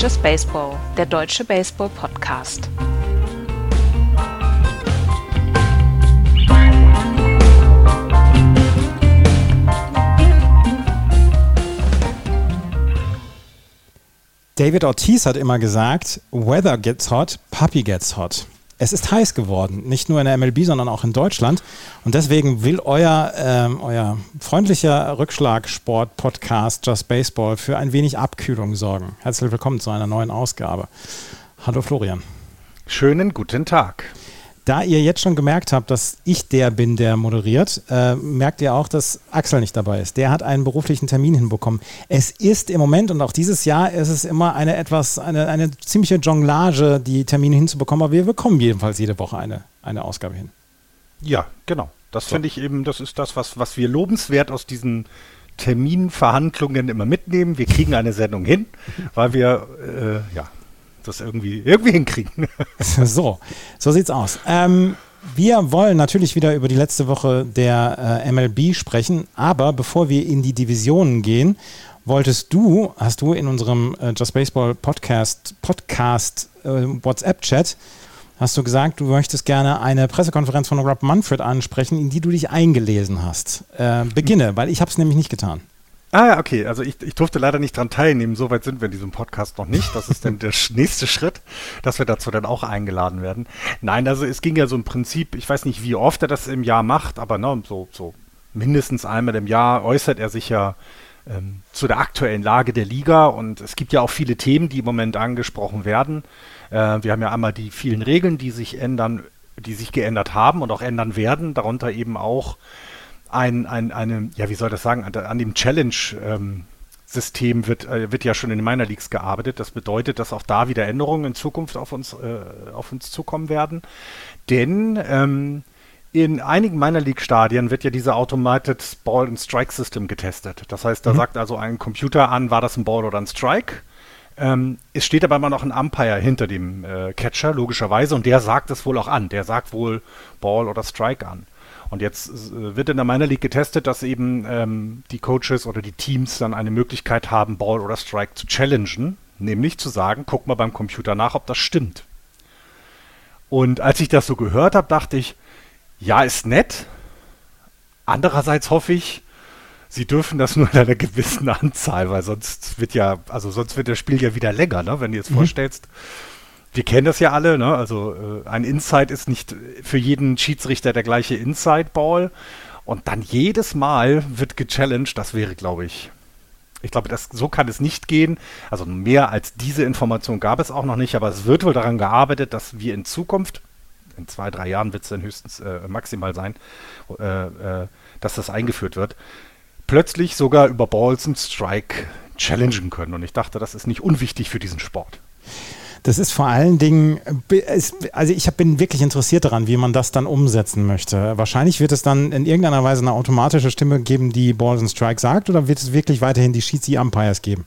Just Baseball, der deutsche Baseball-Podcast. David Ortiz hat immer gesagt, Weather gets hot, Puppy gets hot. Es ist heiß geworden, nicht nur in der MLB, sondern auch in Deutschland. Und deswegen will euer, ähm, euer freundlicher Rückschlagsport-Podcast Just Baseball für ein wenig Abkühlung sorgen. Herzlich willkommen zu einer neuen Ausgabe. Hallo Florian. Schönen guten Tag. Da ihr jetzt schon gemerkt habt, dass ich der bin, der moderiert, äh, merkt ihr auch, dass Axel nicht dabei ist. Der hat einen beruflichen Termin hinbekommen. Es ist im Moment und auch dieses Jahr ist es immer eine etwas, eine, eine ziemliche Jonglage, die Termine hinzubekommen, aber wir bekommen jedenfalls jede Woche eine, eine Ausgabe hin. Ja, genau. Das so. finde ich eben, das ist das, was, was wir lobenswert aus diesen Terminverhandlungen immer mitnehmen. Wir kriegen eine Sendung hin, weil wir, äh, ja, das irgendwie, irgendwie hinkriegen. so, so sieht's aus. Ähm, wir wollen natürlich wieder über die letzte Woche der äh, MLB sprechen, aber bevor wir in die Divisionen gehen, wolltest du, hast du in unserem äh, Just Baseball Podcast, Podcast äh, WhatsApp-Chat, hast du gesagt, du möchtest gerne eine Pressekonferenz von Rob Manfred ansprechen, in die du dich eingelesen hast. Äh, beginne, weil ich habe es nämlich nicht getan. Ah ja, okay. Also ich, ich durfte leider nicht dran teilnehmen. Soweit sind wir in diesem Podcast noch nicht. Das ist dann der nächste Schritt, dass wir dazu dann auch eingeladen werden. Nein, also es ging ja so im Prinzip, ich weiß nicht, wie oft er das im Jahr macht, aber ne, so, so mindestens einmal im Jahr äußert er sich ja ähm, zu der aktuellen Lage der Liga. Und es gibt ja auch viele Themen, die im Moment angesprochen werden. Äh, wir haben ja einmal die vielen Regeln, die sich ändern, die sich geändert haben und auch ändern werden. Darunter eben auch ein, ein, eine, ja, wie soll das sagen, an, an dem Challenge, ähm, System wird, äh, wird ja schon in den Minor Leagues gearbeitet. Das bedeutet, dass auch da wieder Änderungen in Zukunft auf uns, äh, auf uns zukommen werden. Denn ähm, in einigen Minor League Stadien wird ja dieser Automated Ball and Strike System getestet. Das heißt, da mhm. sagt also ein Computer an, war das ein Ball oder ein Strike? Ähm, es steht aber immer noch ein Umpire hinter dem äh, Catcher, logischerweise, und der sagt es wohl auch an. Der sagt wohl Ball oder Strike an. Und jetzt äh, wird in der Minor League getestet, dass eben ähm, die Coaches oder die Teams dann eine Möglichkeit haben, Ball oder Strike zu challengen, nämlich zu sagen, guck mal beim Computer nach, ob das stimmt. Und als ich das so gehört habe, dachte ich, ja, ist nett. Andererseits hoffe ich, sie dürfen das nur in einer gewissen Anzahl, weil sonst wird ja, also sonst wird das Spiel ja wieder länger, ne? wenn du jetzt mhm. vorstellst, wir kennen das ja alle, ne? Also äh, ein Inside ist nicht für jeden Schiedsrichter der gleiche Inside-Ball. Und dann jedes Mal wird gechallenged, das wäre, glaube ich. Ich glaube, das, so kann es nicht gehen. Also mehr als diese Information gab es auch noch nicht, aber es wird wohl daran gearbeitet, dass wir in Zukunft, in zwei, drei Jahren wird es dann höchstens äh, maximal sein, äh, äh, dass das eingeführt wird, plötzlich sogar über Balls und Strike challengen können. Und ich dachte, das ist nicht unwichtig für diesen Sport. Das ist vor allen Dingen, also ich bin wirklich interessiert daran, wie man das dann umsetzen möchte. Wahrscheinlich wird es dann in irgendeiner Weise eine automatische Stimme geben, die Balls and Strike sagt, oder wird es wirklich weiterhin die Sheetsy Umpires geben?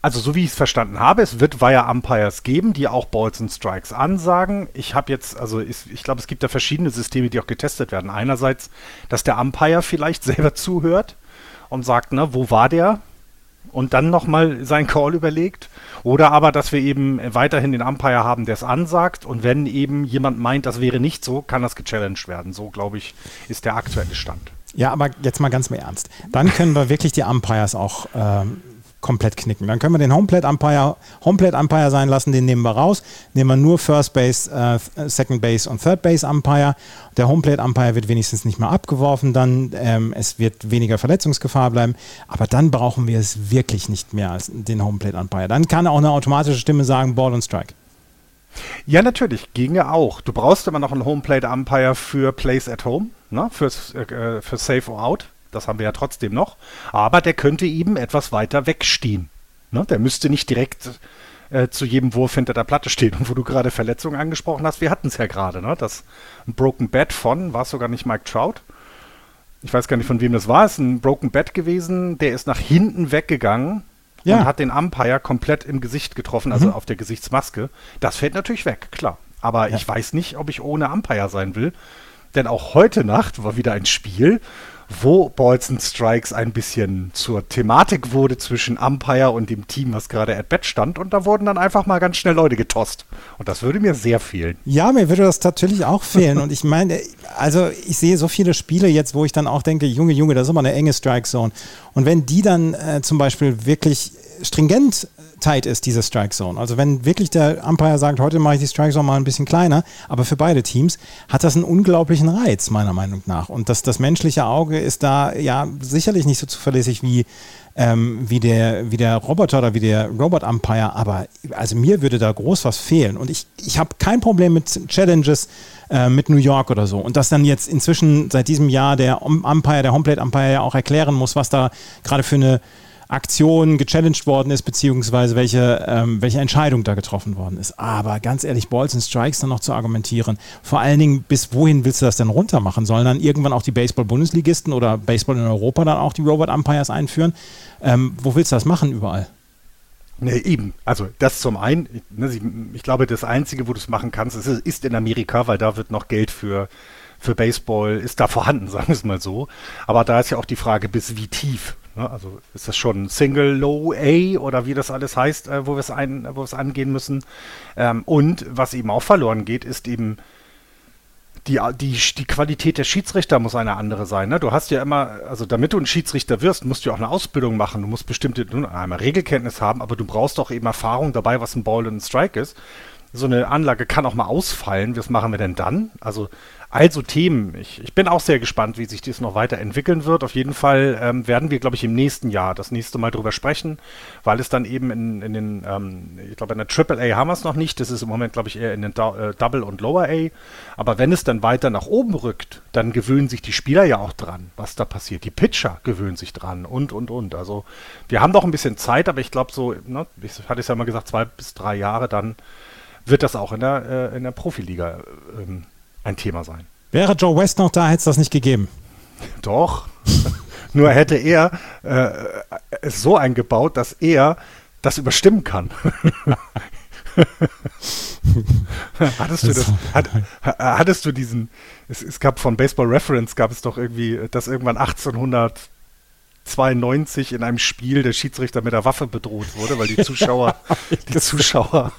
Also so wie ich es verstanden habe, es wird Wire Umpires geben, die auch Balls and Strikes ansagen. Ich habe jetzt, also ich, ich glaube, es gibt da verschiedene Systeme, die auch getestet werden. Einerseits, dass der Umpire vielleicht selber zuhört und sagt, ne, wo war der? Und dann nochmal seinen Call überlegt. Oder aber, dass wir eben weiterhin den Umpire haben, der es ansagt. Und wenn eben jemand meint, das wäre nicht so, kann das gechallenged werden. So, glaube ich, ist der aktuelle Stand. Ja, aber jetzt mal ganz mehr ernst. Dann können wir wirklich die Umpires auch ähm, komplett knicken. Dann können wir den Homeplate Umpire, Homeplate Umpire sein lassen, den nehmen wir raus. Nehmen wir nur First Base, äh, Second Base und Third Base Umpire. Der Homeplate Umpire wird wenigstens nicht mehr abgeworfen, dann ähm, es wird weniger Verletzungsgefahr bleiben. Aber dann brauchen wir es wirklich nicht mehr als den Homeplate Umpire. Dann kann auch eine automatische Stimme sagen Ball und Strike. Ja, natürlich, ginge auch. Du brauchst immer noch einen Homeplate Umpire für Place at Home, ne? Fürs, äh, für Safe or Out. Das haben wir ja trotzdem noch. Aber der könnte eben etwas weiter wegstehen. Ne? Der müsste nicht direkt äh, zu jedem Wurf hinter der Platte stehen. Und wo du gerade Verletzungen angesprochen hast, wir hatten es ja gerade. Ne? Das ein Broken Bat von, war es sogar nicht Mike Trout. Ich weiß gar nicht, von wem das war. Es ist ein Broken Bat gewesen. Der ist nach hinten weggegangen ja. und hat den Umpire komplett im Gesicht getroffen, also mhm. auf der Gesichtsmaske. Das fällt natürlich weg, klar. Aber ja. ich weiß nicht, ob ich ohne Umpire sein will. Denn auch heute Nacht war wieder ein Spiel wo Balls and Strikes ein bisschen zur Thematik wurde zwischen Umpire und dem Team, was gerade at bat stand. Und da wurden dann einfach mal ganz schnell Leute getost. Und das würde mir sehr fehlen. Ja, mir würde das natürlich auch fehlen. und ich meine, also ich sehe so viele Spiele jetzt, wo ich dann auch denke, Junge, Junge, das ist immer eine enge Strike Zone. Und wenn die dann äh, zum Beispiel wirklich stringent tight ist, diese Strike Zone. Also wenn wirklich der Umpire sagt, heute mache ich die Strike Zone mal ein bisschen kleiner, aber für beide Teams hat das einen unglaublichen Reiz, meiner Meinung nach. Und das, das menschliche Auge ist da ja sicherlich nicht so zuverlässig wie, ähm, wie, der, wie der Roboter oder wie der Robot-Umpire, aber also mir würde da groß was fehlen. Und ich, ich habe kein Problem mit Challenges äh, mit New York oder so. Und dass dann jetzt inzwischen seit diesem Jahr der Umpire, der Homeplate-Umpire ja auch erklären muss, was da gerade für eine Aktion gechallenged worden ist, beziehungsweise welche, ähm, welche Entscheidung da getroffen worden ist. Aber ganz ehrlich, Balls and Strikes dann noch zu argumentieren, vor allen Dingen, bis wohin willst du das denn runter machen? Sollen dann irgendwann auch die Baseball-Bundesligisten oder Baseball in Europa dann auch die Robot Umpires einführen? Ähm, wo willst du das machen überall? Nee, eben. Also das zum einen, ne, ich glaube, das Einzige, wo du es machen kannst, ist, ist in Amerika, weil da wird noch Geld für, für Baseball, ist da vorhanden, sagen wir es mal so. Aber da ist ja auch die Frage, bis wie tief. Ne? Also ist das schon Single Low A oder wie das alles heißt, äh, wo wir es ein, wo wir es angehen müssen. Ähm, und was eben auch verloren geht, ist eben die, die, die Qualität der Schiedsrichter muss eine andere sein. Ne? Du hast ja immer, also damit du ein Schiedsrichter wirst, musst du auch eine Ausbildung machen. Du musst bestimmte, einmal Regelkenntnis haben, aber du brauchst auch eben Erfahrung dabei, was ein Ball und ein Strike ist. So eine Anlage kann auch mal ausfallen. Was machen wir denn dann? Also also Themen. Ich, ich bin auch sehr gespannt, wie sich dies noch weiterentwickeln wird. Auf jeden Fall ähm, werden wir, glaube ich, im nächsten Jahr das nächste Mal drüber sprechen, weil es dann eben in, in den, ähm, ich glaube, in der Triple A haben wir es noch nicht. Das ist im Moment, glaube ich, eher in den Do äh, Double und Lower A. Aber wenn es dann weiter nach oben rückt, dann gewöhnen sich die Spieler ja auch dran, was da passiert. Die Pitcher gewöhnen sich dran und, und, und. Also wir haben doch ein bisschen Zeit, aber ich glaube so, ne, ich hatte es ja mal gesagt, zwei bis drei Jahre, dann wird das auch in der, äh, in der Profiliga ähm, ein Thema sein. Wäre Joe West noch da, hätte es das nicht gegeben. Doch. Nur hätte er äh, es so eingebaut, dass er das überstimmen kann. hattest, du das, hat, hattest du diesen, es, es, gab von Baseball Reference, gab es doch irgendwie, dass irgendwann 1800 92 in einem Spiel der Schiedsrichter mit der Waffe bedroht wurde, weil die Zuschauer, die Zuschauer,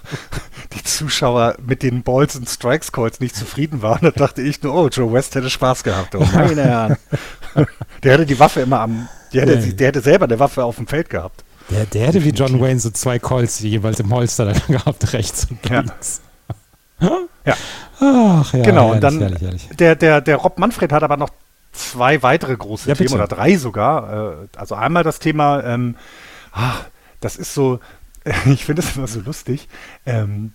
die Zuschauer mit den Balls und Strikes Calls nicht zufrieden waren. Da dachte ich nur, oh, Joe West hätte Spaß gehabt. Oh, meine Herren. Der hätte die Waffe immer am, der hätte, der hätte selber eine Waffe auf dem Feld gehabt. Der, der hätte wie John Wayne so zwei Calls jeweils im Holster gehabt, rechts und links. Ja. ja. Ach ja. Genau, und dann herrlich, herrlich. Der, der, der Rob Manfred hat aber noch zwei weitere große ja, Themen oder drei sogar. Äh, also einmal das Thema, ähm, ach, das ist so, ich finde es immer so lustig. Ähm,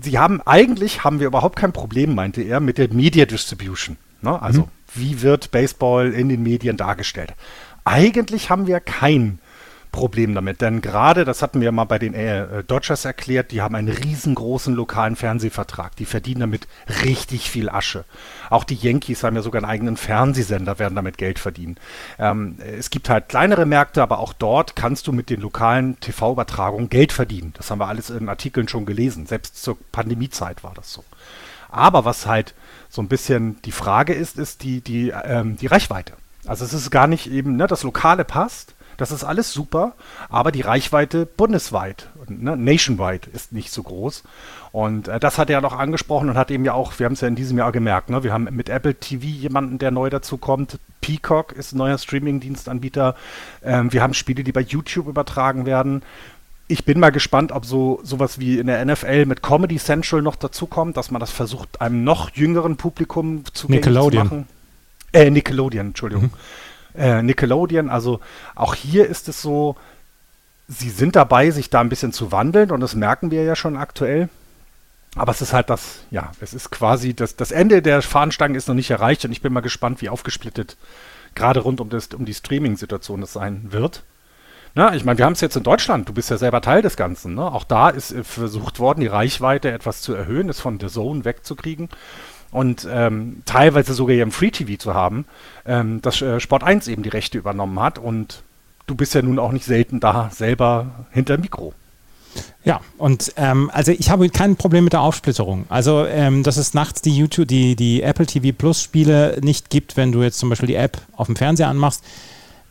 Sie haben eigentlich haben wir überhaupt kein Problem, meinte er, mit der Media Distribution. Ne? Also mhm. wie wird Baseball in den Medien dargestellt? Eigentlich haben wir kein Problem damit. Denn gerade, das hatten wir mal bei den äh, Dodgers erklärt, die haben einen riesengroßen lokalen Fernsehvertrag. Die verdienen damit richtig viel Asche. Auch die Yankees haben ja sogar einen eigenen Fernsehsender, werden damit Geld verdienen. Ähm, es gibt halt kleinere Märkte, aber auch dort kannst du mit den lokalen TV-Übertragungen Geld verdienen. Das haben wir alles in Artikeln schon gelesen. Selbst zur Pandemiezeit war das so. Aber was halt so ein bisschen die Frage ist, ist die, die, ähm, die Reichweite. Also es ist gar nicht eben, ne, das Lokale passt, das ist alles super, aber die Reichweite bundesweit, ne, nationwide ist nicht so groß. Und äh, das hat er noch angesprochen und hat eben ja auch, wir haben es ja in diesem Jahr gemerkt, ne, wir haben mit Apple TV jemanden, der neu dazu kommt. Peacock ist ein neuer Streaming-Dienstanbieter. Ähm, wir haben Spiele, die bei YouTube übertragen werden. Ich bin mal gespannt, ob so sowas wie in der NFL mit Comedy Central noch dazu kommt, dass man das versucht, einem noch jüngeren Publikum zu machen. Äh, Nickelodeon, Entschuldigung. Mhm äh, Nickelodeon. Also auch hier ist es so, sie sind dabei, sich da ein bisschen zu wandeln und das merken wir ja schon aktuell. Aber es ist halt das, ja, es ist quasi, das, das Ende der Fahnenstange ist noch nicht erreicht und ich bin mal gespannt, wie aufgesplittet gerade rund um, das, um die Streaming-Situation das sein wird. Na, ich meine, wir haben es jetzt in Deutschland, du bist ja selber Teil des Ganzen. Ne? Auch da ist äh, versucht worden, die Reichweite etwas zu erhöhen, das von The Zone wegzukriegen und ähm, teilweise sogar im Free TV zu haben, ähm, dass äh, Sport 1 eben die Rechte übernommen hat und du bist ja nun auch nicht selten da selber hinter Mikro. Ja, und ähm, also ich habe kein Problem mit der Aufsplitterung. Also, ähm, dass es nachts die YouTube, die, die Apple TV Plus Spiele nicht gibt, wenn du jetzt zum Beispiel die App auf dem Fernseher anmachst,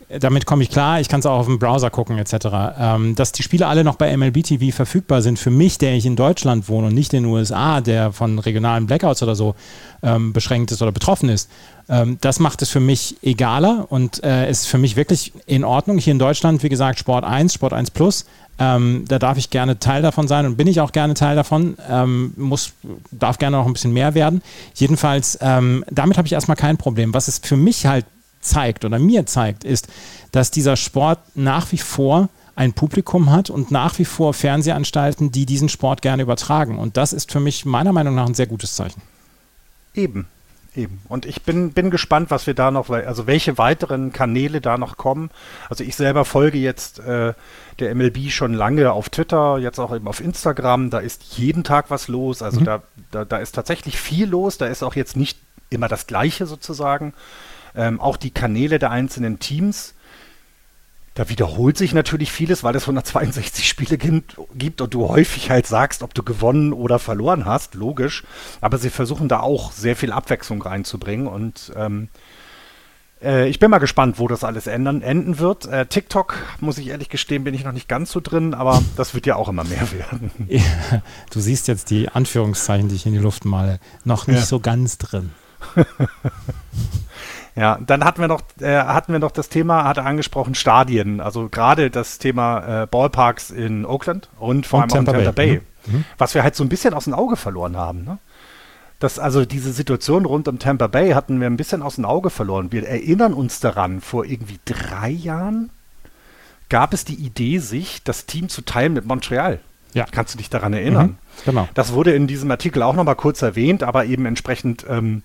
damit komme ich klar, ich kann es auch auf dem Browser gucken, etc. Ähm, dass die Spiele alle noch bei MLB TV verfügbar sind, für mich, der ich in Deutschland wohne und nicht in den USA, der von regionalen Blackouts oder so ähm, beschränkt ist oder betroffen ist, ähm, das macht es für mich egaler und äh, ist für mich wirklich in Ordnung. Hier in Deutschland, wie gesagt, Sport 1, Sport 1 Plus, ähm, da darf ich gerne Teil davon sein und bin ich auch gerne Teil davon. Ähm, muss, darf gerne noch ein bisschen mehr werden. Jedenfalls, ähm, damit habe ich erstmal kein Problem. Was es für mich halt zeigt oder mir zeigt, ist, dass dieser Sport nach wie vor ein Publikum hat und nach wie vor Fernsehanstalten, die diesen Sport gerne übertragen. Und das ist für mich meiner Meinung nach ein sehr gutes Zeichen. Eben, eben. Und ich bin, bin gespannt, was wir da noch, also welche weiteren Kanäle da noch kommen. Also ich selber folge jetzt äh, der MLB schon lange auf Twitter, jetzt auch eben auf Instagram. Da ist jeden Tag was los. Also mhm. da, da, da ist tatsächlich viel los. Da ist auch jetzt nicht immer das Gleiche sozusagen ähm, auch die Kanäle der einzelnen Teams. Da wiederholt sich natürlich vieles, weil es 162 Spiele gibt, gibt und du häufig halt sagst, ob du gewonnen oder verloren hast, logisch. Aber sie versuchen da auch sehr viel Abwechslung reinzubringen und ähm, äh, ich bin mal gespannt, wo das alles ändern, enden wird. Äh, TikTok, muss ich ehrlich gestehen, bin ich noch nicht ganz so drin, aber das wird ja auch immer mehr werden. du siehst jetzt die Anführungszeichen, die ich in die Luft male, noch nicht ja. so ganz drin. Ja, dann hatten wir noch, äh, hatten wir noch das Thema, hat er angesprochen, Stadien. Also gerade das Thema äh, Ballparks in Oakland und vor und allem Tampa auch in Tampa Bay. Bay mhm. Was wir halt so ein bisschen aus dem Auge verloren haben. Ne? Das, also diese Situation rund um Tampa Bay hatten wir ein bisschen aus dem Auge verloren. Wir erinnern uns daran, vor irgendwie drei Jahren gab es die Idee, sich das Team zu teilen mit Montreal. Ja. Kannst du dich daran erinnern? Mhm, genau. Das wurde in diesem Artikel auch nochmal kurz erwähnt, aber eben entsprechend ähm,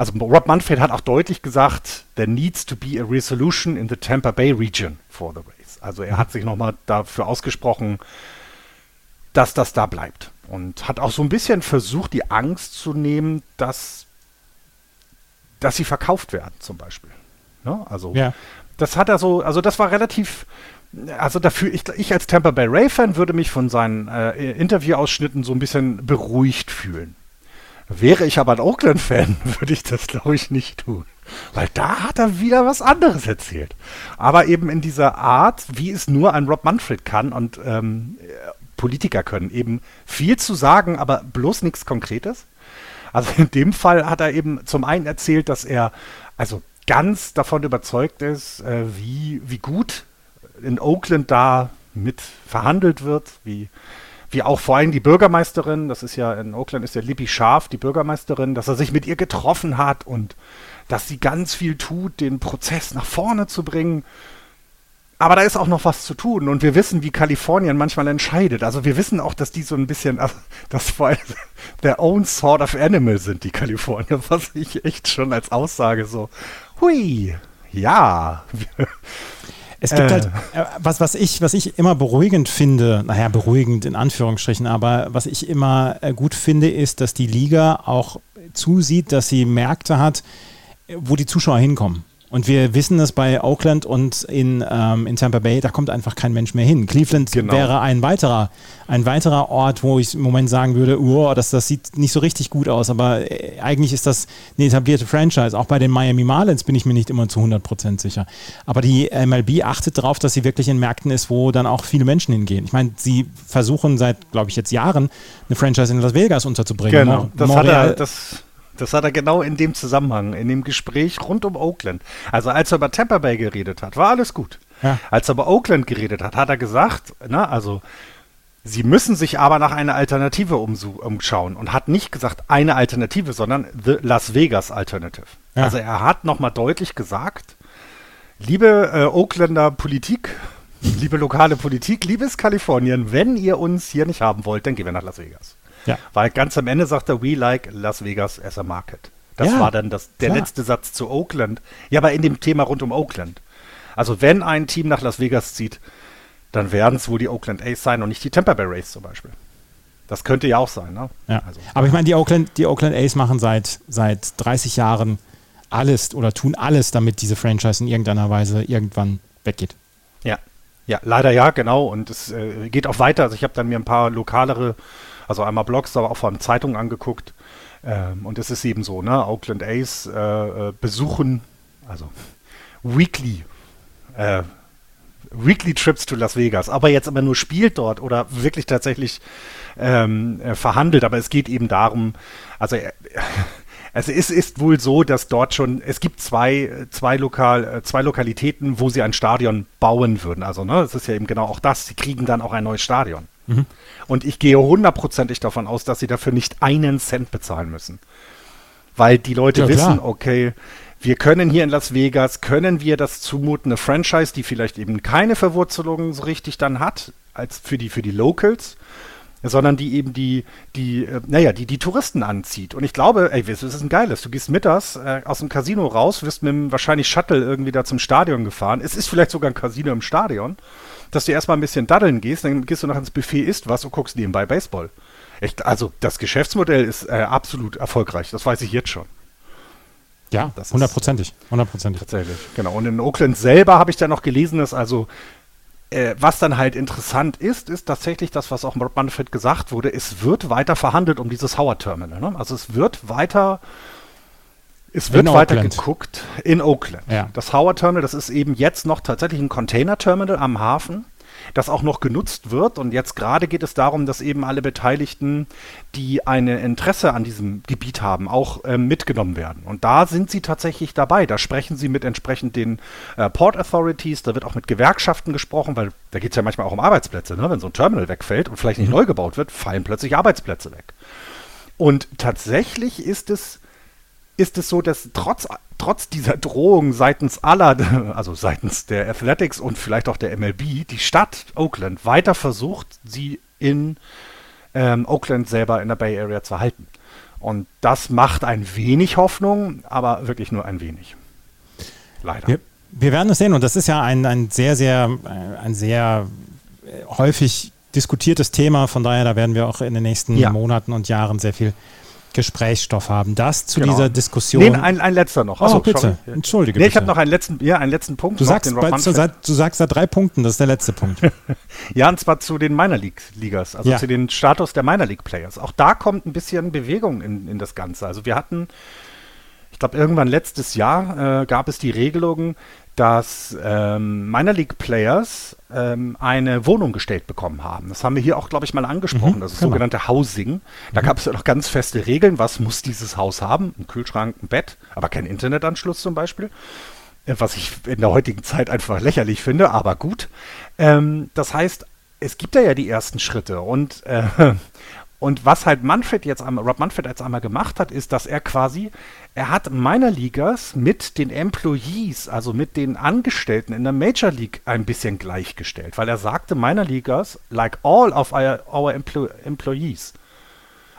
also Rob Manfred hat auch deutlich gesagt, there needs to be a resolution in the Tampa Bay region for the race. Also er hat sich nochmal dafür ausgesprochen, dass das da bleibt. Und hat auch so ein bisschen versucht, die Angst zu nehmen, dass, dass sie verkauft werden, zum Beispiel. Ne? also ja. das hat er so, also das war relativ, also dafür, ich, ich als Tampa Bay Ray-Fan würde mich von seinen äh, Interviewausschnitten so ein bisschen beruhigt fühlen. Wäre ich aber ein Oakland-Fan, würde ich das, glaube ich, nicht tun. Weil da hat er wieder was anderes erzählt. Aber eben in dieser Art, wie es nur ein Rob Manfred kann und ähm, Politiker können, eben viel zu sagen, aber bloß nichts Konkretes. Also in dem Fall hat er eben zum einen erzählt, dass er also ganz davon überzeugt ist, äh, wie, wie gut in Oakland da mit verhandelt wird, wie wie auch vor allem die Bürgermeisterin, das ist ja in Oakland ist ja Libby Scharf, die Bürgermeisterin, dass er sich mit ihr getroffen hat und dass sie ganz viel tut, den Prozess nach vorne zu bringen. Aber da ist auch noch was zu tun und wir wissen, wie Kalifornien manchmal entscheidet. Also wir wissen auch, dass die so ein bisschen, also, dass vor allem their own sort of animal sind, die Kalifornier, was ich echt schon als Aussage so, hui, ja. Es gibt halt, äh. halt, was, was, ich, was ich immer beruhigend finde, naja, beruhigend in Anführungsstrichen, aber was ich immer äh, gut finde, ist, dass die Liga auch zusieht, dass sie Märkte hat, wo die Zuschauer hinkommen. Und wir wissen das bei Oakland und in, ähm, in Tampa Bay, da kommt einfach kein Mensch mehr hin. Cleveland genau. wäre ein weiterer, ein weiterer Ort, wo ich im Moment sagen würde, oh, das, das sieht nicht so richtig gut aus, aber äh, eigentlich ist das eine etablierte Franchise. Auch bei den Miami Marlins bin ich mir nicht immer zu 100% sicher. Aber die MLB achtet darauf, dass sie wirklich in Märkten ist, wo dann auch viele Menschen hingehen. Ich meine, sie versuchen seit, glaube ich, jetzt Jahren eine Franchise in Las Vegas unterzubringen. Genau, das hat er, das das hat er genau in dem Zusammenhang, in dem Gespräch rund um Oakland. Also als er über Tampa Bay geredet hat, war alles gut. Ja. Als er über Oakland geredet hat, hat er gesagt, na, also Sie müssen sich aber nach einer Alternative umschauen und hat nicht gesagt eine Alternative, sondern The Las Vegas Alternative. Ja. Also er hat nochmal deutlich gesagt, liebe äh, Oaklander Politik, liebe lokale Politik, liebes Kalifornien, wenn ihr uns hier nicht haben wollt, dann gehen wir nach Las Vegas. Ja. Weil ganz am Ende sagt er, we like Las Vegas as a market. Das ja, war dann das, der klar. letzte Satz zu Oakland. Ja, aber in dem Thema rund um Oakland. Also wenn ein Team nach Las Vegas zieht, dann werden es wohl die Oakland A's sein und nicht die Tampa Bay Rays zum Beispiel. Das könnte ja auch sein, ne? Ja. Also, aber ich meine, die Oakland, die Oakland A's machen seit, seit 30 Jahren alles oder tun alles, damit diese Franchise in irgendeiner Weise irgendwann weggeht. Ja, Ja, leider ja, genau. Und es äh, geht auch weiter. Also ich habe dann mir ein paar lokalere, also einmal Blogs, aber auch vor allem Zeitungen angeguckt. Ähm, und es ist eben so, ne? Oakland Ace äh, äh besuchen, also weekly, äh, weekly Trips to Las Vegas, aber jetzt aber nur spielt dort oder wirklich tatsächlich ähm, äh, verhandelt. Aber es geht eben darum, also äh, es ist wohl so, dass dort schon, es gibt zwei, zwei, Lokal, äh, zwei Lokalitäten, wo sie ein Stadion bauen würden. Also, ne, es ist ja eben genau auch das. Sie kriegen dann auch ein neues Stadion. Mhm. Und ich gehe hundertprozentig davon aus, dass sie dafür nicht einen Cent bezahlen müssen. Weil die Leute ja, wissen, klar. okay, wir können hier in Las Vegas, können wir das zumuten, eine Franchise, die vielleicht eben keine Verwurzelung so richtig dann hat, als für die, für die Locals sondern die eben die, die, äh, naja, die, die Touristen anzieht. Und ich glaube, ey, das ist ein geiles. Du gehst mittags äh, aus dem Casino raus, wirst mit dem wahrscheinlich Shuttle irgendwie da zum Stadion gefahren. Es ist vielleicht sogar ein Casino im Stadion, dass du erstmal ein bisschen daddeln gehst, dann gehst du noch ins Buffet, isst was und guckst nebenbei Baseball. Echt, also das Geschäftsmodell ist äh, absolut erfolgreich, das weiß ich jetzt schon. Ja, hundertprozentig, hundertprozentig. Tatsächlich, genau. Und in Oakland selber habe ich dann noch gelesen, dass also äh, was dann halt interessant ist, ist tatsächlich das, was auch Manfred gesagt wurde, es wird weiter verhandelt um dieses Howard Terminal. Ne? Also es wird weiter, es wird in weiter Oakland. geguckt in Oakland. Ja. Das Howard Terminal, das ist eben jetzt noch tatsächlich ein Container Terminal am Hafen das auch noch genutzt wird. Und jetzt gerade geht es darum, dass eben alle Beteiligten, die ein Interesse an diesem Gebiet haben, auch äh, mitgenommen werden. Und da sind sie tatsächlich dabei. Da sprechen sie mit entsprechend den äh, Port Authorities, da wird auch mit Gewerkschaften gesprochen, weil da geht es ja manchmal auch um Arbeitsplätze. Ne? Wenn so ein Terminal wegfällt und vielleicht nicht mhm. neu gebaut wird, fallen plötzlich Arbeitsplätze weg. Und tatsächlich ist es ist es so, dass trotz, trotz dieser Drohung seitens aller, also seitens der Athletics und vielleicht auch der MLB, die Stadt Oakland weiter versucht, sie in ähm, Oakland selber in der Bay Area zu halten. Und das macht ein wenig Hoffnung, aber wirklich nur ein wenig. Leider. Wir, wir werden es sehen und das ist ja ein, ein sehr, sehr, äh, ein sehr äh, häufig diskutiertes Thema. Von daher, da werden wir auch in den nächsten ja. Monaten und Jahren sehr viel Gesprächsstoff haben. Das zu genau. dieser Diskussion. Nee, ein, ein letzter noch. Achso, oh, bitte. Sorry. Entschuldige nee, ich habe noch einen letzten, ja, einen letzten Punkt. Du sagst, bei, du, du sagst da drei Punkten, das ist der letzte Punkt. ja, und zwar zu den Minor League Ligas, also ja. zu den Status der Minor League Players. Auch da kommt ein bisschen Bewegung in, in das Ganze. Also wir hatten, ich glaube, irgendwann letztes Jahr äh, gab es die Regelung, dass ähm, Minor League Players ähm, eine Wohnung gestellt bekommen haben. Das haben wir hier auch, glaube ich, mal angesprochen, mhm, das genau. sogenannte Housing. Da mhm. gab es ja noch ganz feste Regeln, was muss dieses Haus haben? Ein Kühlschrank, ein Bett, aber kein Internetanschluss zum Beispiel. Äh, was ich in der heutigen Zeit einfach lächerlich finde, aber gut. Ähm, das heißt, es gibt da ja die ersten Schritte und äh, und was halt Manfred jetzt einmal, Rob Manfred jetzt einmal gemacht hat, ist, dass er quasi, er hat Minor Leaguers mit den Employees, also mit den Angestellten in der Major League ein bisschen gleichgestellt, weil er sagte, Minor Leaguers, like all of our, our empl employees.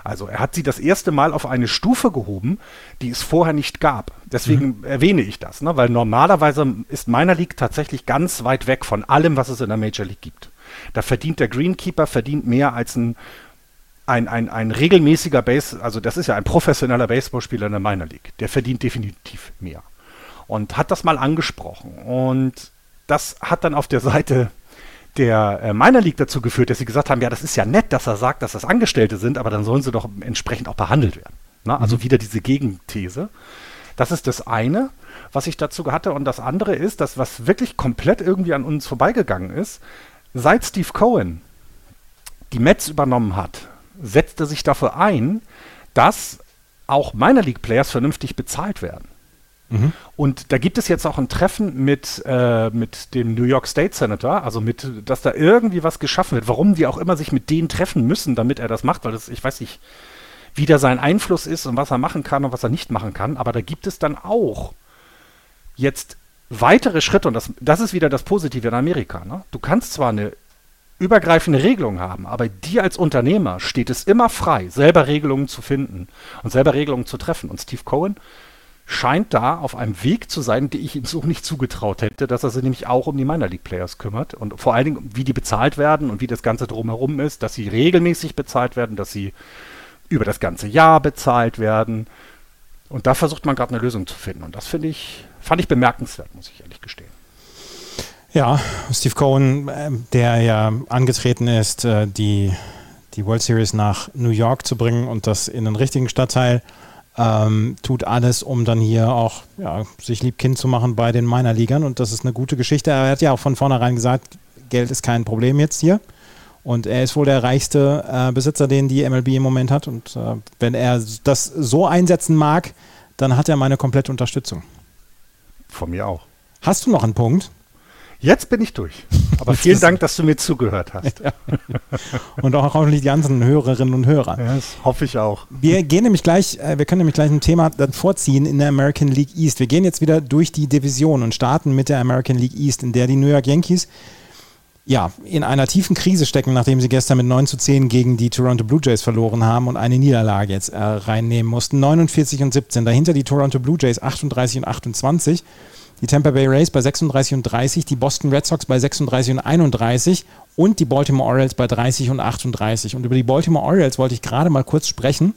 Also er hat sie das erste Mal auf eine Stufe gehoben, die es vorher nicht gab. Deswegen mhm. erwähne ich das, ne? weil normalerweise ist Minor League tatsächlich ganz weit weg von allem, was es in der Major League gibt. Da verdient der Greenkeeper verdient mehr als ein ein, ein, ein regelmäßiger Base, also das ist ja ein professioneller Baseballspieler in der Minor League, der verdient definitiv mehr. Und hat das mal angesprochen. Und das hat dann auf der Seite der äh, Minor League dazu geführt, dass sie gesagt haben, ja, das ist ja nett, dass er sagt, dass das Angestellte sind, aber dann sollen sie doch entsprechend auch behandelt werden. Na, also mhm. wieder diese Gegenthese. Das ist das eine, was ich dazu hatte. Und das andere ist, dass was wirklich komplett irgendwie an uns vorbeigegangen ist, seit Steve Cohen die Mets übernommen hat, setzte sich dafür ein, dass auch Minor League Players vernünftig bezahlt werden. Mhm. Und da gibt es jetzt auch ein Treffen mit, äh, mit dem New York State Senator, also mit, dass da irgendwie was geschaffen wird, warum die auch immer sich mit denen treffen müssen, damit er das macht, weil das, ich weiß nicht, wie da sein Einfluss ist und was er machen kann und was er nicht machen kann, aber da gibt es dann auch jetzt weitere Schritte und das, das ist wieder das Positive in Amerika. Ne? Du kannst zwar eine übergreifende Regelungen haben, aber dir als Unternehmer steht es immer frei, selber Regelungen zu finden und selber Regelungen zu treffen. Und Steve Cohen scheint da auf einem Weg zu sein, den ich ihm so nicht zugetraut hätte, dass er sich nämlich auch um die Minor League Players kümmert und vor allen Dingen, wie die bezahlt werden und wie das Ganze drumherum ist, dass sie regelmäßig bezahlt werden, dass sie über das ganze Jahr bezahlt werden. Und da versucht man gerade eine Lösung zu finden. Und das finde ich, fand ich bemerkenswert, muss ich ehrlich gestehen. Ja, Steve Cohen, äh, der ja angetreten ist, äh, die, die World Series nach New York zu bringen und das in den richtigen Stadtteil, ähm, tut alles, um dann hier auch ja, sich liebkind zu machen bei den Minor-Ligern und das ist eine gute Geschichte. Er hat ja auch von vornherein gesagt, Geld ist kein Problem jetzt hier. Und er ist wohl der reichste äh, Besitzer, den die MLB im Moment hat. Und äh, wenn er das so einsetzen mag, dann hat er meine komplette Unterstützung. Von mir auch. Hast du noch einen Punkt? Jetzt bin ich durch. Aber vielen Dank, dass du mir zugehört hast. Ja. Und auch hoffentlich die anderen Hörerinnen und Hörer. Ja, das hoffe ich auch. Wir gehen nämlich gleich, äh, wir können nämlich gleich ein Thema dann vorziehen in der American League East. Wir gehen jetzt wieder durch die Division und starten mit der American League East, in der die New York Yankees ja, in einer tiefen Krise stecken, nachdem sie gestern mit 9 zu 10 gegen die Toronto Blue Jays verloren haben und eine Niederlage jetzt äh, reinnehmen mussten. 49 und 17. Dahinter die Toronto Blue Jays 38 und 28. Die Tampa Bay Rays bei 36 und 30, die Boston Red Sox bei 36 und 31 und die Baltimore Orioles bei 30 und 38. Und über die Baltimore Orioles wollte ich gerade mal kurz sprechen,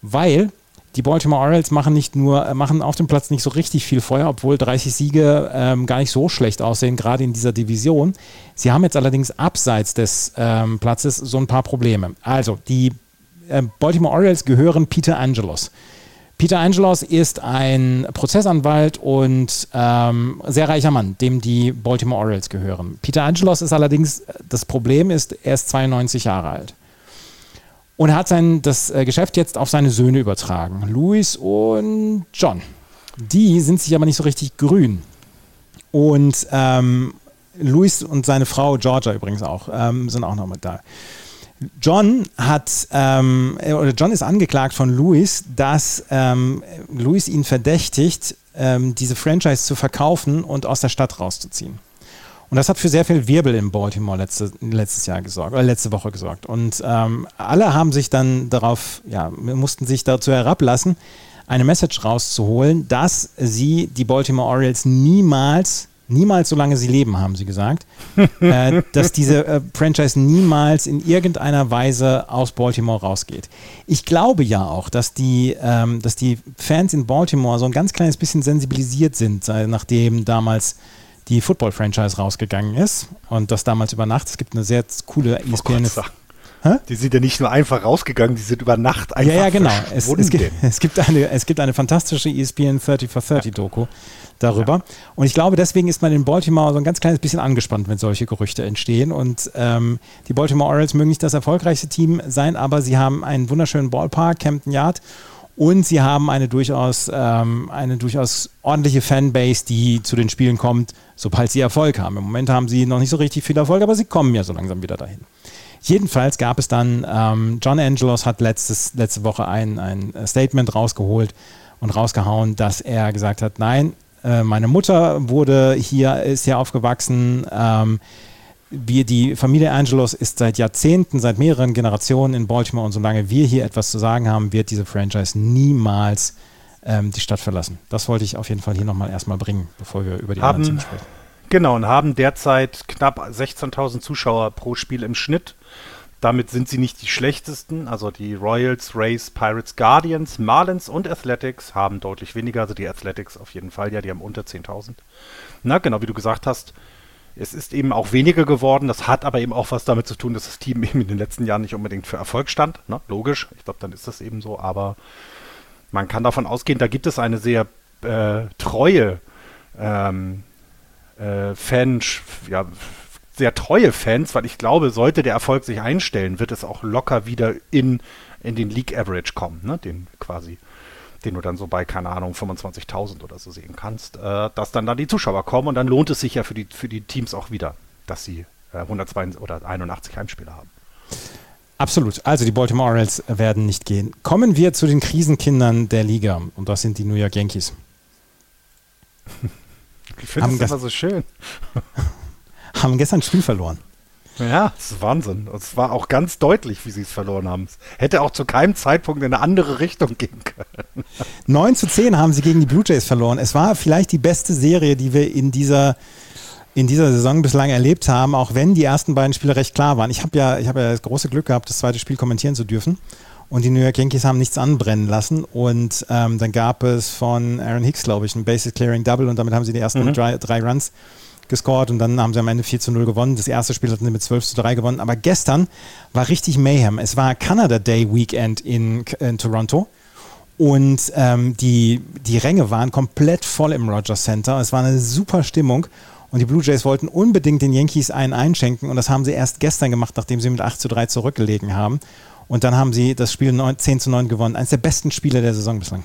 weil die Baltimore Orioles machen nicht nur, äh, machen auf dem Platz nicht so richtig viel Feuer, obwohl 30 Siege ähm, gar nicht so schlecht aussehen, gerade in dieser Division. Sie haben jetzt allerdings abseits des ähm, Platzes so ein paar Probleme. Also, die äh, Baltimore Orioles gehören Peter Angelos. Peter Angelos ist ein Prozessanwalt und ähm, sehr reicher Mann, dem die Baltimore Orioles gehören. Peter Angelos ist allerdings, das Problem ist, er ist 92 Jahre alt. Und er hat sein, das äh, Geschäft jetzt auf seine Söhne übertragen, Louis und John. Die sind sich aber nicht so richtig grün. Und ähm, Louis und seine Frau Georgia übrigens auch, ähm, sind auch noch mit da. John hat, ähm, äh, oder John ist angeklagt von Louis, dass ähm, Louis ihn verdächtigt, ähm, diese Franchise zu verkaufen und aus der Stadt rauszuziehen. Und das hat für sehr viel Wirbel in Baltimore letzte, letztes Jahr gesorgt, oder letzte Woche gesorgt. Und ähm, alle haben sich dann darauf, ja, mussten sich dazu herablassen, eine Message rauszuholen, dass sie die Baltimore Orioles niemals, niemals solange sie leben, haben sie gesagt, äh, dass diese äh, Franchise niemals in irgendeiner Weise aus Baltimore rausgeht. Ich glaube ja auch, dass die, ähm, dass die Fans in Baltimore so ein ganz kleines bisschen sensibilisiert sind, nachdem damals die Football-Franchise rausgegangen ist und das damals über Nacht. Es gibt eine sehr coole ESPN. Oh die sind ja nicht nur einfach rausgegangen, die sind über Nacht einfach Ja, ja, genau. Es, es, gibt, es, gibt eine, es gibt eine fantastische ESPN 30 for 30 Doku darüber. Ja. Und ich glaube, deswegen ist man in Baltimore so ein ganz kleines bisschen angespannt, wenn solche Gerüchte entstehen. Und ähm, die Baltimore Orioles mögen nicht das erfolgreichste Team sein, aber sie haben einen wunderschönen Ballpark, Camden Yard. Und sie haben eine durchaus, ähm, eine durchaus ordentliche Fanbase, die zu den Spielen kommt, sobald sie Erfolg haben. Im Moment haben sie noch nicht so richtig viel Erfolg, aber sie kommen ja so langsam wieder dahin. Jedenfalls gab es dann, ähm, John Angelos hat letztes, letzte Woche ein, ein Statement rausgeholt und rausgehauen, dass er gesagt hat, nein, äh, meine Mutter wurde hier, ist hier aufgewachsen, ähm, wir, die Familie Angelos ist seit Jahrzehnten, seit mehreren Generationen in Baltimore und solange wir hier etwas zu sagen haben, wird diese Franchise niemals ähm, die Stadt verlassen. Das wollte ich auf jeden Fall hier nochmal erstmal bringen, bevor wir über die haben, anderen Teams sprechen. Genau, und haben derzeit knapp 16.000 Zuschauer pro Spiel im Schnitt. Damit sind sie nicht die schlechtesten. Also die Royals, Rays, Pirates, Guardians, Marlins und Athletics haben deutlich weniger. Also die Athletics auf jeden Fall, ja, die haben unter 10.000. Na, genau wie du gesagt hast, es ist eben auch weniger geworden. Das hat aber eben auch was damit zu tun, dass das Team eben in den letzten Jahren nicht unbedingt für Erfolg stand. Ne? Logisch, ich glaube, dann ist das eben so. Aber man kann davon ausgehen, da gibt es eine sehr äh, treue ähm, äh, Fan, ja, sehr treue Fans, weil ich glaube, sollte der Erfolg sich einstellen, wird es auch locker wieder in, in den League Average kommen, ne? den quasi den du dann so bei, keine Ahnung, 25.000 oder so sehen kannst, äh, dass dann da die Zuschauer kommen und dann lohnt es sich ja für die, für die Teams auch wieder, dass sie äh, 182 oder 81 Heimspiele haben. Absolut. Also die Baltimore Orioles werden nicht gehen. Kommen wir zu den Krisenkindern der Liga und das sind die New York Yankees. Ich finde das immer so schön. haben gestern ein Spiel verloren. Ja, das ist Wahnsinn. Es war auch ganz deutlich, wie sie es verloren haben. Hätte auch zu keinem Zeitpunkt in eine andere Richtung gehen können. 9 zu 10 haben sie gegen die Blue Jays verloren. Es war vielleicht die beste Serie, die wir in dieser, in dieser Saison bislang erlebt haben, auch wenn die ersten beiden Spiele recht klar waren. Ich habe ja, hab ja das große Glück gehabt, das zweite Spiel kommentieren zu dürfen. Und die New York Yankees haben nichts anbrennen lassen. Und ähm, dann gab es von Aaron Hicks, glaube ich, ein Basic Clearing Double und damit haben sie die ersten mhm. drei, drei Runs gescored und dann haben sie am Ende 4 zu 0 gewonnen. Das erste Spiel hatten sie mit 12 zu 3 gewonnen. Aber gestern war richtig Mayhem. Es war Canada Day Weekend in, in Toronto. Und ähm, die, die Ränge waren komplett voll im Rogers Center. Es war eine super Stimmung. Und die Blue Jays wollten unbedingt den Yankees einen einschenken. Und das haben sie erst gestern gemacht, nachdem sie mit 8 zu 3 zurückgelegen haben. Und dann haben sie das Spiel 9, 10 zu 9 gewonnen. Eines der besten Spiele der Saison bislang.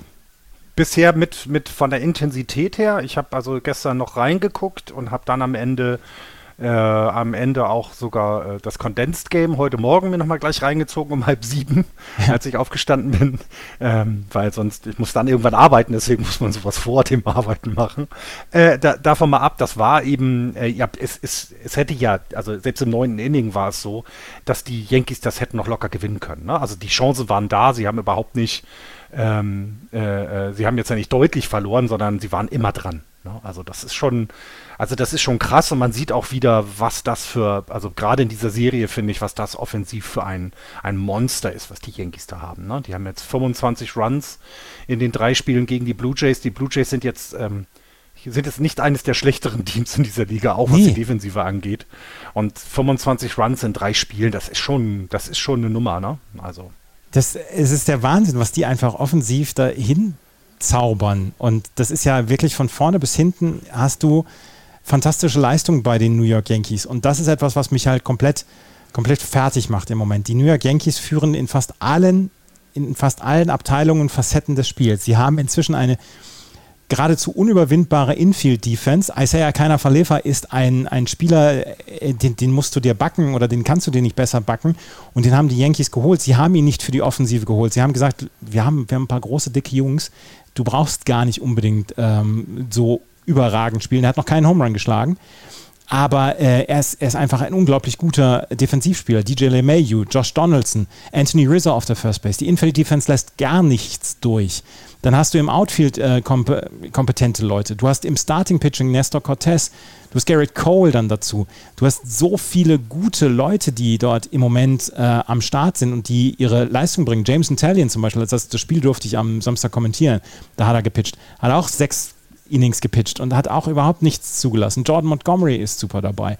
Bisher mit, mit von der Intensität her. Ich habe also gestern noch reingeguckt und habe dann am Ende äh, am Ende auch sogar äh, das Condensed Game heute Morgen mir nochmal gleich reingezogen um halb sieben, als ich aufgestanden bin, ähm, weil sonst, ich muss dann irgendwann arbeiten, deswegen muss man sowas vor dem Arbeiten machen. Äh, da, davon mal ab, das war eben, äh, ja, es, es, es hätte ja, also selbst im neunten Inning war es so, dass die Yankees das hätten noch locker gewinnen können. Ne? Also die Chancen waren da, sie haben überhaupt nicht, ähm, äh, äh, sie haben jetzt ja nicht deutlich verloren, sondern sie waren immer dran. Ne? Also das ist schon, also das ist schon krass und man sieht auch wieder, was das für, also gerade in dieser Serie finde ich, was das offensiv für ein, ein Monster ist, was die Yankees da haben. Ne? Die haben jetzt 25 Runs in den drei Spielen gegen die Blue Jays. Die Blue Jays sind jetzt, ähm, sind jetzt nicht eines der schlechteren Teams in dieser Liga, auch was nee. die Defensive angeht. Und 25 Runs in drei Spielen, das ist schon, das ist schon eine Nummer, ne? Also. Das, es ist der Wahnsinn, was die einfach offensiv dahin zaubern. Und das ist ja wirklich von vorne bis hinten hast du fantastische Leistung bei den New York Yankees. Und das ist etwas, was mich halt komplett, komplett fertig macht im Moment. Die New York Yankees führen in fast allen, in fast allen Abteilungen Facetten des Spiels. Sie haben inzwischen eine geradezu unüberwindbare Infield-Defense. Isaiah Keiner Verlefer ist ein, ein Spieler, äh, den, den, musst du dir backen oder den kannst du dir nicht besser backen. Und den haben die Yankees geholt. Sie haben ihn nicht für die Offensive geholt. Sie haben gesagt, wir haben, wir haben ein paar große, dicke Jungs. Du brauchst gar nicht unbedingt ähm, so überragend spielen. Er hat noch keinen Home Run geschlagen. Aber äh, er, ist, er, ist, einfach ein unglaublich guter Defensivspieler. DJ LeMayu, Josh Donaldson, Anthony Rizzo auf der First Base. Die Infield Defense lässt gar nichts durch. Dann hast du im Outfield äh, komp kompetente Leute. Du hast im Starting Pitching Nestor Cortez. Du hast Garrett Cole dann dazu. Du hast so viele gute Leute, die dort im Moment äh, am Start sind und die ihre Leistung bringen. Jameson Talion zum Beispiel, das, das Spiel durfte ich am Samstag kommentieren. Da hat er gepitcht. Hat auch sechs Innings gepitcht und hat auch überhaupt nichts zugelassen. Jordan Montgomery ist super dabei.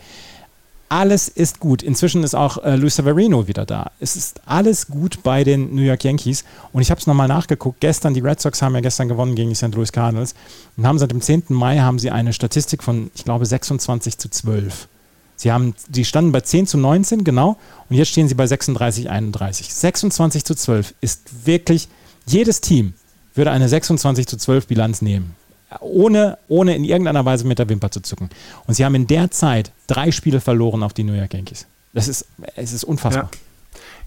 Alles ist gut. Inzwischen ist auch äh, Luis Severino wieder da. Es ist alles gut bei den New York Yankees. Und ich habe es nochmal nachgeguckt. Gestern, die Red Sox haben ja gestern gewonnen gegen die St. Louis Cardinals und haben seit dem 10. Mai haben sie eine Statistik von, ich glaube, 26 zu 12. Sie haben, die standen bei 10 zu 19, genau, und jetzt stehen sie bei 36, 31. 26 zu 12 ist wirklich, jedes Team würde eine 26 zu 12 Bilanz nehmen ohne, ohne in irgendeiner Weise mit der Wimper zu zucken. Und sie haben in der Zeit drei Spiele verloren auf die New York Yankees. Das ist, es ist unfassbar. Ja.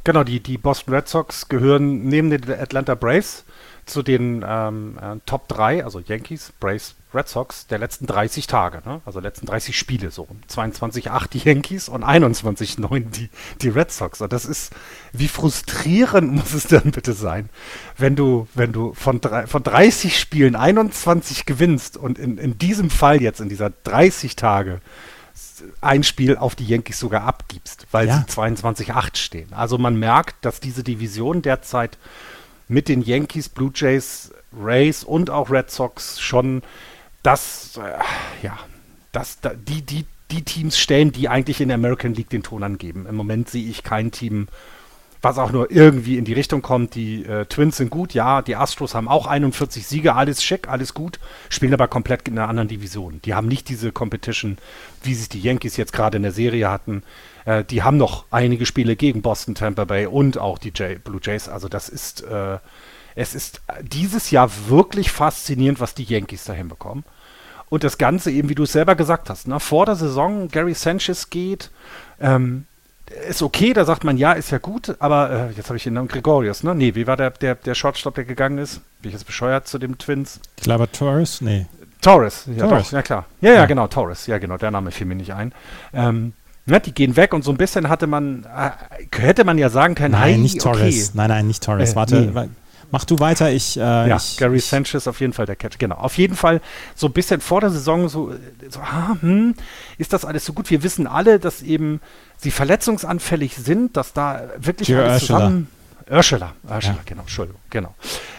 Genau, die, die Boston Red Sox gehören neben den Atlanta Braves zu den ähm, äh, Top 3, also Yankees, Braves, Red Sox der letzten 30 Tage, ne? also letzten 30 Spiele so. 22-8 die Yankees und 21-9 die, die Red Sox. Und das ist, wie frustrierend muss es denn bitte sein, wenn du, wenn du von, drei, von 30 Spielen 21 gewinnst und in, in diesem Fall jetzt, in dieser 30 Tage, ein Spiel auf die Yankees sogar abgibst, weil ja. sie 22-8 stehen. Also man merkt, dass diese Division derzeit mit den Yankees, Blue Jays, Rays und auch Red Sox schon das, äh, ja, das, da, die, die, die Teams stellen, die eigentlich in der American League den Ton angeben. Im Moment sehe ich kein Team, was auch nur irgendwie in die Richtung kommt. Die äh, Twins sind gut, ja, die Astros haben auch 41 Siege, alles schick, alles gut, spielen aber komplett in einer anderen Division. Die haben nicht diese Competition, wie sie die Yankees jetzt gerade in der Serie hatten. Äh, die haben noch einige Spiele gegen Boston, Tampa Bay und auch die J Blue Jays. Also das ist, äh, es ist dieses Jahr wirklich faszinierend, was die Yankees da hinbekommen. Und das Ganze eben, wie du es selber gesagt hast, ne, vor der Saison Gary Sanchez geht, ähm, ist okay, da sagt man, ja, ist ja gut, aber äh, jetzt habe ich den Namen Gregorius, ne? Nee, wie war der, der, der Shortstop, der gegangen ist? Bin ich jetzt bescheuert zu dem Twins? Ich glaube Torres? Nee. Torres, ja, Torres. Doch, ja klar. Ja, ja, ja, genau, Torres, ja genau, der Name fiel mir nicht ein. Ähm, Ne, die gehen weg und so ein bisschen hatte man, äh, hätte man ja sagen können, nein, hey, nicht Torres. Okay. Nein, nein, nicht Torres. Äh, Warte, nee. mach du weiter. Ich, äh, ja, ich, Gary Sanchez auf jeden Fall der Catch. Genau. Auf jeden Fall so ein bisschen vor der Saison so, so ah, hm, ist das alles so gut? Wir wissen alle, dass eben sie verletzungsanfällig sind, dass da wirklich alles zusammen. Urschela, Urschela, ja. genau, Entschuldigung, genau.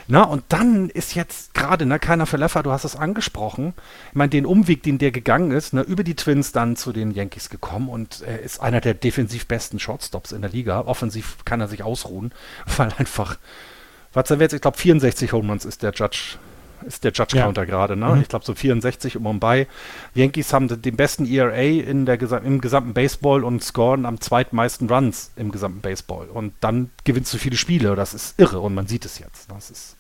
Na, und dann ist jetzt gerade, ne, keiner für Leffer, du hast es angesprochen. Ich meine, den Umweg, den der gegangen ist, ne, über die Twins dann zu den Yankees gekommen und er ist einer der defensiv besten Shortstops in der Liga. Offensiv kann er sich ausruhen, weil einfach, was er jetzt, ich glaube 64 Home Runs ist der Judge ist der Judge Counter ja. gerade, ne? Mhm. Ich glaube so 64 um und bei. Die Yankees haben den besten ERA in der im gesamten Baseball und scoren am zweitmeisten Runs im gesamten Baseball. Und dann gewinnst du viele Spiele. Das ist irre und man sieht es jetzt. Das ist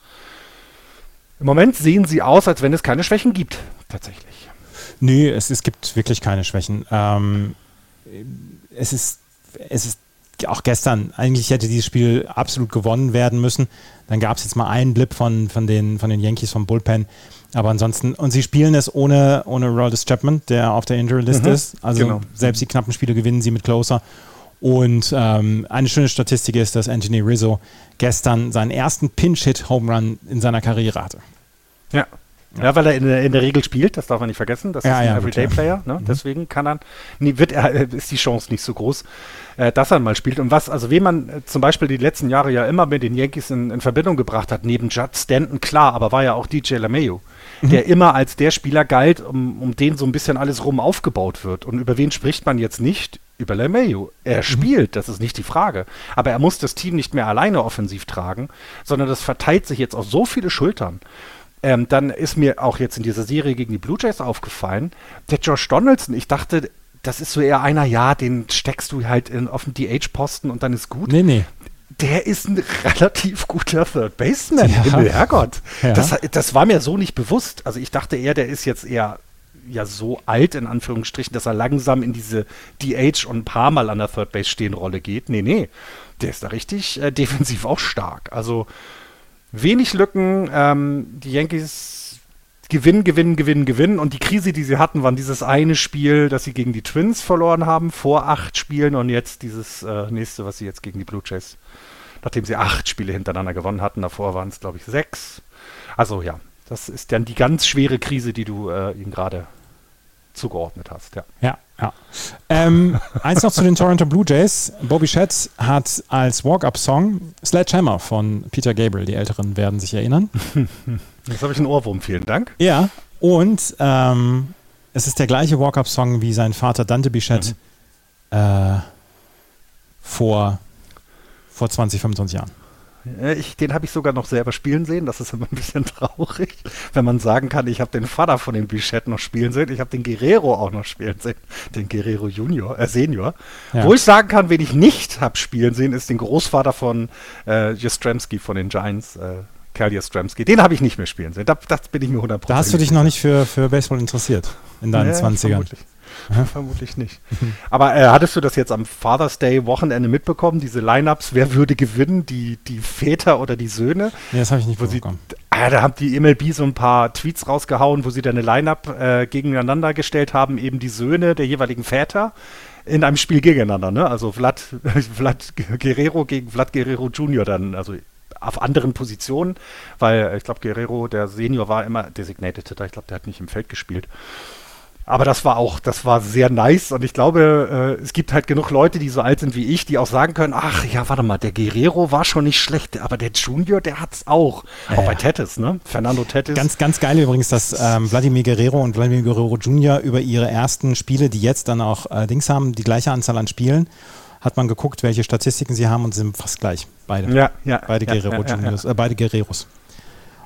Im Moment sehen sie aus, als wenn es keine Schwächen gibt, tatsächlich. Nee, es, es gibt wirklich keine Schwächen. Ähm, es ist, es ist auch gestern, eigentlich hätte dieses Spiel absolut gewonnen werden müssen. Dann gab es jetzt mal einen Blip von, von, den, von den Yankees vom Bullpen. Aber ansonsten, und sie spielen es ohne, ohne Roldis Chapman, der auf der Injury List mhm, ist. Also genau. selbst die knappen Spiele gewinnen sie mit Closer. Und ähm, eine schöne Statistik ist, dass Anthony Rizzo gestern seinen ersten Pinch-Hit-Home Run in seiner Karriere hatte. Ja, ja, weil er in der, in der, Regel spielt, das darf man nicht vergessen. Das ja, ist ein ja, Everyday-Player. Ne? Mhm. Deswegen kann er, nie, wird er, ist die Chance nicht so groß, äh, dass er mal spielt. Und was, also wen man äh, zum Beispiel die letzten Jahre ja immer mit den Yankees in, in Verbindung gebracht hat, neben Judd Stanton, klar, aber war ja auch DJ LeMayu, mhm. der immer als der Spieler galt, um, um den so ein bisschen alles rum aufgebaut wird. Und über wen spricht man jetzt nicht? Über LeMayu. Er mhm. spielt, das ist nicht die Frage. Aber er muss das Team nicht mehr alleine offensiv tragen, sondern das verteilt sich jetzt auf so viele Schultern. Ähm, dann ist mir auch jetzt in dieser Serie gegen die Blue Jays aufgefallen, der Josh Donaldson, ich dachte, das ist so eher einer, ja, den steckst du halt in, auf den DH-Posten und dann ist gut. Nee, nee. Der ist ein relativ guter Third Baseman. Ja. Himmel, Herrgott. Ja. Das, das war mir so nicht bewusst. Also ich dachte eher, der ist jetzt eher ja so alt in Anführungsstrichen, dass er langsam in diese DH und ein paar Mal an der Third Base stehen Rolle geht. Nee, nee. Der ist da richtig äh, defensiv auch stark. Also wenig Lücken. Ähm, die Yankees gewinnen, gewinnen, gewinnen, gewinnen. Und die Krise, die sie hatten, war dieses eine Spiel, das sie gegen die Twins verloren haben, vor acht Spielen. Und jetzt dieses äh, nächste, was sie jetzt gegen die Blue Jays, nachdem sie acht Spiele hintereinander gewonnen hatten. Davor waren es, glaube ich, sechs. Also ja, das ist dann die ganz schwere Krise, die du äh, ihnen gerade zugeordnet hast. Ja. ja. Ja. Ähm, eins noch zu den Toronto Blue Jays. Bobby Shedd hat als Walk-Up-Song Sledgehammer von Peter Gabriel. Die Älteren werden sich erinnern. Jetzt habe ich einen Ohrwurm, vielen Dank. Ja, und ähm, es ist der gleiche Walk-Up-Song wie sein Vater Dante Bichette mhm. äh, vor, vor 20, 25 Jahren. Ich, den habe ich sogar noch selber spielen sehen. Das ist immer ein bisschen traurig, wenn man sagen kann, ich habe den Vater von dem Bichette noch spielen sehen. Ich habe den Guerrero auch noch spielen sehen. Den Guerrero Junior, äh Senior. Ja. Wo ich sagen kann, wen ich nicht habe spielen sehen, ist den Großvater von äh, Jastrzemski von den Giants. Äh, Kerl Jastrzemski. Den habe ich nicht mehr spielen sehen. Da, das bin ich mir 100% Da hast du dich noch nicht für, für Baseball interessiert in deinen ja, 20ern. Vermutlich. Vermutlich nicht. Aber äh, hattest du das jetzt am Father's Day Wochenende mitbekommen, diese Lineups, wer würde gewinnen, die, die Väter oder die Söhne? Nee, das habe ich nicht mitbekommen. Ah, da haben die MLB so ein paar Tweets rausgehauen, wo sie dann eine Lineup äh, gegeneinander gestellt haben, eben die Söhne der jeweiligen Väter in einem Spiel gegeneinander, ne? Also Vlad, Vlad Guerrero gegen Vlad Guerrero Jr. dann, also auf anderen Positionen, weil ich glaube, Guerrero, der Senior, war immer Designated Hitter. Ich glaube, der hat nicht im Feld gespielt. Aber das war auch, das war sehr nice und ich glaube, äh, es gibt halt genug Leute, die so alt sind wie ich, die auch sagen können, ach ja, warte mal, der Guerrero war schon nicht schlecht, aber der Junior, der hat's auch. Ja, auch bei Tettis, ne? Fernando Tettis. Ganz, ganz geil übrigens, dass ähm, Vladimir Guerrero und Vladimir Guerrero Junior über ihre ersten Spiele, die jetzt dann auch äh, Dings haben, die gleiche Anzahl an Spielen, hat man geguckt, welche Statistiken sie haben und sind fast gleich. Beide. Ja, ja. Beide ja, Guerrero ja, Juniors, äh, beide Guerreros.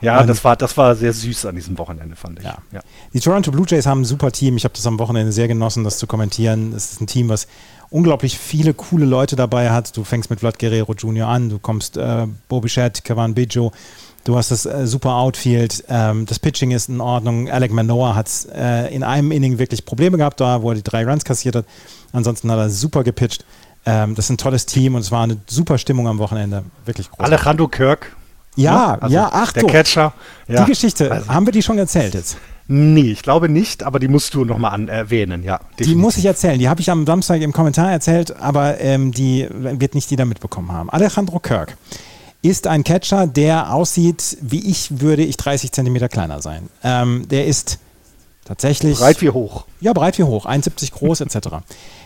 Ja, das war, das war sehr süß an diesem Wochenende, fand ich. Ja. ja. Die Toronto Blue Jays haben ein super Team. Ich habe das am Wochenende sehr genossen, das zu kommentieren. Es ist ein Team, was unglaublich viele coole Leute dabei hat. Du fängst mit Vlad Guerrero Jr. an, du kommst äh, Bobby Shedd, Kavan Bijo, du hast das äh, super Outfield, ähm, das Pitching ist in Ordnung. Alec Manoa hat äh, in einem Inning wirklich Probleme gehabt, da wo er die drei Runs kassiert hat. Ansonsten hat er super gepitcht. Ähm, das ist ein tolles Team und es war eine super Stimmung am Wochenende. Wirklich groß. Alejandro Kirk ja, also ja, Achtung. Der Catcher. Ja. Die Geschichte, also, haben wir die schon erzählt jetzt? Nee, ich glaube nicht, aber die musst du nochmal erwähnen, ja. Definitiv. Die muss ich erzählen. Die habe ich am Samstag im Kommentar erzählt, aber ähm, die wird nicht jeder mitbekommen haben. Alejandro Kirk ist ein Catcher, der aussieht, wie ich würde ich 30 Zentimeter kleiner sein. Ähm, der ist tatsächlich. Breit wie hoch. Ja, breit wie hoch, 1,70 groß etc.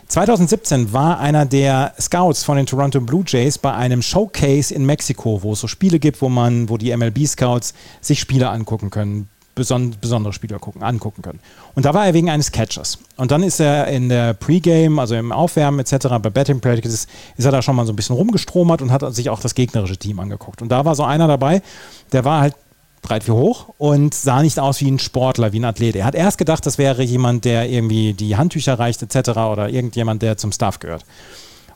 2017 war einer der Scouts von den Toronto Blue Jays bei einem Showcase in Mexiko, wo es so Spiele gibt, wo man, wo die MLB-Scouts sich Spiele angucken können, beson besondere Spieler gucken, angucken können. Und da war er wegen eines Catchers. Und dann ist er in der Pre-Game, also im Aufwärmen etc., bei Betting Practices, ist er da schon mal so ein bisschen rumgestromert und hat sich auch das gegnerische Team angeguckt. Und da war so einer dabei, der war halt breit wie hoch und sah nicht aus wie ein Sportler, wie ein Athlet. Er hat erst gedacht, das wäre jemand, der irgendwie die Handtücher reicht etc. oder irgendjemand, der zum Staff gehört.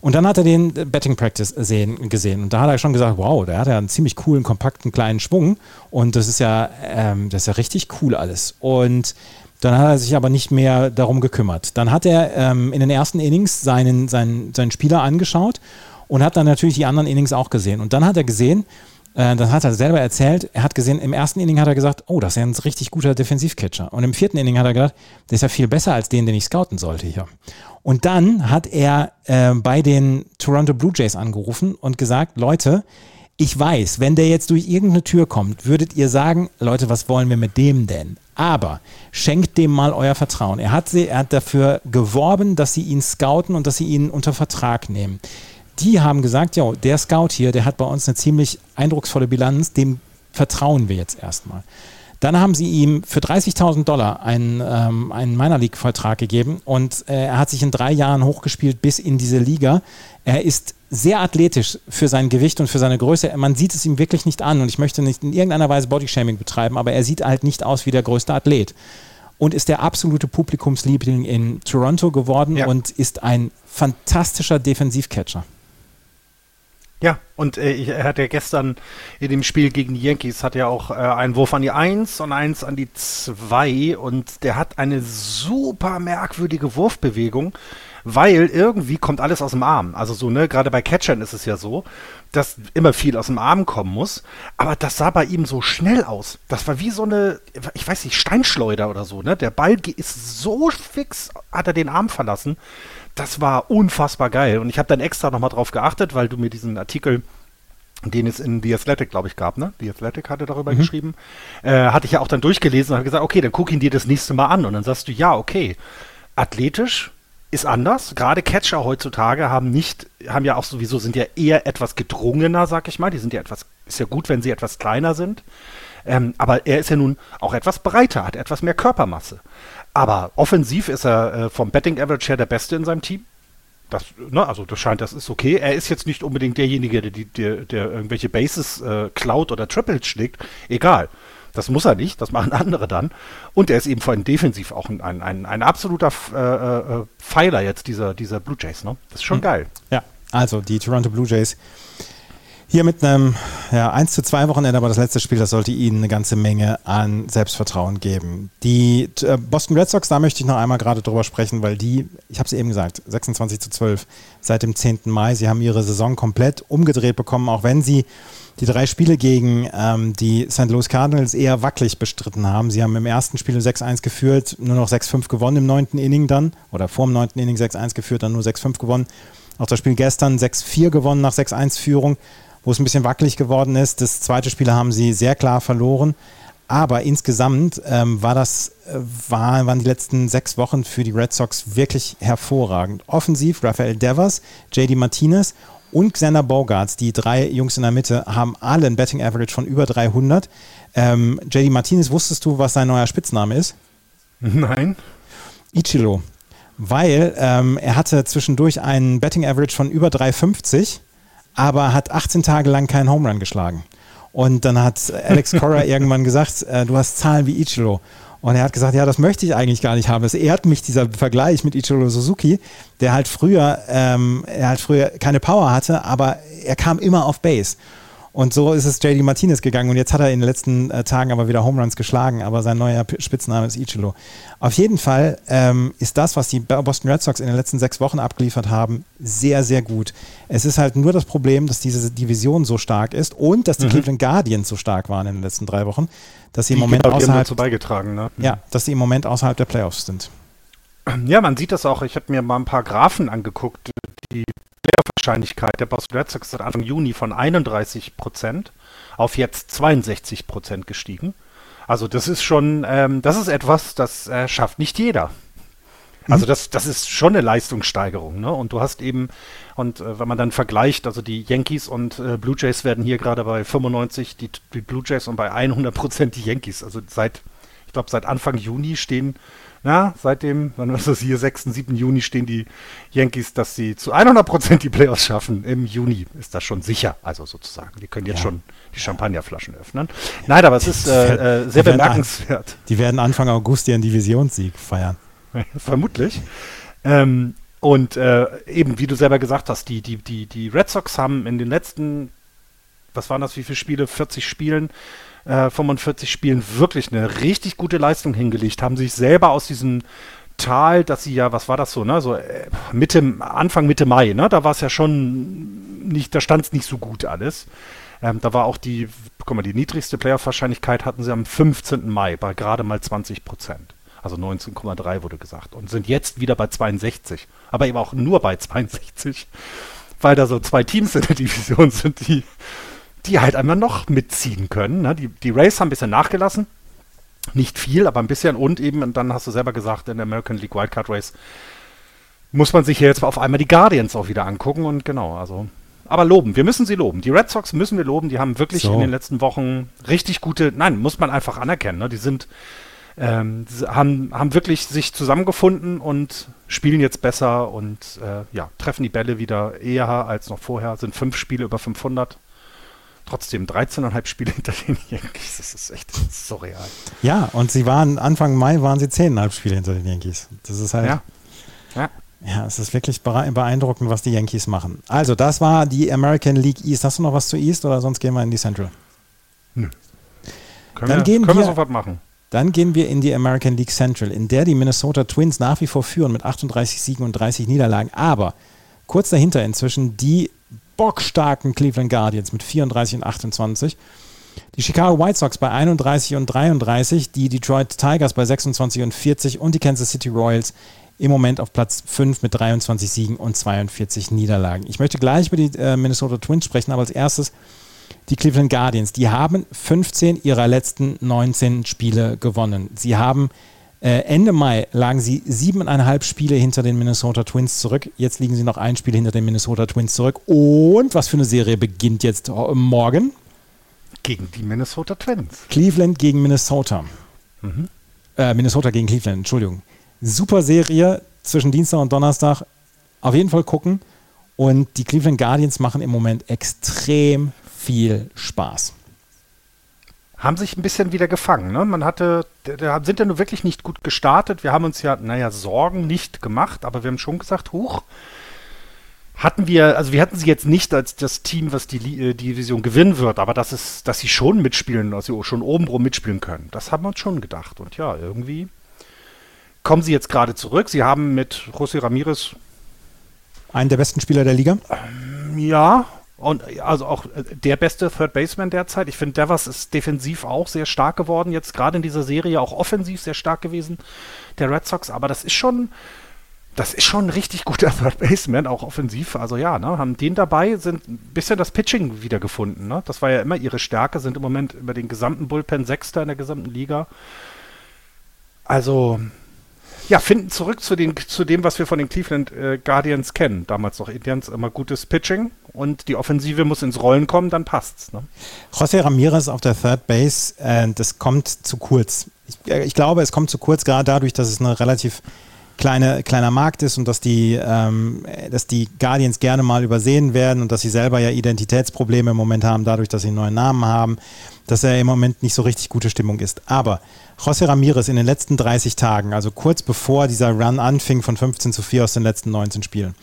Und dann hat er den Betting Practice sehen, gesehen und da hat er schon gesagt, wow, der hat ja einen ziemlich coolen, kompakten, kleinen Schwung und das ist ja, ähm, das ist ja richtig cool alles. Und dann hat er sich aber nicht mehr darum gekümmert. Dann hat er ähm, in den ersten Innings seinen, seinen, seinen Spieler angeschaut und hat dann natürlich die anderen Innings auch gesehen. Und dann hat er gesehen, äh, dann hat er selber erzählt, er hat gesehen, im ersten Inning hat er gesagt, oh, das ist ja ein richtig guter Defensivcatcher. Und im vierten Inning hat er gedacht, der ist ja viel besser als den, den ich scouten sollte hier. Und dann hat er äh, bei den Toronto Blue Jays angerufen und gesagt, Leute, ich weiß, wenn der jetzt durch irgendeine Tür kommt, würdet ihr sagen, Leute, was wollen wir mit dem denn? Aber schenkt dem mal euer Vertrauen. Er hat, sie, er hat dafür geworben, dass sie ihn scouten und dass sie ihn unter Vertrag nehmen die haben gesagt, ja, der Scout hier, der hat bei uns eine ziemlich eindrucksvolle Bilanz, dem vertrauen wir jetzt erstmal. Dann haben sie ihm für 30.000 Dollar einen, ähm, einen Minor League-Vertrag gegeben und äh, er hat sich in drei Jahren hochgespielt bis in diese Liga. Er ist sehr athletisch für sein Gewicht und für seine Größe. Man sieht es ihm wirklich nicht an und ich möchte nicht in irgendeiner Weise Bodyshaming betreiben, aber er sieht halt nicht aus wie der größte Athlet und ist der absolute Publikumsliebling in Toronto geworden ja. und ist ein fantastischer Defensivcatcher. Ja, und äh, er hat ja gestern in dem Spiel gegen die Yankees hat ja auch äh, einen Wurf an die 1 und eins an die 2 und der hat eine super merkwürdige Wurfbewegung, weil irgendwie kommt alles aus dem Arm. Also so, ne, gerade bei Catchern ist es ja so, dass immer viel aus dem Arm kommen muss, aber das sah bei ihm so schnell aus. Das war wie so eine, ich weiß nicht, Steinschleuder oder so, ne? Der Ball ist so fix, hat er den Arm verlassen das war unfassbar geil. Und ich habe dann extra nochmal drauf geachtet, weil du mir diesen Artikel, den es in The Athletic, glaube ich, gab, ne? The Athletic hatte darüber mhm. geschrieben, äh, hatte ich ja auch dann durchgelesen und habe gesagt, okay, dann guck ihn dir das nächste Mal an. Und dann sagst du, ja, okay, athletisch ist anders. Gerade Catcher heutzutage haben nicht, haben ja auch sowieso, sind ja eher etwas gedrungener, sag ich mal. Die sind ja etwas, ist ja gut, wenn sie etwas kleiner sind. Ähm, aber er ist ja nun auch etwas breiter, hat etwas mehr Körpermasse. Aber offensiv ist er äh, vom Betting Average her der Beste in seinem Team. Das, ne, also das scheint, das ist okay. Er ist jetzt nicht unbedingt derjenige, der, der, der irgendwelche Bases äh, klaut oder Triples schlägt. Egal. Das muss er nicht, das machen andere dann. Und er ist eben vor allem defensiv auch ein, ein, ein, ein absoluter äh, äh, Pfeiler jetzt dieser, dieser Blue Jays. Ne? Das ist schon hm. geil. Ja, also die Toronto Blue Jays hier mit einem ja, 1 zu 2 Wochenende, aber das letzte Spiel, das sollte Ihnen eine ganze Menge an Selbstvertrauen geben. Die äh, Boston Red Sox, da möchte ich noch einmal gerade drüber sprechen, weil die, ich habe es eben gesagt, 26 zu 12 seit dem 10. Mai. Sie haben ihre Saison komplett umgedreht bekommen, auch wenn sie die drei Spiele gegen ähm, die St. Louis Cardinals eher wackelig bestritten haben. Sie haben im ersten Spiel 6-1 geführt, nur noch 6-5 gewonnen im neunten Inning dann, oder vor dem neunten Inning 6-1 geführt, dann nur 6-5 gewonnen. Auch das Spiel gestern 6-4 gewonnen nach 6-1-Führung wo es ein bisschen wackelig geworden ist. Das zweite Spiel haben sie sehr klar verloren. Aber insgesamt ähm, war das, äh, war, waren die letzten sechs Wochen für die Red Sox wirklich hervorragend. Offensiv, Rafael Devers, JD Martinez und Xander Bogarts, die drei Jungs in der Mitte, haben alle ein Betting Average von über 300. Ähm, JD Martinez, wusstest du, was sein neuer Spitzname ist? Nein. Ichiro. Weil ähm, er hatte zwischendurch einen Betting Average von über 350 aber hat 18 Tage lang keinen Home Run geschlagen. Und dann hat Alex Cora irgendwann gesagt, äh, du hast Zahlen wie Ichiro. Und er hat gesagt, ja, das möchte ich eigentlich gar nicht haben. Es ehrt mich dieser Vergleich mit Ichiro Suzuki, der halt früher, ähm, er halt früher keine Power hatte, aber er kam immer auf Base. Und so ist es JD Martinez gegangen und jetzt hat er in den letzten äh, Tagen aber wieder Home Runs geschlagen, aber sein neuer P Spitzname ist Ichiro. Auf jeden Fall ähm, ist das, was die Boston Red Sox in den letzten sechs Wochen abgeliefert haben, sehr, sehr gut. Es ist halt nur das Problem, dass diese Division so stark ist und dass die mhm. Cleveland Guardians so stark waren in den letzten drei Wochen, dass sie im Moment genau, außerhalb dazu beigetragen, ne? Ja, dass sie im Moment außerhalb der Playoffs sind. Ja, man sieht das auch. Ich habe mir mal ein paar Graphen angeguckt, die Wahrscheinlichkeit der Boston Red Sox seit Anfang Juni von 31 Prozent auf jetzt 62 Prozent gestiegen. Also das ist schon, ähm, das ist etwas, das äh, schafft nicht jeder. Also das, das ist schon eine Leistungssteigerung, ne? Und du hast eben, und äh, wenn man dann vergleicht, also die Yankees und äh, Blue Jays werden hier gerade bei 95, die, die Blue Jays und bei 100 Prozent die Yankees. Also seit, ich glaube, seit Anfang Juni stehen na, seit dem, wann war das hier, 6., 7. Juni stehen die Yankees, dass sie zu 100% die Playoffs schaffen. Im Juni ist das schon sicher, also sozusagen. Die können jetzt ja. schon die Champagnerflaschen öffnen. Nein, aber es ist äh, äh, sehr die bemerkenswert. An, die werden Anfang August ihren Divisionssieg feiern. Vermutlich. Ähm, und äh, eben, wie du selber gesagt hast, die, die, die, die Red Sox haben in den letzten, was waren das, wie viele Spiele? 40 Spielen, äh, 45 Spielen wirklich eine richtig gute Leistung hingelegt, haben sich selber aus diesem Tal, dass sie ja, was war das so, ne? So äh, Mitte, Anfang Mitte Mai, ne? Da war es ja schon nicht, da stand es nicht so gut alles. Ähm, da war auch die, guck mal, die niedrigste Playoff-Wahrscheinlichkeit hatten sie am 15. Mai bei gerade mal 20 Prozent. Also 19,3 wurde gesagt. Und sind jetzt wieder bei 62. Aber eben auch nur bei 62. Weil da so zwei Teams in der Division sind, die die halt einmal noch mitziehen können. Ne? Die, die Rays haben ein bisschen nachgelassen. Nicht viel, aber ein bisschen. Und eben, und dann hast du selber gesagt, in der American League Wildcard Race muss man sich hier jetzt auf einmal die Guardians auch wieder angucken. Und genau, also. Aber loben, wir müssen sie loben. Die Red Sox müssen wir loben. Die haben wirklich so. in den letzten Wochen richtig gute, nein, muss man einfach anerkennen. Ne? Die sind, ähm, haben, haben wirklich sich zusammengefunden und spielen jetzt besser und äh, ja, treffen die Bälle wieder eher als noch vorher. Sind fünf Spiele über 500 trotzdem 13,5 Spiele hinter den Yankees. Das ist echt surreal. Ja, und sie waren Anfang Mai waren sie 10,5 Spiele hinter den Yankees. Das ist halt. Ja. ja. Ja, es ist wirklich beeindruckend, was die Yankees machen. Also, das war die American League East. Hast du noch was zu East oder sonst gehen wir in die Central? Nö. Können, dann wir, gehen können wir, wir sofort machen. Dann gehen wir in die American League Central, in der die Minnesota Twins nach wie vor führen mit 38 Siegen und 30 Niederlagen. Aber kurz dahinter inzwischen die bockstarken Cleveland Guardians mit 34 und 28. Die Chicago White Sox bei 31 und 33, die Detroit Tigers bei 26 und 40 und die Kansas City Royals im Moment auf Platz 5 mit 23 Siegen und 42 Niederlagen. Ich möchte gleich über die äh, Minnesota Twins sprechen, aber als erstes die Cleveland Guardians. Die haben 15 ihrer letzten 19 Spiele gewonnen. Sie haben äh, Ende Mai lagen sie siebeneinhalb Spiele hinter den Minnesota Twins zurück. Jetzt liegen sie noch ein Spiel hinter den Minnesota Twins zurück. Und was für eine Serie beginnt jetzt morgen? Gegen die Minnesota Twins. Cleveland gegen Minnesota. Mhm. Äh, Minnesota gegen Cleveland, Entschuldigung. Super Serie zwischen Dienstag und Donnerstag. Auf jeden Fall gucken. Und die Cleveland Guardians machen im Moment extrem viel Spaß haben sich ein bisschen wieder gefangen. Ne? Man hatte, da sind ja nur wirklich nicht gut gestartet. Wir haben uns ja, naja, Sorgen nicht gemacht, aber wir haben schon gesagt, huch, hatten wir, also wir hatten sie jetzt nicht als das Team, was die, äh, die Division gewinnen wird, aber das ist, dass sie schon mitspielen, dass sie schon obenrum mitspielen können. Das haben wir uns schon gedacht. Und ja, irgendwie kommen sie jetzt gerade zurück. Sie haben mit José Ramirez einen der besten Spieler der Liga. Ähm, ja, und also auch äh, der beste Third Baseman derzeit. Ich finde, Devers ist defensiv auch sehr stark geworden, jetzt gerade in dieser Serie auch offensiv sehr stark gewesen, der Red Sox. Aber das ist schon, das ist schon ein richtig guter Third Baseman, auch offensiv. Also ja, ne, haben den dabei, sind ein bisschen das Pitching wiedergefunden. Ne? Das war ja immer ihre Stärke, sind im Moment über den gesamten Bullpen Sechster in der gesamten Liga. Also ja, finden zurück zu, den, zu dem, was wir von den Cleveland äh, Guardians kennen. Damals noch Indians, immer gutes Pitching und die Offensive muss ins Rollen kommen, dann passt's. Ne? José Ramirez auf der Third Base, äh, das kommt zu kurz. Ich, äh, ich, glaube, es kommt zu kurz, gerade dadurch, dass es eine relativ kleine, kleiner Markt ist und dass die, ähm, dass die Guardians gerne mal übersehen werden und dass sie selber ja Identitätsprobleme im Moment haben, dadurch, dass sie einen neuen Namen haben, dass er im Moment nicht so richtig gute Stimmung ist. Aber José Ramirez in den letzten 30 Tagen, also kurz bevor dieser Run anfing von 15 zu 4 aus den letzten 19 Spielen,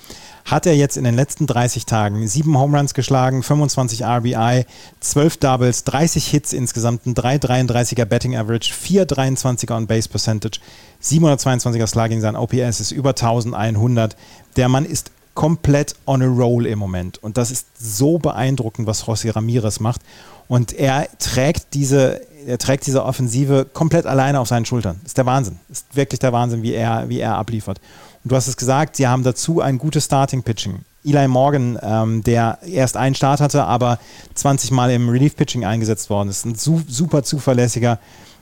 hat er jetzt in den letzten 30 Tagen sieben Home Runs geschlagen, 25 RBI, 12 Doubles, 30 Hits insgesamt, ein 3,33er Betting Average, 4,23er On Base Percentage, 722er Slugging, sein OPS ist über 1100. Der Mann ist komplett on a roll im Moment und das ist so beeindruckend, was José Ramirez macht und er trägt diese er trägt diese Offensive komplett alleine auf seinen Schultern. Ist der Wahnsinn. Ist wirklich der Wahnsinn, wie er, wie er abliefert. Und du hast es gesagt, sie haben dazu ein gutes Starting-Pitching. Eli Morgan, ähm, der erst einen Start hatte, aber 20 Mal im Relief-Pitching eingesetzt worden ist, ein su super zuverlässiger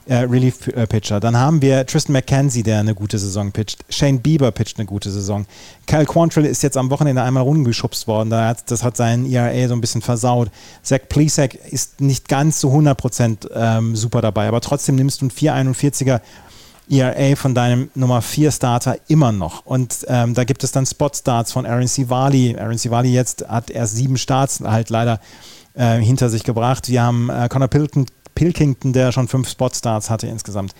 äh, Relief-Pitcher. Dann haben wir Tristan McKenzie, der eine gute Saison pitcht. Shane Bieber pitcht eine gute Saison. Kyle Quantrill ist jetzt am Wochenende einmal rumgeschubst worden. Das hat seinen ERA so ein bisschen versaut. Zach Plesac ist nicht ganz zu 100% ähm, super dabei, aber trotzdem nimmst du einen 441er ERA von deinem Nummer 4 Starter immer noch. Und ähm, da gibt es dann Spot-Starts von Aaron Sivali. Aaron Sivali jetzt hat erst sieben Starts halt leider äh, hinter sich gebracht. Wir haben äh, Connor Pilton, Pilkington, der schon fünf Spot-Starts hatte insgesamt.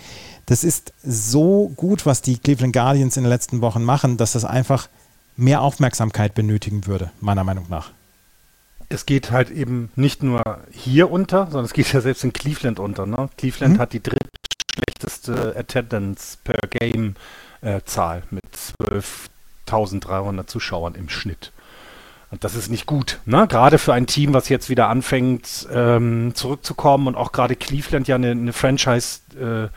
Das ist so gut, was die Cleveland Guardians in den letzten Wochen machen, dass das einfach mehr Aufmerksamkeit benötigen würde, meiner Meinung nach. Es geht halt eben nicht nur hier unter, sondern es geht ja selbst in Cleveland unter. Ne? Cleveland mhm. hat die dritte schlechteste Attendance per Game äh, Zahl mit 12.300 Zuschauern im Schnitt. Und das ist nicht gut, ne? Gerade für ein Team, was jetzt wieder anfängt ähm, zurückzukommen und auch gerade Cleveland ja eine, eine Franchise, äh,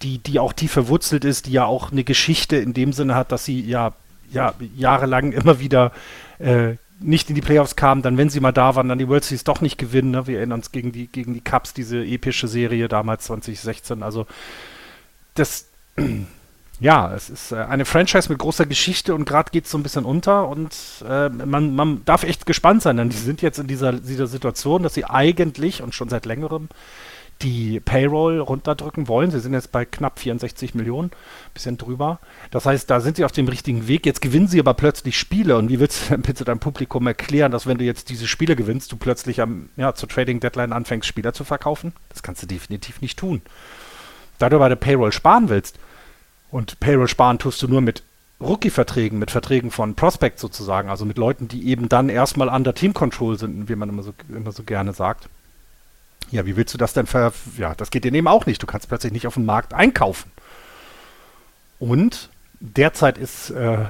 die, die auch tief verwurzelt ist, die ja auch eine Geschichte in dem Sinne hat, dass sie ja, ja jahrelang immer wieder äh, nicht in die Playoffs kamen, dann wenn sie mal da waren, dann die World Series doch nicht gewinnen. Ne? Wir erinnern uns gegen die, gegen die Cubs, diese epische Serie damals 2016. Also das, ja, es ist äh, eine Franchise mit großer Geschichte und gerade geht es so ein bisschen unter und äh, man, man darf echt gespannt sein, denn die sind jetzt in dieser, dieser Situation, dass sie eigentlich und schon seit längerem die Payroll runterdrücken wollen. Sie sind jetzt bei knapp 64 Millionen, bisschen drüber. Das heißt, da sind sie auf dem richtigen Weg. Jetzt gewinnen sie aber plötzlich Spiele. Und wie willst du denn bitte deinem Publikum erklären, dass wenn du jetzt diese Spiele gewinnst, du plötzlich am, ja, zur Trading Deadline anfängst, Spieler zu verkaufen? Das kannst du definitiv nicht tun. Da du bei der Payroll sparen willst, und Payroll sparen tust du nur mit Rookie-Verträgen, mit Verträgen von Prospects sozusagen, also mit Leuten, die eben dann erstmal under Team Control sind, wie man immer so, immer so gerne sagt. Ja, wie willst du das denn ver... Ja, das geht dir eben auch nicht. Du kannst plötzlich nicht auf dem Markt einkaufen. Und derzeit ist äh,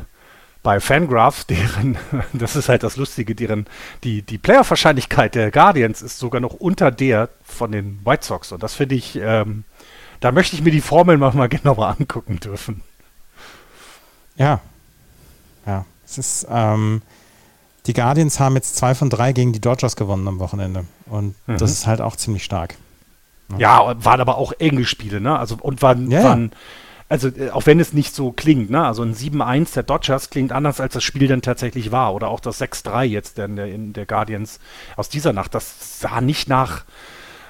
bei Fangraphs, deren, das ist halt das Lustige, deren, die, die Player-Wahrscheinlichkeit der Guardians ist sogar noch unter der von den White Sox. Und das finde ich, ähm, da möchte ich mir die Formeln mal genauer angucken dürfen. Ja. Ja. Es ist, ähm, die Guardians haben jetzt zwei von drei gegen die Dodgers gewonnen am Wochenende. Und mhm. das ist halt auch ziemlich stark. Ja, ja waren aber auch enge Spiele, ne? Also, und waren, ja, waren also äh, auch wenn es nicht so klingt, ne? Also ein 7-1 der Dodgers klingt anders, als das Spiel dann tatsächlich war. Oder auch das 6-3 jetzt in der, in der Guardians aus dieser Nacht. Das sah nicht nach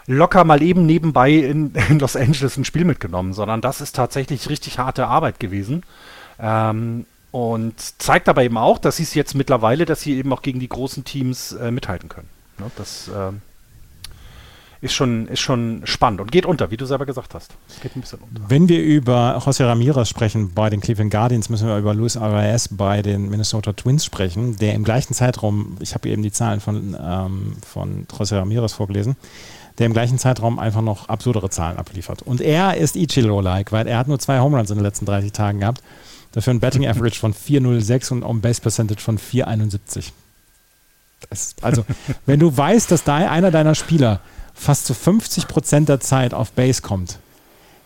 locker mal eben nebenbei in, in Los Angeles ein Spiel mitgenommen, sondern das ist tatsächlich richtig harte Arbeit gewesen. Ähm, und zeigt aber eben auch, dass sie es jetzt mittlerweile, dass sie eben auch gegen die großen Teams äh, mithalten können. Ne? Das äh, ist, schon, ist schon spannend und geht unter, wie du selber gesagt hast. Geht ein bisschen unter. Wenn wir über José Ramirez sprechen bei den Cleveland Guardians, müssen wir über Luis Arias bei den Minnesota Twins sprechen, der im gleichen Zeitraum, ich habe eben die Zahlen von, ähm, von José Ramirez vorgelesen, der im gleichen Zeitraum einfach noch absurdere Zahlen abliefert. Und er ist Ichiro-like, weil er hat nur zwei Home Runs in den letzten 30 Tagen gehabt. Dafür ein Betting Average von 4,06 und On Base Percentage von 4,71. Also, wenn du weißt, dass da einer deiner Spieler fast zu 50 Prozent der Zeit auf Base kommt,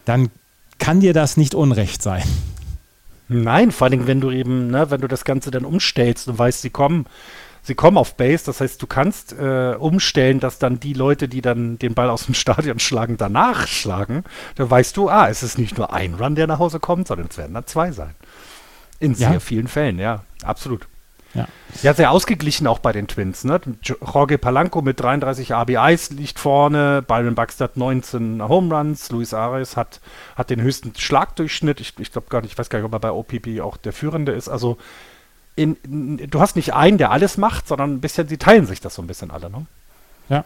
dann kann dir das nicht unrecht sein. Nein, vor allem, wenn du eben, ne, wenn du das Ganze dann umstellst und weißt, sie kommen, sie kommen auf Base, das heißt, du kannst äh, umstellen, dass dann die Leute, die dann den Ball aus dem Stadion schlagen, danach schlagen, dann weißt du, ah, es ist nicht nur ein Run, der nach Hause kommt, sondern es werden dann zwei sein. In sehr ja. vielen Fällen, ja, absolut. Ja. ja, sehr ausgeglichen auch bei den Twins. Ne? Jorge Palanco mit 33 RBIs liegt vorne, Byron Buxton hat 19 Home Runs, Luis Ares hat, hat den höchsten Schlagdurchschnitt. Ich, ich glaube gar nicht, ich weiß gar nicht, ob er bei OPP auch der Führende ist. Also in, in, du hast nicht einen, der alles macht, sondern ein bisschen, sie teilen sich das so ein bisschen alle. Ne? Ja.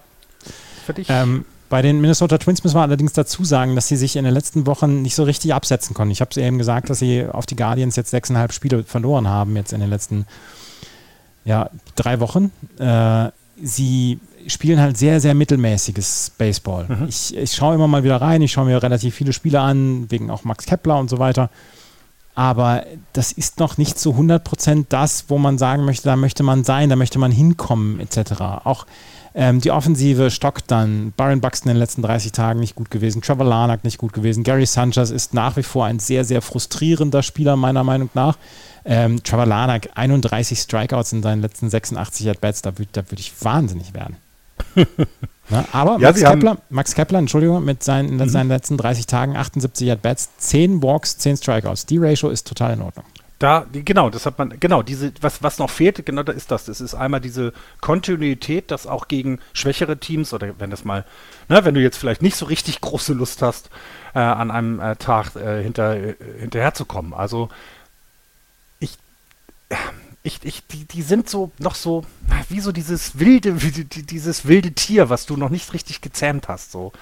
Für dich. Ähm, bei den Minnesota Twins müssen wir allerdings dazu sagen, dass sie sich in den letzten Wochen nicht so richtig absetzen konnten. Ich habe es eben gesagt, dass sie auf die Guardians jetzt sechseinhalb Spiele verloren haben, jetzt in den letzten ja, drei Wochen. Äh, sie spielen halt sehr, sehr mittelmäßiges Baseball. Mhm. Ich, ich schaue immer mal wieder rein, ich schaue mir relativ viele Spiele an, wegen auch Max Kepler und so weiter. Aber das ist noch nicht zu 100% das, wo man sagen möchte, da möchte man sein, da möchte man hinkommen, etc. Auch ähm, die Offensive stockt dann. Byron Buxton in den letzten 30 Tagen nicht gut gewesen. Trevor Larnack nicht gut gewesen. Gary Sanchez ist nach wie vor ein sehr, sehr frustrierender Spieler, meiner Meinung nach. Ähm, Trevor Larnack, 31 Strikeouts in seinen letzten 86 At-Bats, da würde da würd ich wahnsinnig werden. Na, aber Ja, Max, Kepler, Max Kepler, Entschuldigung, mit seinen, Mhm. seinen letzten 30 Tagen 78 At-Bats, 10 Walks, 10 Strikeouts. Die Ratio ist total in Ordnung. Da, die, genau, das hat man, genau, diese, was, was noch fehlt, genau da ist das. Das ist einmal diese Kontinuität, dass auch gegen schwächere Teams oder wenn das mal, ne, wenn du jetzt vielleicht nicht so richtig große Lust hast, äh, an einem äh, Tag äh, hinter, äh, hinterherzukommen. Also ich, ich, ich, die, die sind so noch so, wie so dieses wilde, dieses wilde Tier, was du noch nicht richtig gezähmt hast. So.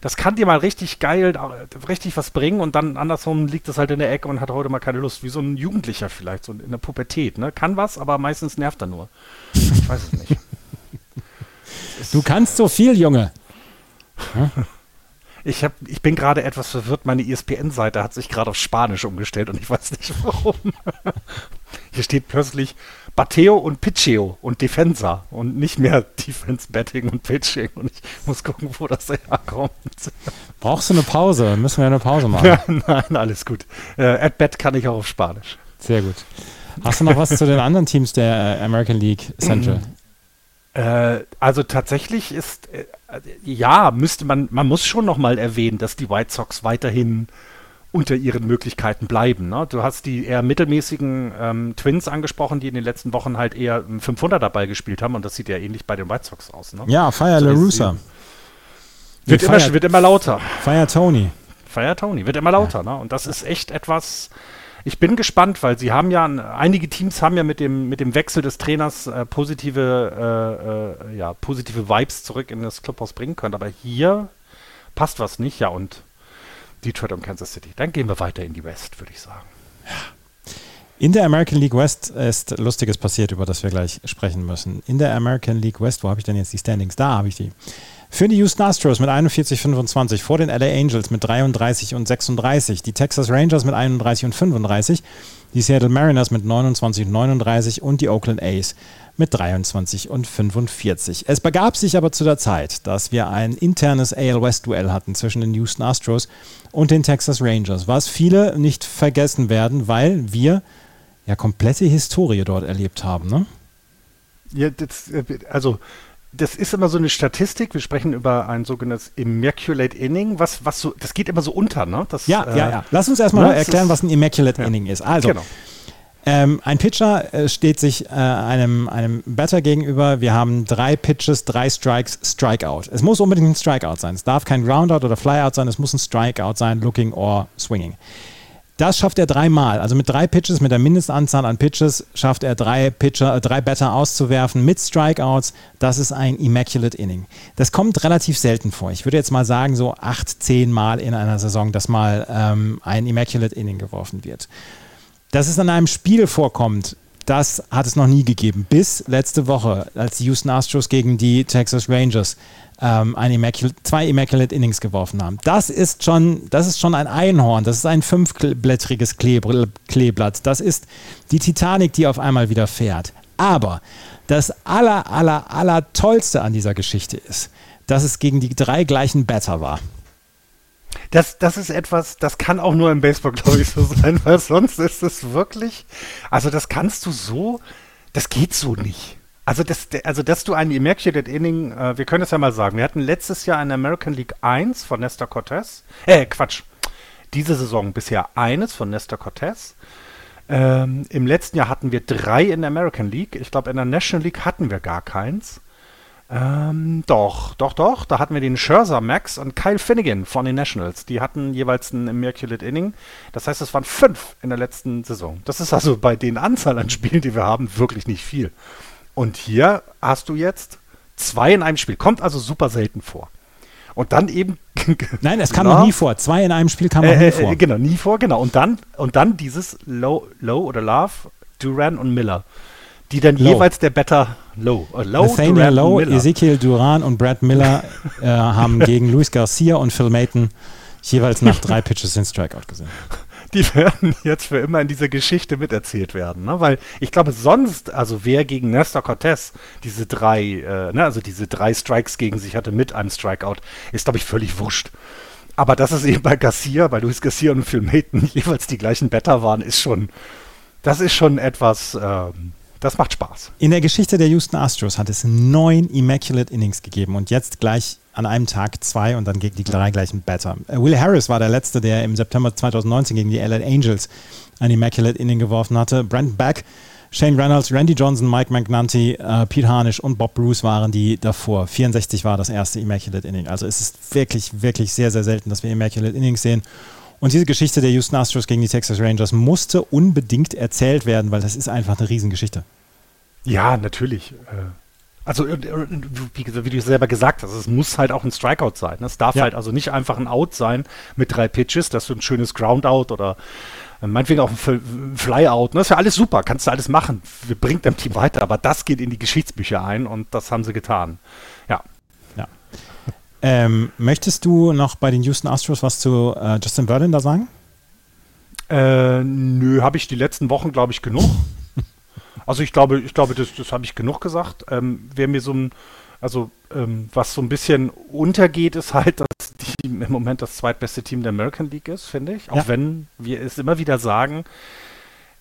Das kann dir mal richtig geil, äh, richtig was bringen und dann andersrum liegt es halt in der Ecke und hat heute mal keine Lust. Wie so ein Jugendlicher vielleicht, so in der Pubertät. Ne? Kann was, aber meistens nervt er nur. Ich weiß es nicht. Du kannst so viel, Junge. Ich, hab, ich bin gerade etwas verwirrt. Meine E ESPN-Seite hat sich gerade auf Spanisch umgestellt und ich weiß nicht warum. Hier steht plötzlich Bateo und Pitcheo und Defensa und nicht mehr Defense, Betting und Pitching. Und ich muss gucken, wo das herkommt. Brauchst du eine Pause? Müssen wir eine Pause machen. Ja, nein, alles gut. Äh, At Bat kann ich auch auf Spanisch. Sehr gut. Hast du noch was zu den anderen Teams der äh, American League Central? Äh, also tatsächlich ist, äh, ja, müsste man, man muss schon nochmal erwähnen, dass die White Sox weiterhin unter ihren Möglichkeiten bleiben. Ne? Du hast die eher mittelmäßigen ähm, Twins angesprochen, die in den letzten Wochen halt eher einen 500er Ball gespielt haben und das sieht ja ähnlich bei den White Sox aus. Ne? Ja, Fire So, das- LaRussa. Wird, Nee, immer, Fire- wird immer lauter. Fire Tony. Fire Tony wird immer lauter, ne? Und das ist echt etwas. Ich bin gespannt, weil sie haben ja, einige Teams haben ja mit dem, mit dem Wechsel des Trainers äh, positive, äh, äh, ja, positive Vibes zurück in das Clubhaus bringen können. Aber hier passt was nicht, ja, und Detroit und Kansas City. Dann gehen wir weiter in die West, würde ich sagen. In der American League West ist Lustiges passiert, über das wir gleich sprechen müssen. In der American League West, wo habe ich denn jetzt die Standings? Da habe ich die. Für die Houston Astros mit 41,25, vor den LA Angels mit 33 und 36, die Texas Rangers mit 31 und 35, die Seattle Mariners mit 29 und 39 und die Oakland A's mit 23 und 45. Es begab sich aber zu der Zeit, dass wir ein internes AL West Duell hatten zwischen den Houston Astros und den Texas Rangers, was viele nicht vergessen werden, weil wir ja komplette Historie dort erlebt haben, ne? Ja, das, also das ist immer so eine Statistik. Wir sprechen über ein sogenanntes Immaculate Inning, was, was so, das geht immer so unter, ne? Das, Ja, äh, ja, ja. Lass uns erstmal ne, erklären, was ein Immaculate Ja. Inning ist. Also, Genau. Ähm, ein Pitcher äh, steht sich äh, einem, einem Batter gegenüber. Wir haben drei Pitches, drei Strikes, Strikeout. Es muss unbedingt ein Strikeout sein. Es darf kein Groundout oder Flyout sein. Es muss ein Strikeout sein, Looking or Swinging. Das schafft er dreimal. Also mit drei Pitches, mit der Mindestanzahl an Pitches, schafft er drei Pitcher, äh, drei Batter auszuwerfen mit Strikeouts. Das ist ein Immaculate Inning. Das kommt relativ selten vor. Ich würde jetzt mal sagen, so acht, zehn Mal in einer Saison, dass mal ähm, ein Immaculate Inning geworfen wird. Dass es an einem Spiel vorkommt, das hat es noch nie gegeben. Bis letzte Woche, als die Houston Astros gegen die Texas Rangers ähm, ein Immaculate, zwei Immaculate Innings geworfen haben. Das ist schon, das ist schon ein Einhorn. Das ist ein fünfblättriges Kleeblatt. Das ist die Titanic, die auf einmal wieder fährt. Aber das aller, aller, aller Tollste an dieser Geschichte ist, dass es gegen die drei gleichen Batter war. Das, das ist etwas, das kann auch nur im Baseball, glaube ich, so sein, weil sonst ist es wirklich, also das kannst du so, das geht so nicht. Also, das, also dass du ein Immaculate Inning, äh, wir können es ja mal sagen, wir hatten letztes Jahr in der American League 1 von Nestor Cortez, äh, Quatsch, diese Saison bisher eines von Nestor Cortez. Ähm, Im letzten Jahr hatten wir drei in der American League. Ich glaube, in der National League hatten wir gar keins. Ähm, doch, doch, doch. Da hatten wir den Scherzer Max und Kyle Finnegan von den Nationals. Die hatten jeweils ein Immaculate Inning. Das heißt, es waren fünf in der letzten Saison. Das ist also bei den Anzahl an Spielen, die wir haben, wirklich nicht viel. Und hier hast du jetzt zwei in einem Spiel. Kommt also super selten vor. Und dann eben. Nein, es kam Ja. noch nie vor. Zwei in einem Spiel kam noch Äh, nie äh, vor. äh, genau, nie vor, genau. Und dann, und dann dieses Low, Low oder Love, Duran und Miller. Die dann Low. jeweils der Better Low. Äh, Low, Nathaniel Lowe, Miller. Ezekiel Duran und Brad Miller äh, haben gegen Luis Garcia und Phil Mayton jeweils nach drei Pitches den Strikeout gesehen. die werden jetzt für immer in dieser Geschichte miterzählt werden, ne? Weil ich glaube, sonst, also wer gegen Nestor Cortez diese drei, äh, ne, also diese drei Strikes gegen sich hatte mit einem Strikeout, ist, glaube ich, völlig wurscht. Aber dass es eben bei Garcia, bei Luis Garcia und Phil Mayton jeweils die gleichen Better waren, ist schon, das ist schon etwas, ähm, das macht Spaß. In der Geschichte der Houston Astros hat es neun Immaculate Innings gegeben und jetzt gleich an einem Tag zwei und dann gegen die drei gleichen Batter. Äh, Will Harris war der Letzte, der im September 2019 gegen die LA Angels ein Immaculate Inning geworfen hatte. Brent Beck, Shane Reynolds, Randy Johnson, Mike McNulty, äh, Pete Harnisch und Bob Bruce waren die davor. 64 war das erste Immaculate Inning. Also es ist wirklich, wirklich sehr, sehr selten, dass wir Immaculate Innings sehen. Und diese Geschichte der Houston Astros gegen die Texas Rangers musste unbedingt erzählt werden, weil das ist einfach eine Riesengeschichte. Ja, natürlich. Äh, also, wie, wie, du selber gesagt hast, es muss halt auch ein Strikeout sein. Es darf ja. halt also nicht einfach ein Out sein mit drei Pitches, dass du ein schönes Groundout oder äh, meinetwegen auch ein Flyout. Das ist ja alles super, kannst du alles machen. Wir bringen dem Team weiter, aber das geht in die Geschichtsbücher ein und das haben sie getan. Ähm, möchtest du noch bei den Houston Astros was zu äh, Justin Verlander sagen? Äh, nö, habe ich die letzten Wochen, glaube ich, genug. Also ich glaube, ich glaube, das, das habe ich genug gesagt. Ähm, wer mir so ein, also ähm, was so ein bisschen untergeht, ist halt, dass die im Moment das zweitbeste Team der American League ist, finde ich. Auch ja. wenn wir es immer wieder sagen.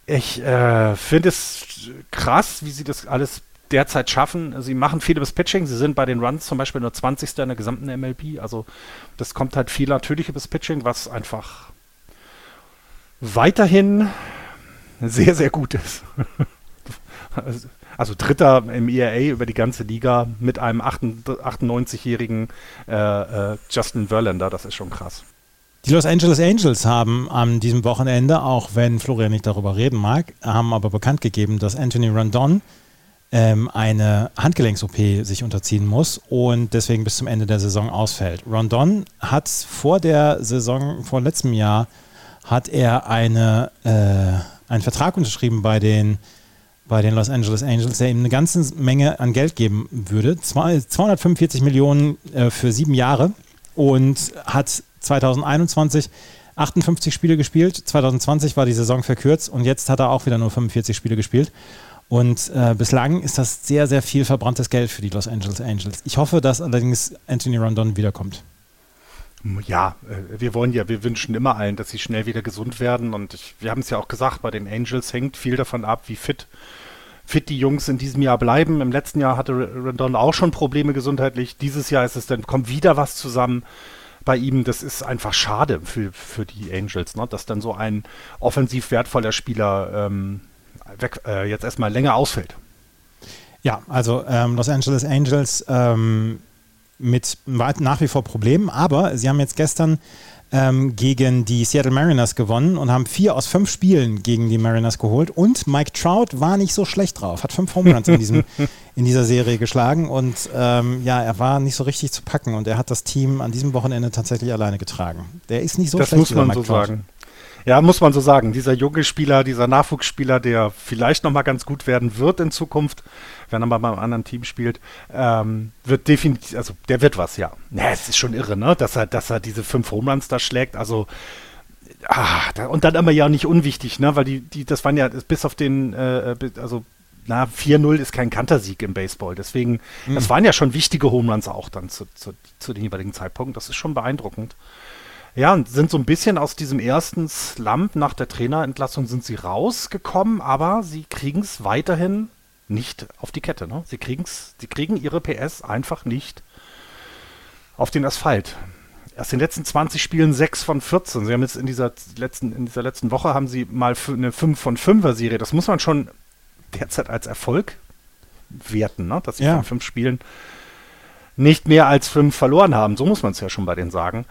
Ich äh, finde es krass, wie sie das alles derzeit schaffen. Sie machen viel übers Pitching. Sie sind bei den Runs zum Beispiel nur 20. in der gesamten MLB. Also das kommt halt viel natürlich übers Pitching, was einfach weiterhin sehr, sehr gut ist. also Dritter im ERA über die ganze Liga mit einem 98-jährigen äh, äh, Justin Verlander. Das ist schon krass. Die Los Angeles Angels haben an diesem Wochenende, auch wenn Florian nicht darüber reden mag, haben aber bekannt gegeben, dass Anthony Rondon ähm, eine Handgelenks-OP sich unterziehen muss und deswegen bis zum Ende der Saison ausfällt. Rondon hat vor der Saison, vor letztem Jahr, hat er eine, äh, einen Vertrag unterschrieben bei den bei den Los Angeles Angels, der ihm eine ganze Menge an Geld geben würde. 245 Millionen äh, für sieben Jahre und hat 2021 58 Spiele gespielt. 2020 war die Saison verkürzt und jetzt hat er auch wieder nur 45 Spiele gespielt. Und äh, bislang ist das sehr, sehr viel verbranntes Geld für die Los Angeles Angels. Ich hoffe, dass allerdings Anthony Rondon wiederkommt. Ja, äh, wir wollen ja, wir wünschen immer allen, dass sie schnell wieder gesund werden. Und ich, wir haben es ja auch gesagt, bei den Angels hängt viel davon ab, wie fit fit die Jungs in diesem Jahr bleiben. Im letzten Jahr hatte Rendon auch schon Probleme gesundheitlich. Dieses Jahr ist es dann, kommt wieder was zusammen bei ihm. Das ist einfach schade für, für die Angels, ne? dass dann so ein offensiv wertvoller Spieler ähm, weg, äh, jetzt erstmal länger ausfällt. Ja, also ähm, Los Angeles Angels ähm, mit nach wie vor Problemen, aber sie haben jetzt gestern ähm, gegen die Seattle Mariners gewonnen und haben vier aus fünf Spielen gegen die Mariners geholt. Und Mike Trout war nicht so schlecht drauf, hat fünf Home Runs in, diesem, in dieser Serie geschlagen und ähm, ja, er war nicht so richtig zu packen und er hat das Team an diesem Wochenende tatsächlich alleine getragen. Der ist nicht so das schlecht. Das muss man Mike so Trout. sagen. Ja, muss man so sagen. Dieser junge Spieler, dieser Nachwuchsspieler, der vielleicht nochmal ganz gut werden wird in Zukunft, wenn er mal beim anderen Team spielt, ähm, wird definitiv, also der wird was, ja. Ja, es ist schon irre, ne? Dass er, dass er diese fünf Homeruns da schlägt. Also ah, da, und dann immer ja nicht unwichtig, ne? Weil die, die, das waren ja bis auf den, äh, also na, 4-0 ist kein Kantersieg im Baseball. Deswegen, mhm. das waren ja schon wichtige Homeruns auch dann zu, zu, zu dem jeweiligen Zeitpunkt. Das ist schon beeindruckend. Ja, und sind so ein bisschen aus diesem ersten Slump nach der Trainerentlassung sind sie rausgekommen, aber sie kriegen es weiterhin nicht auf die Kette. Ne? Sie, kriegen's, sie kriegen ihre PS einfach nicht auf den Asphalt. Erst in den letzten 20 Spielen 6 von 14. Sie haben jetzt in dieser letzten, in dieser letzten Woche haben sie mal eine 5 von 5er Serie. Das muss man schon derzeit als Erfolg werten, ne? dass sie ja. von 5 Spielen nicht mehr als 5 verloren haben. So muss man es ja schon bei denen sagen.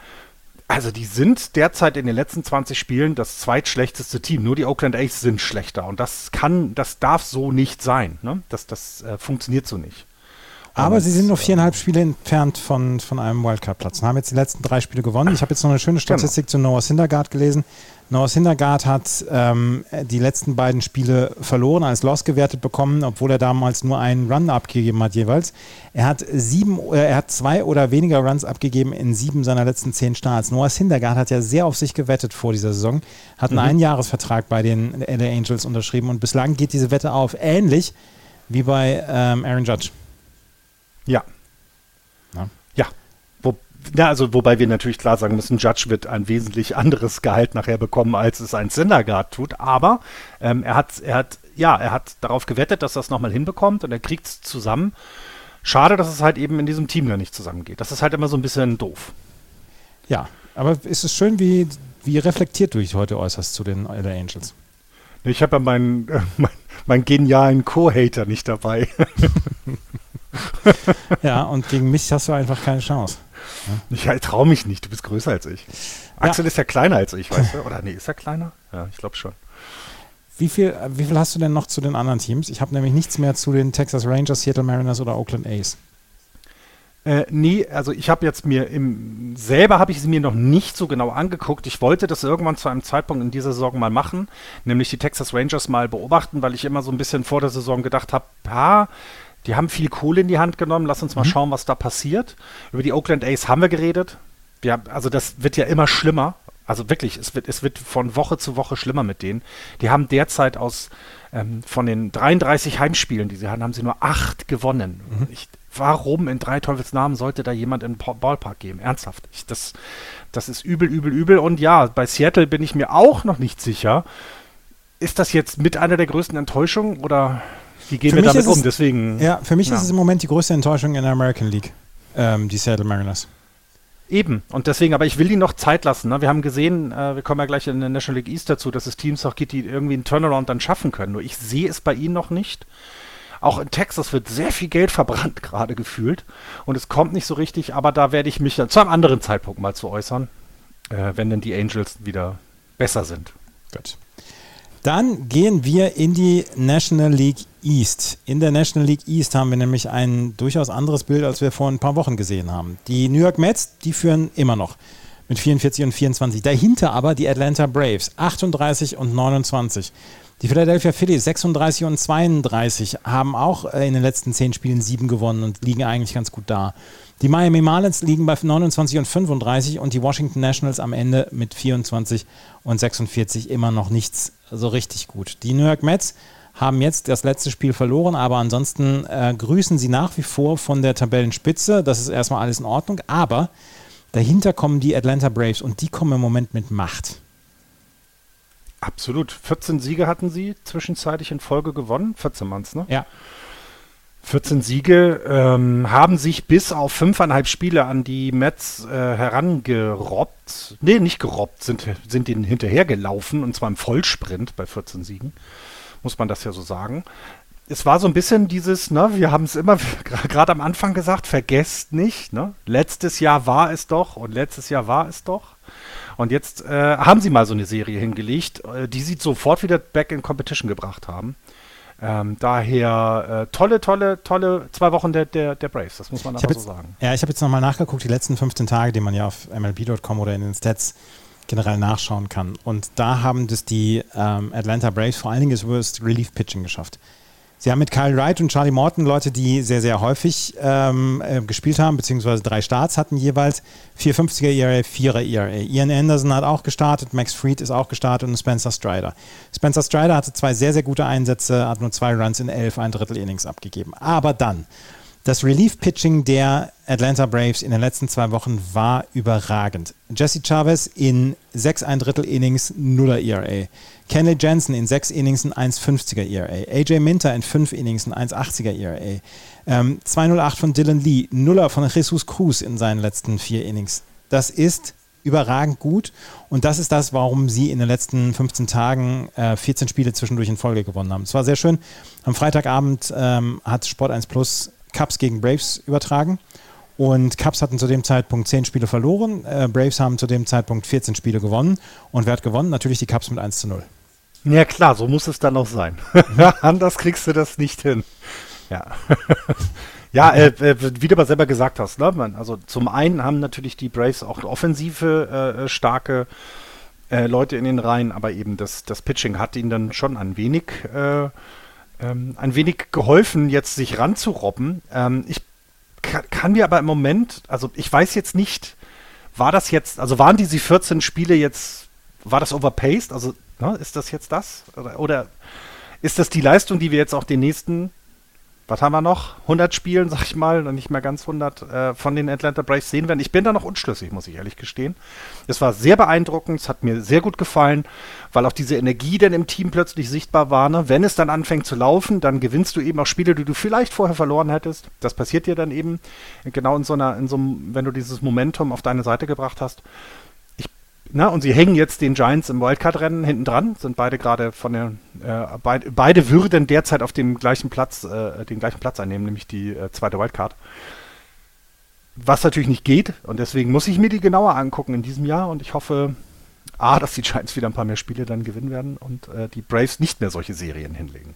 Also die sind derzeit in den letzten 20 Spielen das zweitschlechteste Team. Nur die Oakland A's sind schlechter. Und das kann, das darf so nicht sein. Ne? Das, das äh, funktioniert so nicht. Aber und, sie sind nur viereinhalb Spiele entfernt von, von einem Wildcard-Platz und haben jetzt die letzten drei Spiele gewonnen. Ich habe jetzt noch eine schöne genau. Statistik genau. zu Noah Syndergaard gelesen. Noah Syndergaard hat ähm, die letzten beiden Spiele verloren, als Loss gewertet bekommen, obwohl er damals nur einen Run abgegeben hat jeweils. Er hat sieben, äh, er hat zwei oder weniger Runs abgegeben in sieben seiner letzten zehn Starts. Noah Syndergaard hat ja sehr auf sich gewettet vor dieser Saison, hat einen mhm. Einjahresvertrag bei den LA Angels unterschrieben und bislang geht diese Wette auf, ähnlich wie bei ähm, Aaron Judge. Ja. Ja. Also wobei wir natürlich klar sagen müssen, Judge wird ein wesentlich anderes Gehalt nachher bekommen, als es ein Syndergaard tut. Aber ähm, er hat, er hat, ja, er hat darauf gewettet, dass er es nochmal hinbekommt und er kriegt es zusammen. Schade, dass es halt eben in diesem Team gar nicht zusammengeht. Das ist halt immer so ein bisschen doof. Ja, aber ist es schön, wie, wie reflektiert du dich heute äußerst zu den LA Angels? Ich habe ja meinen, äh, mein, meinen genialen Co-Hater nicht dabei. ja, und gegen mich hast du einfach keine Chance. Ich traue mich nicht, du bist größer als ich. Axel ja. ist ja kleiner als ich, weißt du? Oder nee, ist er kleiner? Ja, ich glaube schon. Wie viel, wie viel hast du denn noch zu den anderen Teams? Ich habe nämlich nichts mehr zu den Texas Rangers, Seattle Mariners oder Oakland A's. Äh, nee, also ich habe jetzt mir im selber habe ich sie mir noch nicht so genau angeguckt. Ich wollte das irgendwann zu einem Zeitpunkt in dieser Saison mal machen, nämlich die Texas Rangers mal beobachten, weil ich immer so ein bisschen vor der Saison gedacht habe, ja, die haben viel Kohle in die Hand genommen. Lass uns mal mhm. schauen, was da passiert. Über die Oakland A's haben wir geredet. Wir, also das wird ja immer schlimmer. Also wirklich, es wird, es wird von Woche zu Woche schlimmer mit denen. Die haben derzeit aus ähm, von den 33 Heimspielen, die sie hatten, haben sie nur acht gewonnen. Mhm. Ich, warum in drei Teufels Namen sollte da jemand in den Ballpark gehen? Ernsthaft. Ich, das, das ist übel, übel, übel. Und ja, bei Seattle bin ich mir auch noch nicht sicher. Ist das jetzt mit einer der größten Enttäuschungen oder wie gehen wir damit um? Deswegen. Ja, für mich ja. ist es im Moment die größte Enttäuschung in der American League, ähm, die Seattle Mariners. Eben, und deswegen, aber ich will die noch Zeit lassen. Ne? Wir haben gesehen, äh, wir kommen ja gleich in der National League East dazu, dass es Teams auch gibt, die irgendwie einen Turnaround dann schaffen können. Nur ich sehe es bei ihnen noch nicht. Auch in Texas wird sehr viel Geld verbrannt gerade gefühlt und es kommt nicht so richtig, aber da werde ich mich dann zu einem anderen Zeitpunkt mal zu äußern, äh, wenn denn die Angels wieder besser sind. Gut. Dann gehen wir in die National League East. In der National League East haben wir nämlich ein durchaus anderes Bild, als wir vor ein paar Wochen gesehen haben. Die New York Mets, die führen immer noch mit 44 und 24. Dahinter aber die Atlanta Braves, 38 und 29. Die Philadelphia Phillies 36 und 32 haben auch äh, in den letzten zehn Spielen sieben gewonnen und liegen eigentlich ganz gut da. Die Miami Marlins liegen bei 29 und 35 und die Washington Nationals am Ende mit 24 und 46 immer noch nichts so richtig gut. Die New York Mets haben jetzt das letzte Spiel verloren, aber ansonsten äh, grüßen sie nach wie vor von der Tabellenspitze. Das ist erstmal alles in Ordnung, aber dahinter kommen die Atlanta Braves und die kommen im Moment mit Macht. Absolut. 14 Siege hatten sie zwischenzeitlich in Folge gewonnen. 14 waren ne? Ja. 14 Siege ähm, haben sich bis auf fünfeinhalb Spiele an die Mets äh, herangerobbt. Nee, nicht gerobbt, sind, sind ihnen hinterhergelaufen und zwar im Vollsprint bei 14 Siegen. Muss man das ja so sagen. Es war so ein bisschen dieses, ne, wir haben es immer gerade am Anfang gesagt, vergesst nicht, ne? Letztes Jahr war es doch und letztes Jahr war es doch. Und jetzt äh, haben sie mal so eine Serie hingelegt, äh, die sie sofort wieder back in Competition gebracht haben. Ähm, daher äh, tolle, tolle, tolle zwei Wochen der, der, der Braves, das muss man einfach so sagen. Ja, ich habe jetzt nochmal nachgeguckt, die letzten 15 Tage, die man ja auf MLB.com oder in den Stats generell nachschauen kann. Und da haben das die ähm, Atlanta Braves vor allen Dingen das Worst Relief Pitching geschafft. Sie haben mit Kyle Wright und Charlie Morton Leute, die sehr, sehr häufig ähm, äh, gespielt haben, beziehungsweise drei Starts hatten jeweils. 450er ERA, 4er ERA. Ian Anderson hat auch gestartet, Max Fried ist auch gestartet und Spencer Strider. Spencer Strider hatte zwei sehr, sehr gute Einsätze, hat nur zwei Runs in elf, ein Drittel Innings abgegeben. Aber dann das Relief-Pitching der Atlanta Braves in den letzten zwei Wochen war überragend. Jesse Chavez in sechs ein Drittel Innings, Nuller ERA. Kenley Jensen in sechs Innings ein 1,50er ERA. AJ Minter in fünf Innings ein 1,80er ERA. Ähm, 2,08 von Dylan Lee, Nuller von Jesus Cruz in seinen letzten vier Innings. Das ist überragend gut und das ist das, warum sie in den letzten 15 Tagen äh, 14 Spiele zwischendurch in Folge gewonnen haben. Es war sehr schön. Am Freitagabend ähm, hat Sport 1 Plus Cubs gegen Braves übertragen. Und Cubs hatten zu dem Zeitpunkt 10 Spiele verloren. Äh, Braves haben zu dem Zeitpunkt 14 Spiele gewonnen. Und wer hat gewonnen? Natürlich die Cubs mit 1 zu 0. Ja klar, so muss es dann auch sein. Anders kriegst du das nicht hin. Ja. ja, äh, äh, wie du aber selber gesagt hast, ne? Man, also zum einen haben natürlich die Braves auch offensive äh, starke äh, Leute in den Reihen, aber eben das, das Pitching hat ihnen dann schon ein wenig äh, ähm, ein wenig geholfen, jetzt sich ranzurobben. Ähm, ich kann, kann, mir aber im Moment, also ich weiß jetzt nicht, war das jetzt, also waren diese 14 Spiele jetzt, war das overpaced? Also ne, ist das jetzt das? Oder, oder ist das die Leistung, die wir jetzt auch den nächsten was haben wir noch? 100 Spielen, sag ich mal, und nicht mehr ganz 100 äh, von den Atlanta Braves sehen werden. Ich bin da noch unschlüssig, muss ich ehrlich gestehen. Es war sehr beeindruckend, es hat mir sehr gut gefallen, weil auch diese Energie dann im Team plötzlich sichtbar war. Ne? Wenn es dann anfängt zu laufen, dann gewinnst du eben auch Spiele, die du vielleicht vorher verloren hättest. Das passiert dir dann eben genau in so einer, in so einem, wenn du dieses Momentum auf deine Seite gebracht hast. Na, und sie hängen jetzt den Giants im Wildcard-Rennen hinten dran, sind beide gerade von der, äh, beid, beide würden derzeit auf dem gleichen Platz, äh, den gleichen Platz einnehmen, nämlich die äh, zweite Wildcard. Was natürlich nicht geht und deswegen muss ich mir die genauer angucken in diesem Jahr und ich hoffe, A, dass die Giants wieder ein paar mehr Spiele dann gewinnen werden und äh, die Braves nicht mehr solche Serien hinlegen.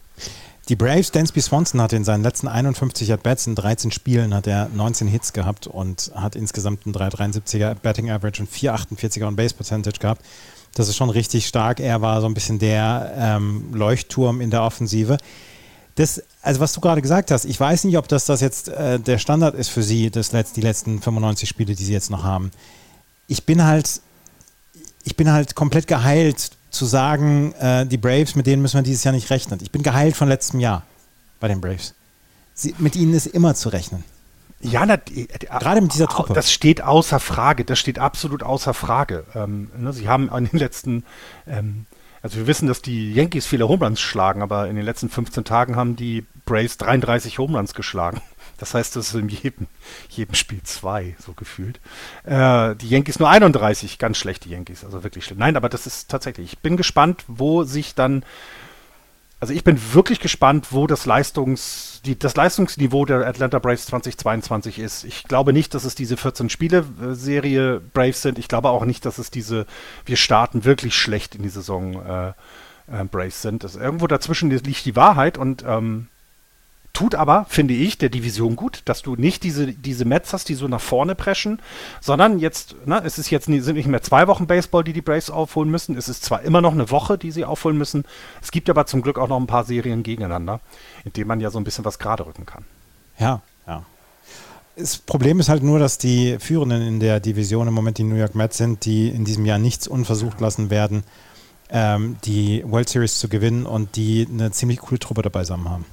Die Braves, Dansby Swanson hat in seinen letzten 51 At-Bats in 13 Spielen hat er 19 Hits gehabt und hat insgesamt einen 3,73er Batting Average und 4,48er on Base Percentage gehabt. Das ist schon richtig stark. Er war so ein bisschen der ähm, Leuchtturm in der Offensive. Das, also was du gerade gesagt hast, ich weiß nicht, ob das, das jetzt äh, der Standard ist für sie, das letzt, die letzten 95 Spiele, die sie jetzt noch haben. Ich bin halt, ich bin halt komplett geheilt zu sagen, äh, die Braves, mit denen müssen wir dieses Jahr nicht rechnen. Ich bin geheilt von letztem Jahr bei den Braves. Sie, mit ihnen ist immer zu rechnen. Ja, na, gerade mit dieser Truppe. Das steht außer Frage. Das steht absolut außer Frage. Ähm, ne, sie haben in den letzten, ähm, also wir wissen, dass die Yankees viele Homeruns schlagen, aber in den letzten 15 Tagen haben die Braves 33 Homeruns geschlagen. Das heißt, das ist in jedem, jedem Spiel zwei, so gefühlt. Äh, die Yankees nur 31, ganz schlecht, die Yankees, also wirklich schlimm. Nein, aber das ist tatsächlich, ich bin gespannt, wo sich dann, also ich bin wirklich gespannt, wo das Leistungs, die, das Leistungsniveau der Atlanta Braves 2022 ist. Ich glaube nicht, dass es diese 14-Spiele-Serie Braves sind. Ich glaube auch nicht, dass es diese, wir starten wirklich schlecht in die Saison äh, äh, Braves sind. Das, irgendwo dazwischen liegt die Wahrheit und ähm, Tut aber, finde ich, der Division gut, dass du nicht diese, diese Mets hast, die so nach vorne preschen, sondern jetzt, ne, es ist jetzt sind nicht mehr zwei Wochen Baseball, die die Braves aufholen müssen. Es ist zwar immer noch eine Woche, die sie aufholen müssen. Es gibt aber zum Glück auch noch ein paar Serien gegeneinander, in denen man ja so ein bisschen was gerade rücken kann. Ja, ja. Das Problem ist halt nur, dass die Führenden in der Division im Moment die New York Mets sind, die in diesem Jahr nichts unversucht lassen werden, ähm, die World Series zu gewinnen und die eine ziemlich coole Truppe dabei zusammen haben.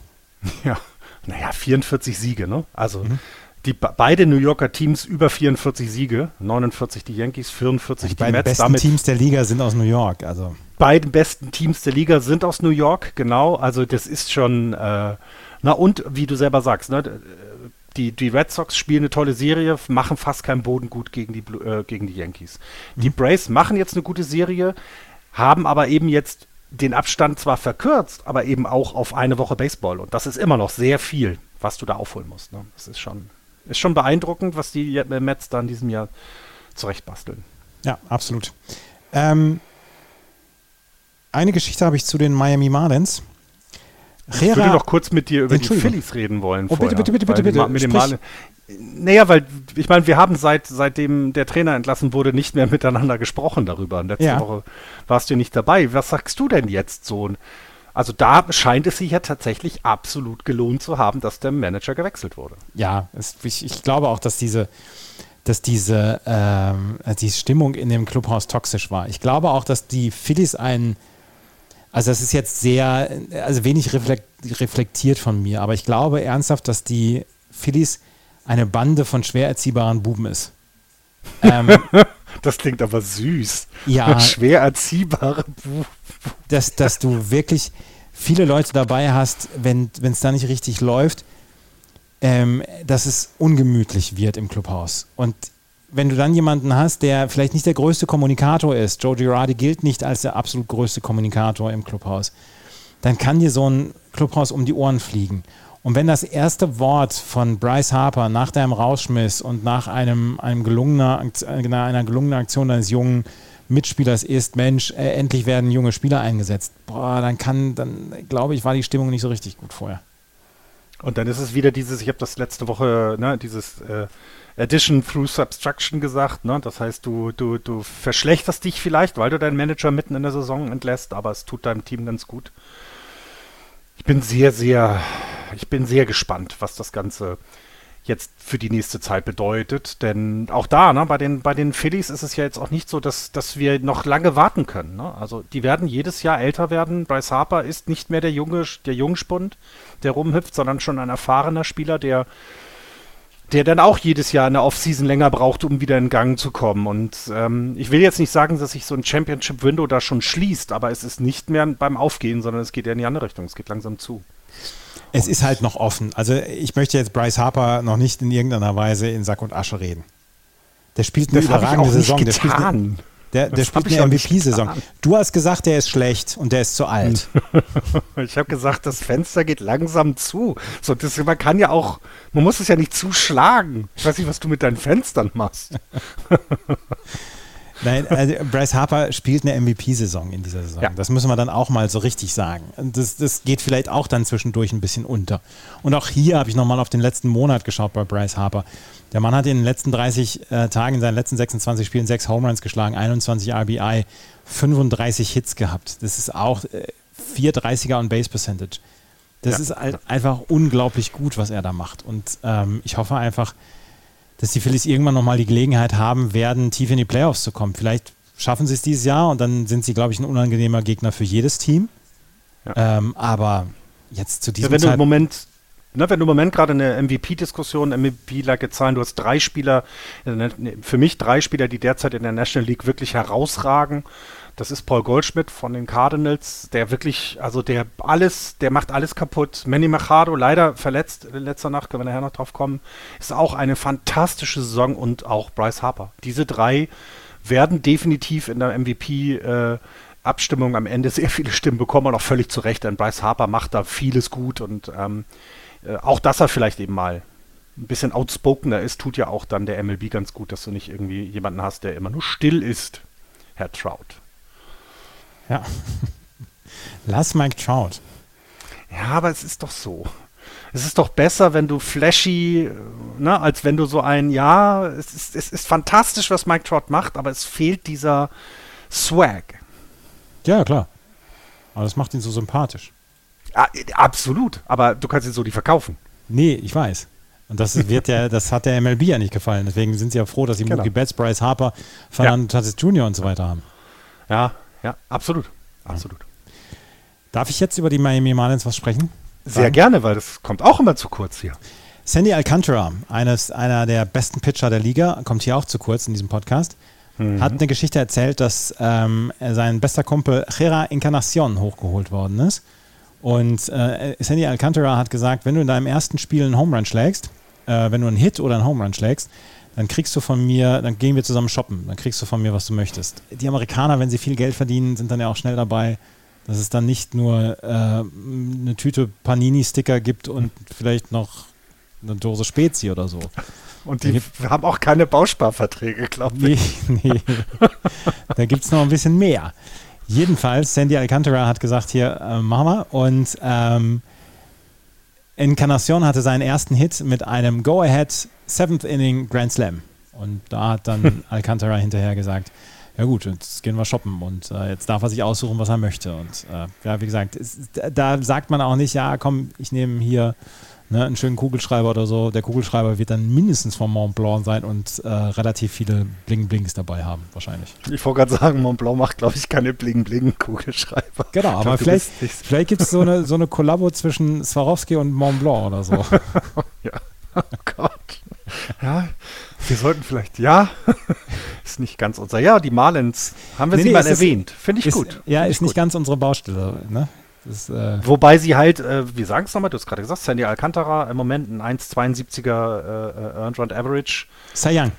Ja naja, 44 Siege, ne? Also mhm. die beide New Yorker Teams über 44 Siege, 49 die Yankees, 44 die, die beiden Mets. besten Damit Teams der Liga sind aus New York, also. Beiden besten Teams der Liga sind aus New York, genau. Also das ist schon, äh, na und wie du selber sagst, ne? Die, die Red Sox spielen eine tolle Serie, machen fast keinen Boden gut gegen die, äh, gegen die Yankees. Die mhm. Braves machen jetzt eine gute Serie, haben aber eben jetzt den Abstand zwar verkürzt, aber eben auch auf eine Woche Baseball. Und das ist immer noch sehr viel, was du da aufholen musst. Ne? Das ist schon, ist schon beeindruckend, was die Mets da in diesem Jahr zurechtbasteln. Ja, absolut. Ähm, eine Geschichte habe ich zu den Miami Marlins. Ich würde noch kurz mit dir über die Phillies reden wollen. Oh, bitte, bitte, bitte, bitte, bitte. Mit dem Marlins. Naja, weil ich meine, wir haben seit seitdem der Trainer entlassen wurde nicht mehr miteinander gesprochen darüber. letzte ja. Woche warst du nicht dabei. Was sagst du denn jetzt so? Also da scheint es sich ja tatsächlich absolut gelohnt zu haben, dass der Manager gewechselt wurde. Ja, es, ich, ich, glaube auch, dass diese, dass diese ähm, die Stimmung in dem Clubhaus toxisch war. Ich glaube auch, dass die Phillies einen also das ist jetzt sehr, also wenig reflektiert von mir, aber ich glaube ernsthaft, dass die Phillies eine Bande von schwer erziehbaren Buben ist. Ähm, das klingt aber süß. Ja. Schwer erziehbare Buben. Dass, dass du wirklich viele Leute dabei hast, wenn es da nicht richtig läuft, ähm, dass es ungemütlich wird im Clubhaus. Und wenn du dann jemanden hast, der vielleicht nicht der größte Kommunikator ist, Joe Girardi gilt nicht als der absolut größte Kommunikator im Clubhaus, dann kann dir so ein Clubhaus um die Ohren fliegen. Und wenn das erste Wort von Bryce Harper nach deinem Rausschmiss und nach einem, einem gelungener, einer gelungenen Aktion deines jungen Mitspielers ist, Mensch, äh, endlich werden junge Spieler eingesetzt, boah, dann kann, dann glaube ich, war die Stimmung nicht so richtig gut vorher. Und dann ist es wieder dieses, ich habe das letzte Woche, ne, dieses äh, Addition through Subtraction gesagt, ne? Das heißt, du, du, du verschlechterst dich vielleicht, weil du deinen Manager mitten in der Saison entlässt, aber es tut deinem Team ganz gut. Ich bin sehr, sehr, ich bin sehr gespannt, was das Ganze jetzt für die nächste Zeit bedeutet. Denn auch da, ne, bei den, bei den Phillies ist es ja jetzt auch nicht so, dass, dass wir noch lange warten können. Ne? Also die werden jedes Jahr älter werden. Bryce Harper ist nicht mehr der junge, der Jungspund, der rumhüpft, sondern schon ein erfahrener Spieler, der der dann auch jedes Jahr eine Offseason länger braucht, um wieder in Gang zu kommen. Und ähm, ich will jetzt nicht sagen, dass sich so ein Championship-Window da schon schließt, aber es ist nicht mehr beim Aufgehen, sondern es geht ja in die andere Richtung. Es geht langsam zu. Es ist halt noch offen. Also ich möchte jetzt Bryce Harper noch nicht in irgendeiner Weise in Sack und Asche reden. Der spielt eine das überragende Saison. Der spielt eine, der, der spielt eine MVP-Saison. Du hast gesagt, der ist schlecht und der ist zu alt. ich habe gesagt, das Fenster geht langsam zu. So, das, man kann ja auch, man muss es ja nicht zuschlagen. Ich weiß nicht, was du mit deinen Fenstern machst. Nein, also Bryce Harper spielt eine MVP-Saison in dieser Saison. Ja. Das müssen wir dann auch mal so richtig sagen. Das, das geht vielleicht auch dann zwischendurch ein bisschen unter. Und auch hier habe ich nochmal auf den letzten Monat geschaut bei Bryce Harper. Der Mann hat in den letzten 30 äh, Tagen, in seinen letzten 26 Spielen, sechs Home Runs geschlagen, 21 RBI, 35 Hits gehabt. Das ist auch äh, 430er on Base Percentage. Das ja. ist ein, einfach unglaublich gut, was er da macht. Und ähm, ich hoffe einfach, dass die Phillies irgendwann nochmal die Gelegenheit haben werden, tief in die Playoffs zu kommen. Vielleicht schaffen sie es dieses Jahr und dann sind sie, glaube ich, ein unangenehmer Gegner für jedes Team. Ja. Ähm, aber jetzt zu diesem ja, wenn Zeit du im Moment Ne, wenn du im Moment gerade eine MVP-Diskussion, MVP-like Zahlen, du hast drei Spieler, äh, für mich drei Spieler, die derzeit in der National League wirklich herausragen. Das ist Paul Goldschmidt von den Cardinals, der wirklich, also der alles, der macht alles kaputt. Manny Machado, leider verletzt in letzter Nacht, können wir nachher noch drauf kommen, ist auch eine fantastische Saison und auch Bryce Harper. Diese drei werden definitiv in der MVP äh, Abstimmung am Ende sehr viele Stimmen bekommen und auch völlig zu Recht, denn Bryce Harper macht da vieles gut und ähm, äh, auch dass er vielleicht eben mal ein bisschen outspokener ist, tut ja auch dann der MLB ganz gut, dass du nicht irgendwie jemanden hast, der immer nur still ist, Herr Trout. Ja. Lass Mike Trout. Ja, aber es ist doch so. Es ist doch besser, wenn du flashy, ne, als wenn du so ein, ja, es ist, es ist fantastisch, was Mike Trout macht, aber es fehlt dieser Swag. Ja, klar. Aber das macht ihn so sympathisch. Ja, absolut, aber du kannst ihn so nicht verkaufen. Nee, ich weiß. Und das wird ja, das hat der MLB ja nicht gefallen. Deswegen sind sie ja froh, dass sie genau. Mookie Betts, Bryce Harper, Fernando ja. Tatis Jr. und so weiter haben. Ja, ja, absolut. Absolut. Darf ich jetzt über die Miami Marlins was sprechen? Sehr Dann? gerne, weil das kommt auch immer zu kurz hier. Sandy Alcantara, eines, einer der besten Pitcher der Liga, kommt hier auch zu kurz in diesem Podcast, mhm. hat eine Geschichte erzählt, dass ähm, sein bester Kumpel Gera Encarnacion hochgeholt worden ist. Und äh, Sandy Alcantara hat gesagt, wenn du in deinem ersten Spiel einen Home Run schlägst, äh, wenn du einen Hit oder einen Home Run schlägst, dann kriegst du von mir, dann gehen wir zusammen shoppen, dann kriegst du von mir, was du möchtest. Die Amerikaner, wenn sie viel Geld verdienen, sind dann ja auch schnell dabei, dass es dann nicht nur äh, eine Tüte Panini-Sticker gibt und vielleicht noch eine Dose Spezi oder so. Und die haben auch keine Bausparverträge, glaube ich. Nee, nee. da gibt es noch ein bisschen mehr. Jedenfalls, Sandy Alcantara hat gesagt, hier, äh, machen wir. Und ähm, Encarnacion hatte seinen ersten Hit mit einem Go-Ahead Seventh Inning Grand Slam. Und da hat dann Alcantara hinterher gesagt, ja gut, jetzt gehen wir shoppen und äh, jetzt darf er sich aussuchen, was er möchte. Und äh, ja, wie gesagt, es, da sagt man auch nicht, ja komm, ich nehme hier ne, einen schönen Kugelschreiber oder so. Der Kugelschreiber wird dann mindestens vom Mont Blanc sein und äh, relativ viele Bling-Blings dabei haben, wahrscheinlich. Ich wollte gerade sagen, Mont Blanc macht, glaube ich, keine Bling-Bling-Kugelschreiber. Genau, aber glaub, vielleicht, vielleicht gibt es so eine, so eine Kollabo zwischen Swarovski und Mont Blanc oder so. ja. Oh Gott. Ja, wir sollten vielleicht, ja, ist nicht ganz unser. Ja, die Marlins haben wir nee, sie nee, mal erwähnt. Finde ich ist, gut. Ja, Find ist nicht gut. ganz unsere Baustelle. Ne? Das, äh Wobei sie halt, äh, wir sagen es nochmal, du hast gerade gesagt, Sandy Alcantara im Moment ein 1,72er äh, Earned Run Average. Cy Young.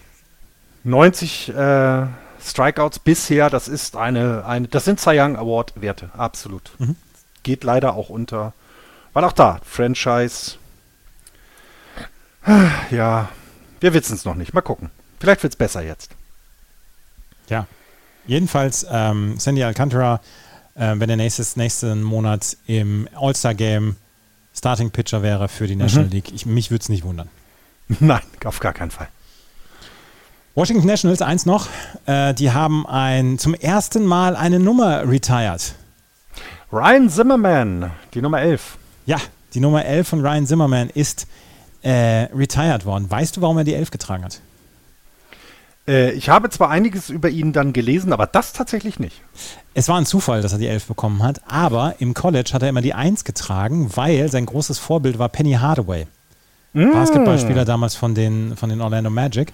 90 äh, Strikeouts bisher, das ist eine, eine das sind Cy Young Award Werte, absolut. Mhm. Geht leider auch unter, weil auch da, Franchise, ja, wir wissen es noch nicht, mal gucken. Vielleicht wird es besser jetzt. Ja, jedenfalls ähm, Sandy Alcantara äh, wenn er nächstes, nächsten Monat im All-Star-Game Starting Pitcher wäre für die National mhm. League. Ich, mich würde es nicht wundern. Nein, auf gar keinen Fall. Washington Nationals, eins noch. Äh, die haben ein, zum ersten Mal eine Nummer retired. Ryan Zimmerman, die Nummer 11. Ja, die Nummer 11 von Ryan Zimmerman ist äh, retired worden. Weißt du, warum er die 11 getragen hat? Äh, ich habe zwar einiges über ihn dann gelesen, aber das tatsächlich nicht. Es war ein Zufall, dass er die 11 bekommen hat, aber im College hat er immer die 1 getragen, weil sein großes Vorbild war Penny Hardaway. Mm. Basketballspieler damals von den, von den Orlando Magic.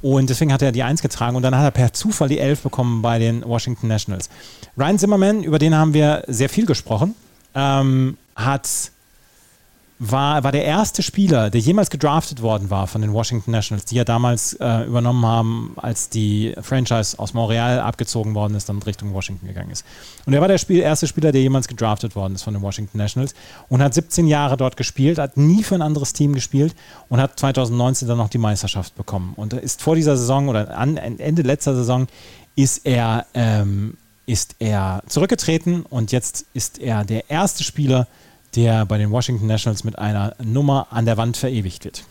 Und deswegen hat er die 1 getragen und dann hat er per Zufall die 11 bekommen bei den Washington Nationals. Ryan Zimmerman, über den haben wir sehr viel gesprochen, ähm, hat war, war der erste Spieler, der jemals gedraftet worden war von den Washington Nationals, die ja damals äh, übernommen haben, als die Franchise aus Montreal abgezogen worden ist, dann Richtung Washington gegangen ist. Und er war der Spiel, erste Spieler, der jemals gedraftet worden ist von den Washington Nationals und hat 17 Jahre dort gespielt, hat nie für ein anderes Team gespielt und hat 2019 dann noch die Meisterschaft bekommen. Und ist vor dieser Saison oder an, Ende letzter Saison ist er, ähm, ist er zurückgetreten und jetzt ist er der erste Spieler, der bei den Washington Nationals mit einer Nummer an der Wand verewigt wird.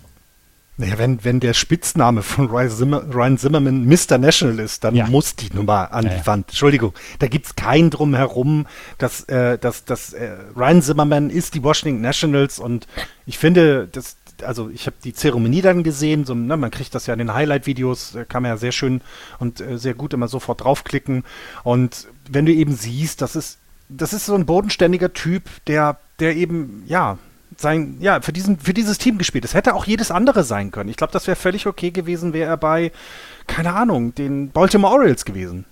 Naja, wenn, wenn der Spitzname von Ryan, Zimmer, Ryan Zimmerman Mr. National ist, dann ja. muss die Nummer an ja, die Wand. Entschuldigung, da gibt es kein Drumherum. Dass, äh, dass, dass, äh, Ryan Zimmerman ist die Washington Nationals und ich finde, das, also ich habe die Zeremonie dann gesehen, so, ne, man kriegt das ja in den Highlight-Videos, äh, kann man ja sehr schön und äh, sehr gut immer sofort draufklicken. Und wenn du eben siehst, das ist, das ist so ein bodenständiger Typ, der der eben, ja, sein, ja, für, diesen, für dieses Team gespielt. Es hätte auch jedes andere sein können. Ich glaube, das wäre völlig okay gewesen, wäre er bei, keine Ahnung, den Baltimore Orioles gewesen.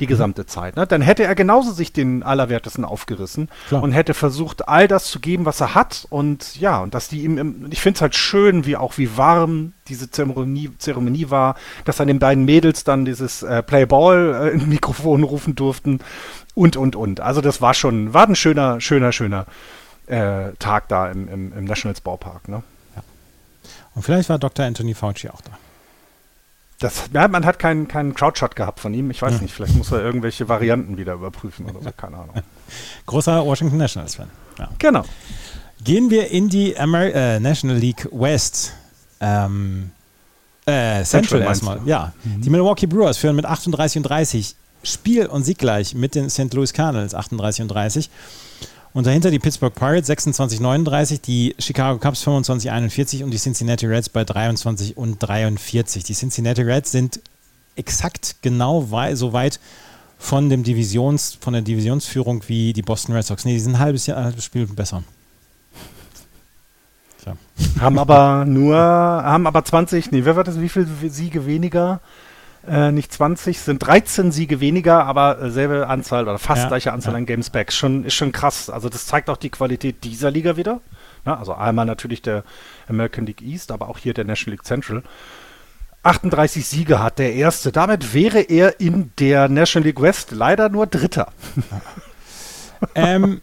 Die mhm. gesamte mhm. Zeit. Ne? Dann hätte er genauso sich den Allerwertesten aufgerissen Klar. und hätte versucht, all das zu geben, was er hat. Und ja, und dass die ihm, im, ich finde es halt schön, wie auch wie warm diese Zeremonie, Zeremonie war, dass an den beiden Mädels dann dieses äh, Play Ball äh, ins Mikrofon rufen durften und, und, und. Also das war schon, war ein schöner, schöner, schöner äh, Tag da im, im, im Nationals Baupark. Ne? Ja. Und vielleicht war Dr. Anthony Fauci auch da. Das, ja, man hat keinen, keinen Crowdshot gehabt von ihm. Ich weiß ja. nicht, vielleicht muss er irgendwelche Varianten wieder überprüfen oder so, keine Ahnung. Großer Washington Nationals-Fan. Ja. Genau. Gehen wir in die Amer äh, National League West. Ähm, äh, Central, Central erstmal. Ja. Mhm. Die Milwaukee Brewers führen mit 38 und 30 Spiel- und Sieggleich mit den St. Louis Cardinals 38 und 30. Und dahinter die Pittsburgh Pirates 26,39, die Chicago Cubs 25,41 und die Cincinnati Reds bei 23 und 43. Die Cincinnati Reds sind exakt genau so weit von, dem Divisions, von der Divisionsführung wie die Boston Red Sox. Nee, die sind ein halbes, Jahr, ein halbes Spiel besser. Tja. Haben aber nur, haben aber 20, nee, wer war das, wie viele Siege weniger? Äh, nicht 20, sind 13 Siege weniger, aber äh, selbe Anzahl oder fast ja, gleiche Anzahl ja. an Games Back. Schon, ist schon krass. Also das zeigt auch die Qualität dieser Liga wieder. Ja, also einmal natürlich der American League East, aber auch hier der National League Central. 38 Siege hat der erste. Damit wäre er in der National League West leider nur Dritter. ähm,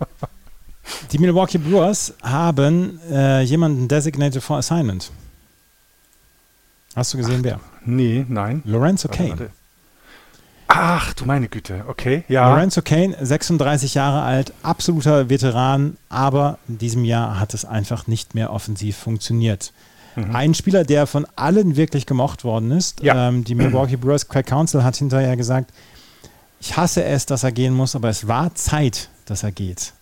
die Milwaukee Brewers haben äh, jemanden designated for assignment. Hast du gesehen, Ach, wer? Nee, nein. Lorenzo Kane. Ach, du meine Güte, okay, ja. Lorenzo Kane, 36 Jahre alt, absoluter Veteran, aber in diesem Jahr hat es einfach nicht mehr offensiv funktioniert. Mhm. Ein Spieler, der von allen wirklich gemocht worden ist, ja. ähm, die Milwaukee Brewers, Craig Council hat hinterher gesagt, ich hasse es, dass er gehen muss, aber es war Zeit, dass er geht.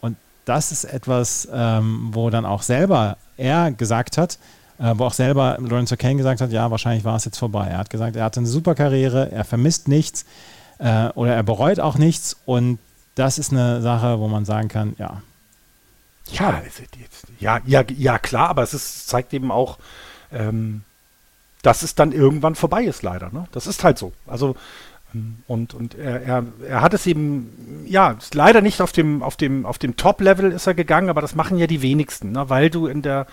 Und das ist etwas, ähm, wo dann auch selber er gesagt hat, wo auch selber Lorenzo Kane gesagt hat, ja, wahrscheinlich war es jetzt vorbei. Er hat gesagt, er hatte eine super Karriere, er vermisst nichts äh, oder er bereut auch nichts und das ist eine Sache, wo man sagen kann, ja. Ja, ja, ja, ja, klar, aber es ist, zeigt eben auch, ähm, dass es dann irgendwann vorbei ist, leider. Ne? Das ist halt so. Also und, und er, er, er hat es eben, ja, leider nicht auf dem, auf dem, auf dem Top-Level ist er gegangen, aber das machen ja die wenigsten, ne? weil du in der,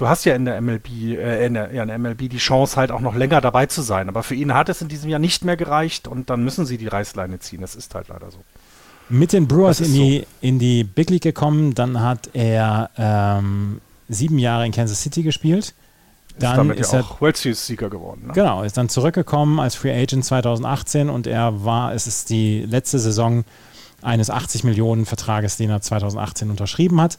du hast ja in der MLB, äh, in, der, ja, in der MLB die Chance halt auch noch länger dabei zu sein. Aber für ihn hat es in diesem Jahr nicht mehr gereicht und dann müssen sie die Reißleine ziehen. Das ist halt leider so. Mit den Brewers in die, so. in die Big League gekommen, dann hat er ähm, sieben Jahre in Kansas City gespielt dann ist damit ist ja auch World Series Sieger geworden. Ne? Genau, ist dann zurückgekommen als Free Agent 2018 und er war, es ist die letzte Saison eines 80 Millionen Vertrages, den er 2018 unterschrieben hat.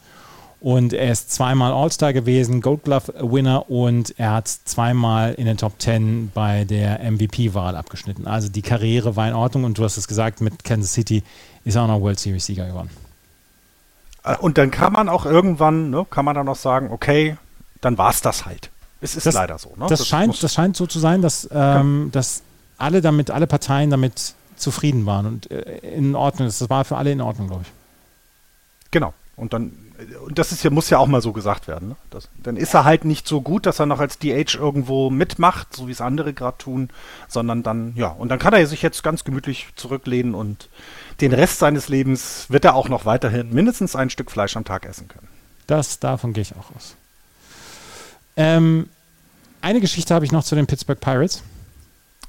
Und er ist zweimal All-Star gewesen, Gold Glove Winner und er hat zweimal in den Top 10 bei der MVP-Wahl abgeschnitten. Also die Karriere war in Ordnung und du hast es gesagt, mit Kansas City ist er auch noch World Series Sieger geworden. Äh, und dann kann man auch irgendwann, ne, kann man dann auch sagen, okay, dann war es das halt. Es ist das, leider so. Ne? Das, das, scheint, das scheint so zu sein, dass, ähm, dass alle damit, alle Parteien damit zufrieden waren und äh, in Ordnung ist. Das war für alle in Ordnung, glaube ich. Genau. Und dann, und das ist ja, muss ja auch mal so gesagt werden. Ne? Das, dann ist er halt nicht so gut, dass er noch als DH irgendwo mitmacht, so wie es andere gerade tun, sondern dann, ja, und dann kann er sich jetzt ganz gemütlich zurücklehnen und den Rest seines Lebens wird er auch noch weiterhin mindestens ein Stück Fleisch am Tag essen können. Das, davon gehe ich auch aus. Ähm, eine Geschichte habe ich noch zu den Pittsburgh Pirates.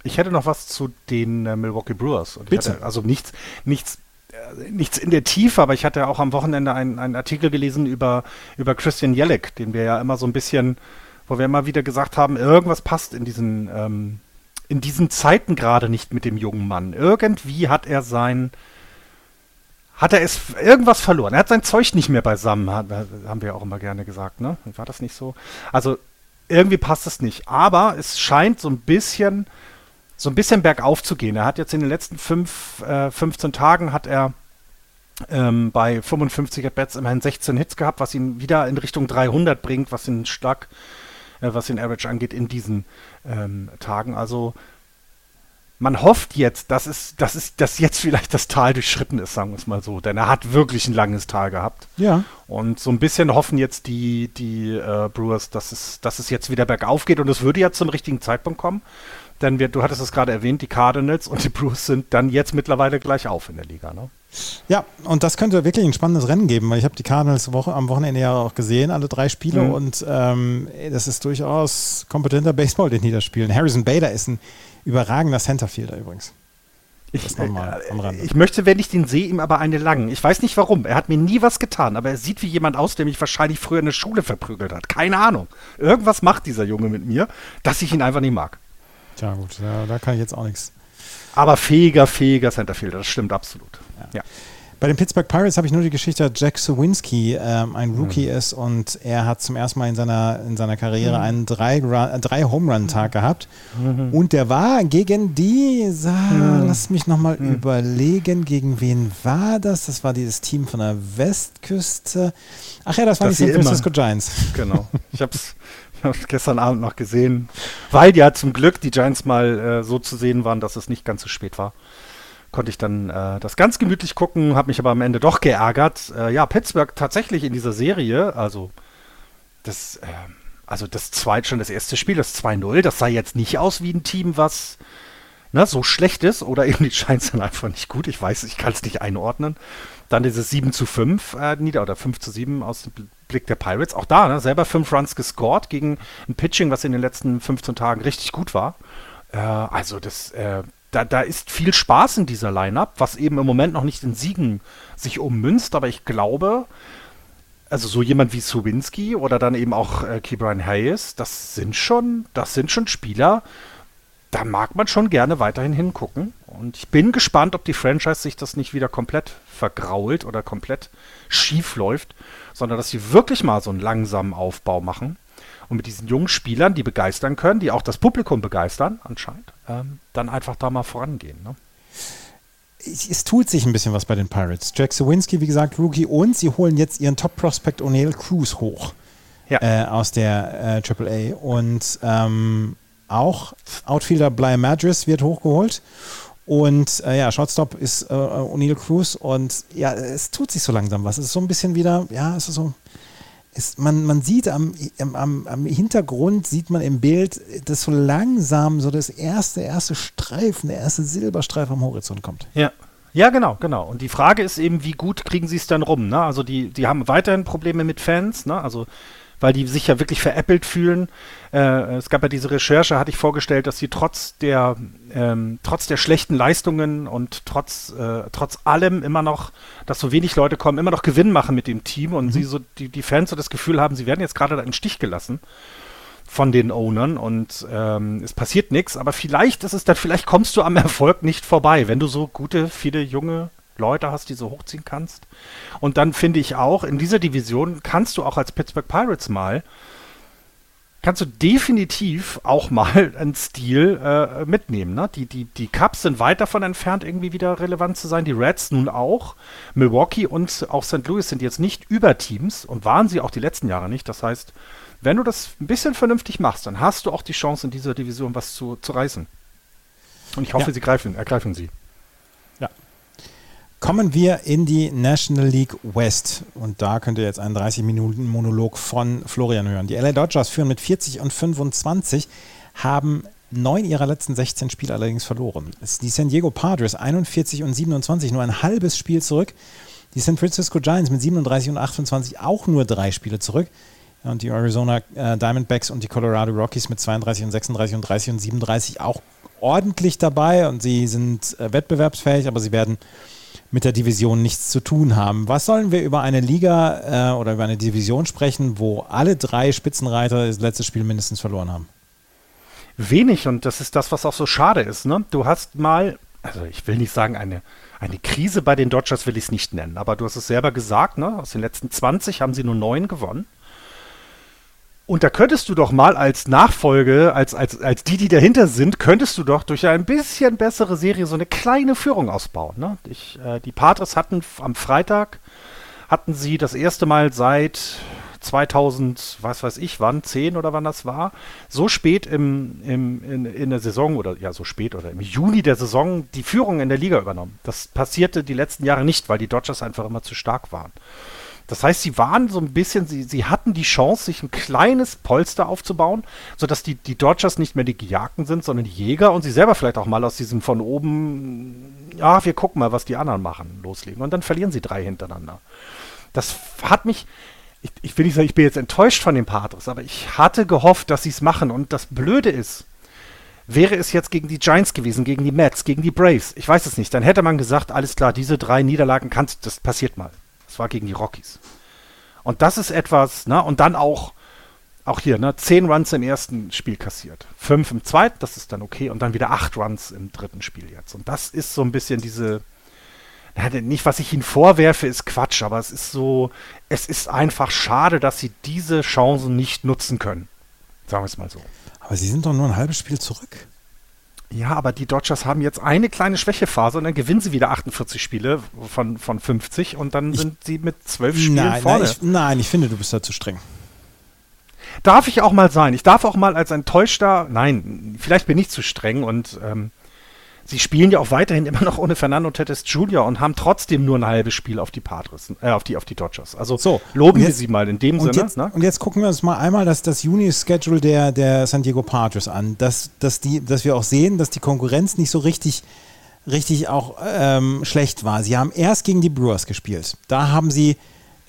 Ich hätte noch was zu den äh, Milwaukee Brewers. Bitte. Hatte, also nichts, nichts, nichts in der Tiefe, aber ich hatte auch am Wochenende einen, einen Artikel gelesen über, über Christian Jellick, den wir ja immer so ein bisschen, wo wir immer wieder gesagt haben, irgendwas passt in diesen, ähm, in diesen Zeiten gerade nicht mit dem jungen Mann. Irgendwie hat er sein, hat er es irgendwas verloren. Er hat sein Zeug nicht mehr beisammen, haben wir auch immer gerne gesagt, ne? War das nicht so? Also irgendwie passt es nicht. Aber es scheint so ein bisschen so ein bisschen bergauf zu gehen. Er hat jetzt in den letzten fünf, äh, 15 Tagen hat er ähm, bei 55 At-Bats immerhin 16 Hits gehabt, was ihn wieder in Richtung 300 bringt, was den Schlag, äh, was den Average angeht in diesen ähm, Tagen. Also man hofft jetzt, dass es, dass es, dass jetzt vielleicht das Tal durchschritten ist, sagen wir es mal so. Denn er hat wirklich ein langes Tal gehabt. Ja. Und so ein bisschen hoffen jetzt die, die äh, Brewers, dass es, dass es jetzt wieder bergauf geht und es würde ja zum richtigen Zeitpunkt kommen. Denn wir, du hattest es gerade erwähnt, die Cardinals und die Blues sind dann jetzt mittlerweile gleich auf in der Liga. Ne? Ja, und das könnte wirklich ein spannendes Rennen geben, weil ich habe die Cardinals Woche, am Wochenende ja auch gesehen, alle drei Spiele mhm. und ähm, das ist durchaus kompetenter Baseball, den die da spielen. Harrison Bader ist ein überragender Centerfielder übrigens. Ich, äh, ich, möchte, wenn ich den sehe, ihm aber eine langen. Ich weiß nicht warum. Er hat mir nie was getan, aber er sieht wie jemand aus, der mich wahrscheinlich früher in der Schule verprügelt hat. Keine Ahnung. Irgendwas macht dieser Junge mit mir, dass ich ihn einfach nicht mag. Tja, gut, ja, da kann ich jetzt auch nichts. Aber fähiger, fähiger Centerfielder, das stimmt absolut. Ja. ja. Bei den Pittsburgh Pirates habe ich nur die Geschichte, dass Jack Sawinski ähm, ein Rookie mhm. ist und er hat zum ersten Mal in seiner, in seiner Karriere mhm. einen drei, äh, drei Home Run Tag mhm. gehabt mhm. und der war gegen die, so, mhm. lass mich nochmal mhm. überlegen, gegen wen war das? Das war dieses Team von der Westküste. Ach ja, das waren die San Francisco Giants. Genau. Ich habe es gestern Abend noch gesehen, weil ja zum Glück die Giants mal äh, so zu sehen waren, dass es nicht ganz so spät war. Konnte ich dann äh, das ganz gemütlich gucken, habe mich aber am Ende doch geärgert. Äh, ja, Pittsburgh tatsächlich in dieser Serie, also das, äh, also das zweite schon das erste Spiel, das 2-0, das sah jetzt nicht aus wie ein Team, was ne, so schlecht ist oder eben die Giants sind einfach nicht gut. Ich weiß, ich kann es nicht einordnen. Dann dieses 7 zu 5 äh, nieder oder 5 zu 7 aus dem Blick der Pirates. Auch da, ne, selber 5 Runs gescored gegen ein Pitching, was in den letzten 15 Tagen richtig gut war. Äh, also das, äh, da, da ist viel Spaß in dieser Lineup, was eben im Moment noch nicht in Siegen sich ummünzt, aber ich glaube, also so jemand wie Sowinski oder dann eben auch äh, Keybrian Hayes, das sind schon, das sind schon Spieler, da mag man schon gerne weiterhin hingucken. Und ich bin gespannt, ob die Franchise sich das nicht wieder komplett vergrault oder komplett schief läuft, sondern dass sie wirklich mal so einen langsamen Aufbau machen und mit diesen jungen Spielern, die begeistern können, die auch das Publikum begeistern, anscheinend, ähm, dann einfach da mal vorangehen. Ne? Es tut sich ein bisschen was bei den Pirates. Jack Sawinski, wie gesagt, Rookie und sie holen jetzt ihren Top-Prospect O'Neill Cruz hoch. Ja. Äh, aus der äh, AAA. Und ähm, auch Outfielder Bly Madras wird hochgeholt. Und äh, ja, Shortstop ist äh, O'Neill Cruz. Und ja, es tut sich so langsam was. Es ist so ein bisschen wieder, ja, es ist so. Es, man, man sieht am, am, am Hintergrund, sieht man im Bild, dass so langsam so das erste, erste Streifen, der erste Silberstreifen am Horizont kommt. Ja. Ja, genau, genau. Und die Frage ist eben, wie gut kriegen sie es dann rum? Ne? Also die, die haben weiterhin Probleme mit Fans. Ne? Also weil die sich ja wirklich veräppelt fühlen. Äh, es gab ja diese Recherche, hatte ich vorgestellt, dass sie trotz der, ähm, trotz der schlechten Leistungen und trotz, äh, trotz allem immer noch, dass so wenig Leute kommen, immer noch Gewinn machen mit dem Team und mhm. sie so, die, die Fans so das Gefühl haben, sie werden jetzt gerade da den Stich gelassen von den Ownern und ähm, es passiert nichts, aber vielleicht ist es dann, vielleicht kommst du am Erfolg nicht vorbei, wenn du so gute, viele junge Leute hast, die so hochziehen kannst. Und dann finde ich auch, in dieser Division kannst du auch als Pittsburgh Pirates mal kannst du definitiv auch mal einen Stil äh, mitnehmen. Ne? Die, die, die Cubs sind weit davon entfernt, irgendwie wieder relevant zu sein. Die Reds nun auch. Milwaukee und auch St. Louis sind jetzt nicht Überteams und waren sie auch die letzten Jahre nicht. Das heißt, wenn du das ein bisschen vernünftig machst, dann hast du auch die Chance, in dieser Division was zu, zu reißen. Und ich hoffe, ja. sie greifen, ergreifen sie. Kommen wir in die National League West. Und da könnt ihr jetzt einen 30-Minuten-Monolog von Florian hören. Die LA Dodgers führen mit 40 und 25, haben neun ihrer letzten 16 Spiele allerdings verloren. Die San Diego Padres 41 und 27, nur ein halbes Spiel zurück. Die San Francisco Giants mit 37 und 28 auch nur drei Spiele zurück. Und die Arizona äh, Diamondbacks und die Colorado Rockies mit 32 und 36 und 30 und 37 auch ordentlich dabei und sie sind äh, wettbewerbsfähig, aber sie werden mit der Division nichts zu tun haben. Was sollen wir über eine Liga äh, oder über eine Division sprechen, wo alle drei Spitzenreiter das letzte Spiel mindestens verloren haben? Wenig und das ist das, was auch so schade ist. Ne? Du hast mal, also ich will nicht sagen eine, eine Krise bei den Dodgers will ich es nicht nennen, aber du hast es selber gesagt, ne? aus den letzten 20 haben sie nur neun gewonnen. Und da könntest du doch mal als Nachfolge, als, als, als die, die dahinter sind, könntest du doch durch eine bisschen bessere Serie so eine kleine Führung ausbauen. Ne? Ich, äh, die Patres hatten am Freitag, hatten sie das erste Mal seit 2000, was weiß ich wann, 10 oder wann das war, so spät im, im, in, in der Saison oder ja, so spät oder im Juni der Saison die Führung in der Liga übernommen. Das passierte die letzten Jahre nicht, weil die Dodgers einfach immer zu stark waren. Das heißt, sie waren so ein bisschen, sie, sie hatten die Chance, sich ein kleines Polster aufzubauen, sodass die, die Dodgers nicht mehr die Gejagten sind, sondern die Jäger und sie selber vielleicht auch mal aus diesem von oben, ja, wir gucken mal, was die anderen machen, loslegen. Und dann verlieren sie drei hintereinander. Das hat mich, ich, ich will nicht sagen, ich bin jetzt enttäuscht von den Padres, aber ich hatte gehofft, dass sie es machen. Und das Blöde ist, Wäre es jetzt gegen die Giants gewesen, gegen die Mets, gegen die Braves, ich weiß es nicht, dann hätte man gesagt, alles klar, diese drei Niederlagen kannst, das passiert mal. Das war gegen die Rockies. Und das ist etwas, ne, und dann auch, auch hier, ne, zehn Runs im ersten Spiel kassiert. Fünf im zweiten, das ist dann okay, und dann wieder acht Runs im dritten Spiel jetzt. Und das ist so ein bisschen diese, nicht, was ich ihnen vorwerfe, ist Quatsch, aber es ist so, es ist einfach schade, dass sie diese Chancen nicht nutzen können. Sagen wir es mal so. Aber sie sind doch nur ein halbes Spiel zurück. Ja, aber die Dodgers haben jetzt eine kleine Schwächephase und dann gewinnen sie wieder 48 Spiele von, von 50 und dann ich, sind sie mit 12 Spielen nein, vorne. Nein ich, nein, ich finde, du bist da zu streng. Darf ich auch mal sein. Ich darf auch mal als enttäuschter, nein, vielleicht bin ich zu streng und ähm, sie spielen ja auch weiterhin immer noch ohne Fernando Tetes Jr. und haben trotzdem nur ein halbes Spiel auf die Padres, äh, auf die, auf die Dodgers. Also so, loben jetzt, wir sie mal in dem und Sinne. Jetzt, ne? Und jetzt gucken wir uns mal einmal das, das Juni-Schedule der, der San Diego Padres an, dass, dass, die, dass wir auch sehen, dass die Konkurrenz nicht so richtig richtig auch ähm, schlecht war. Sie haben erst gegen die Brewers gespielt. Da haben sie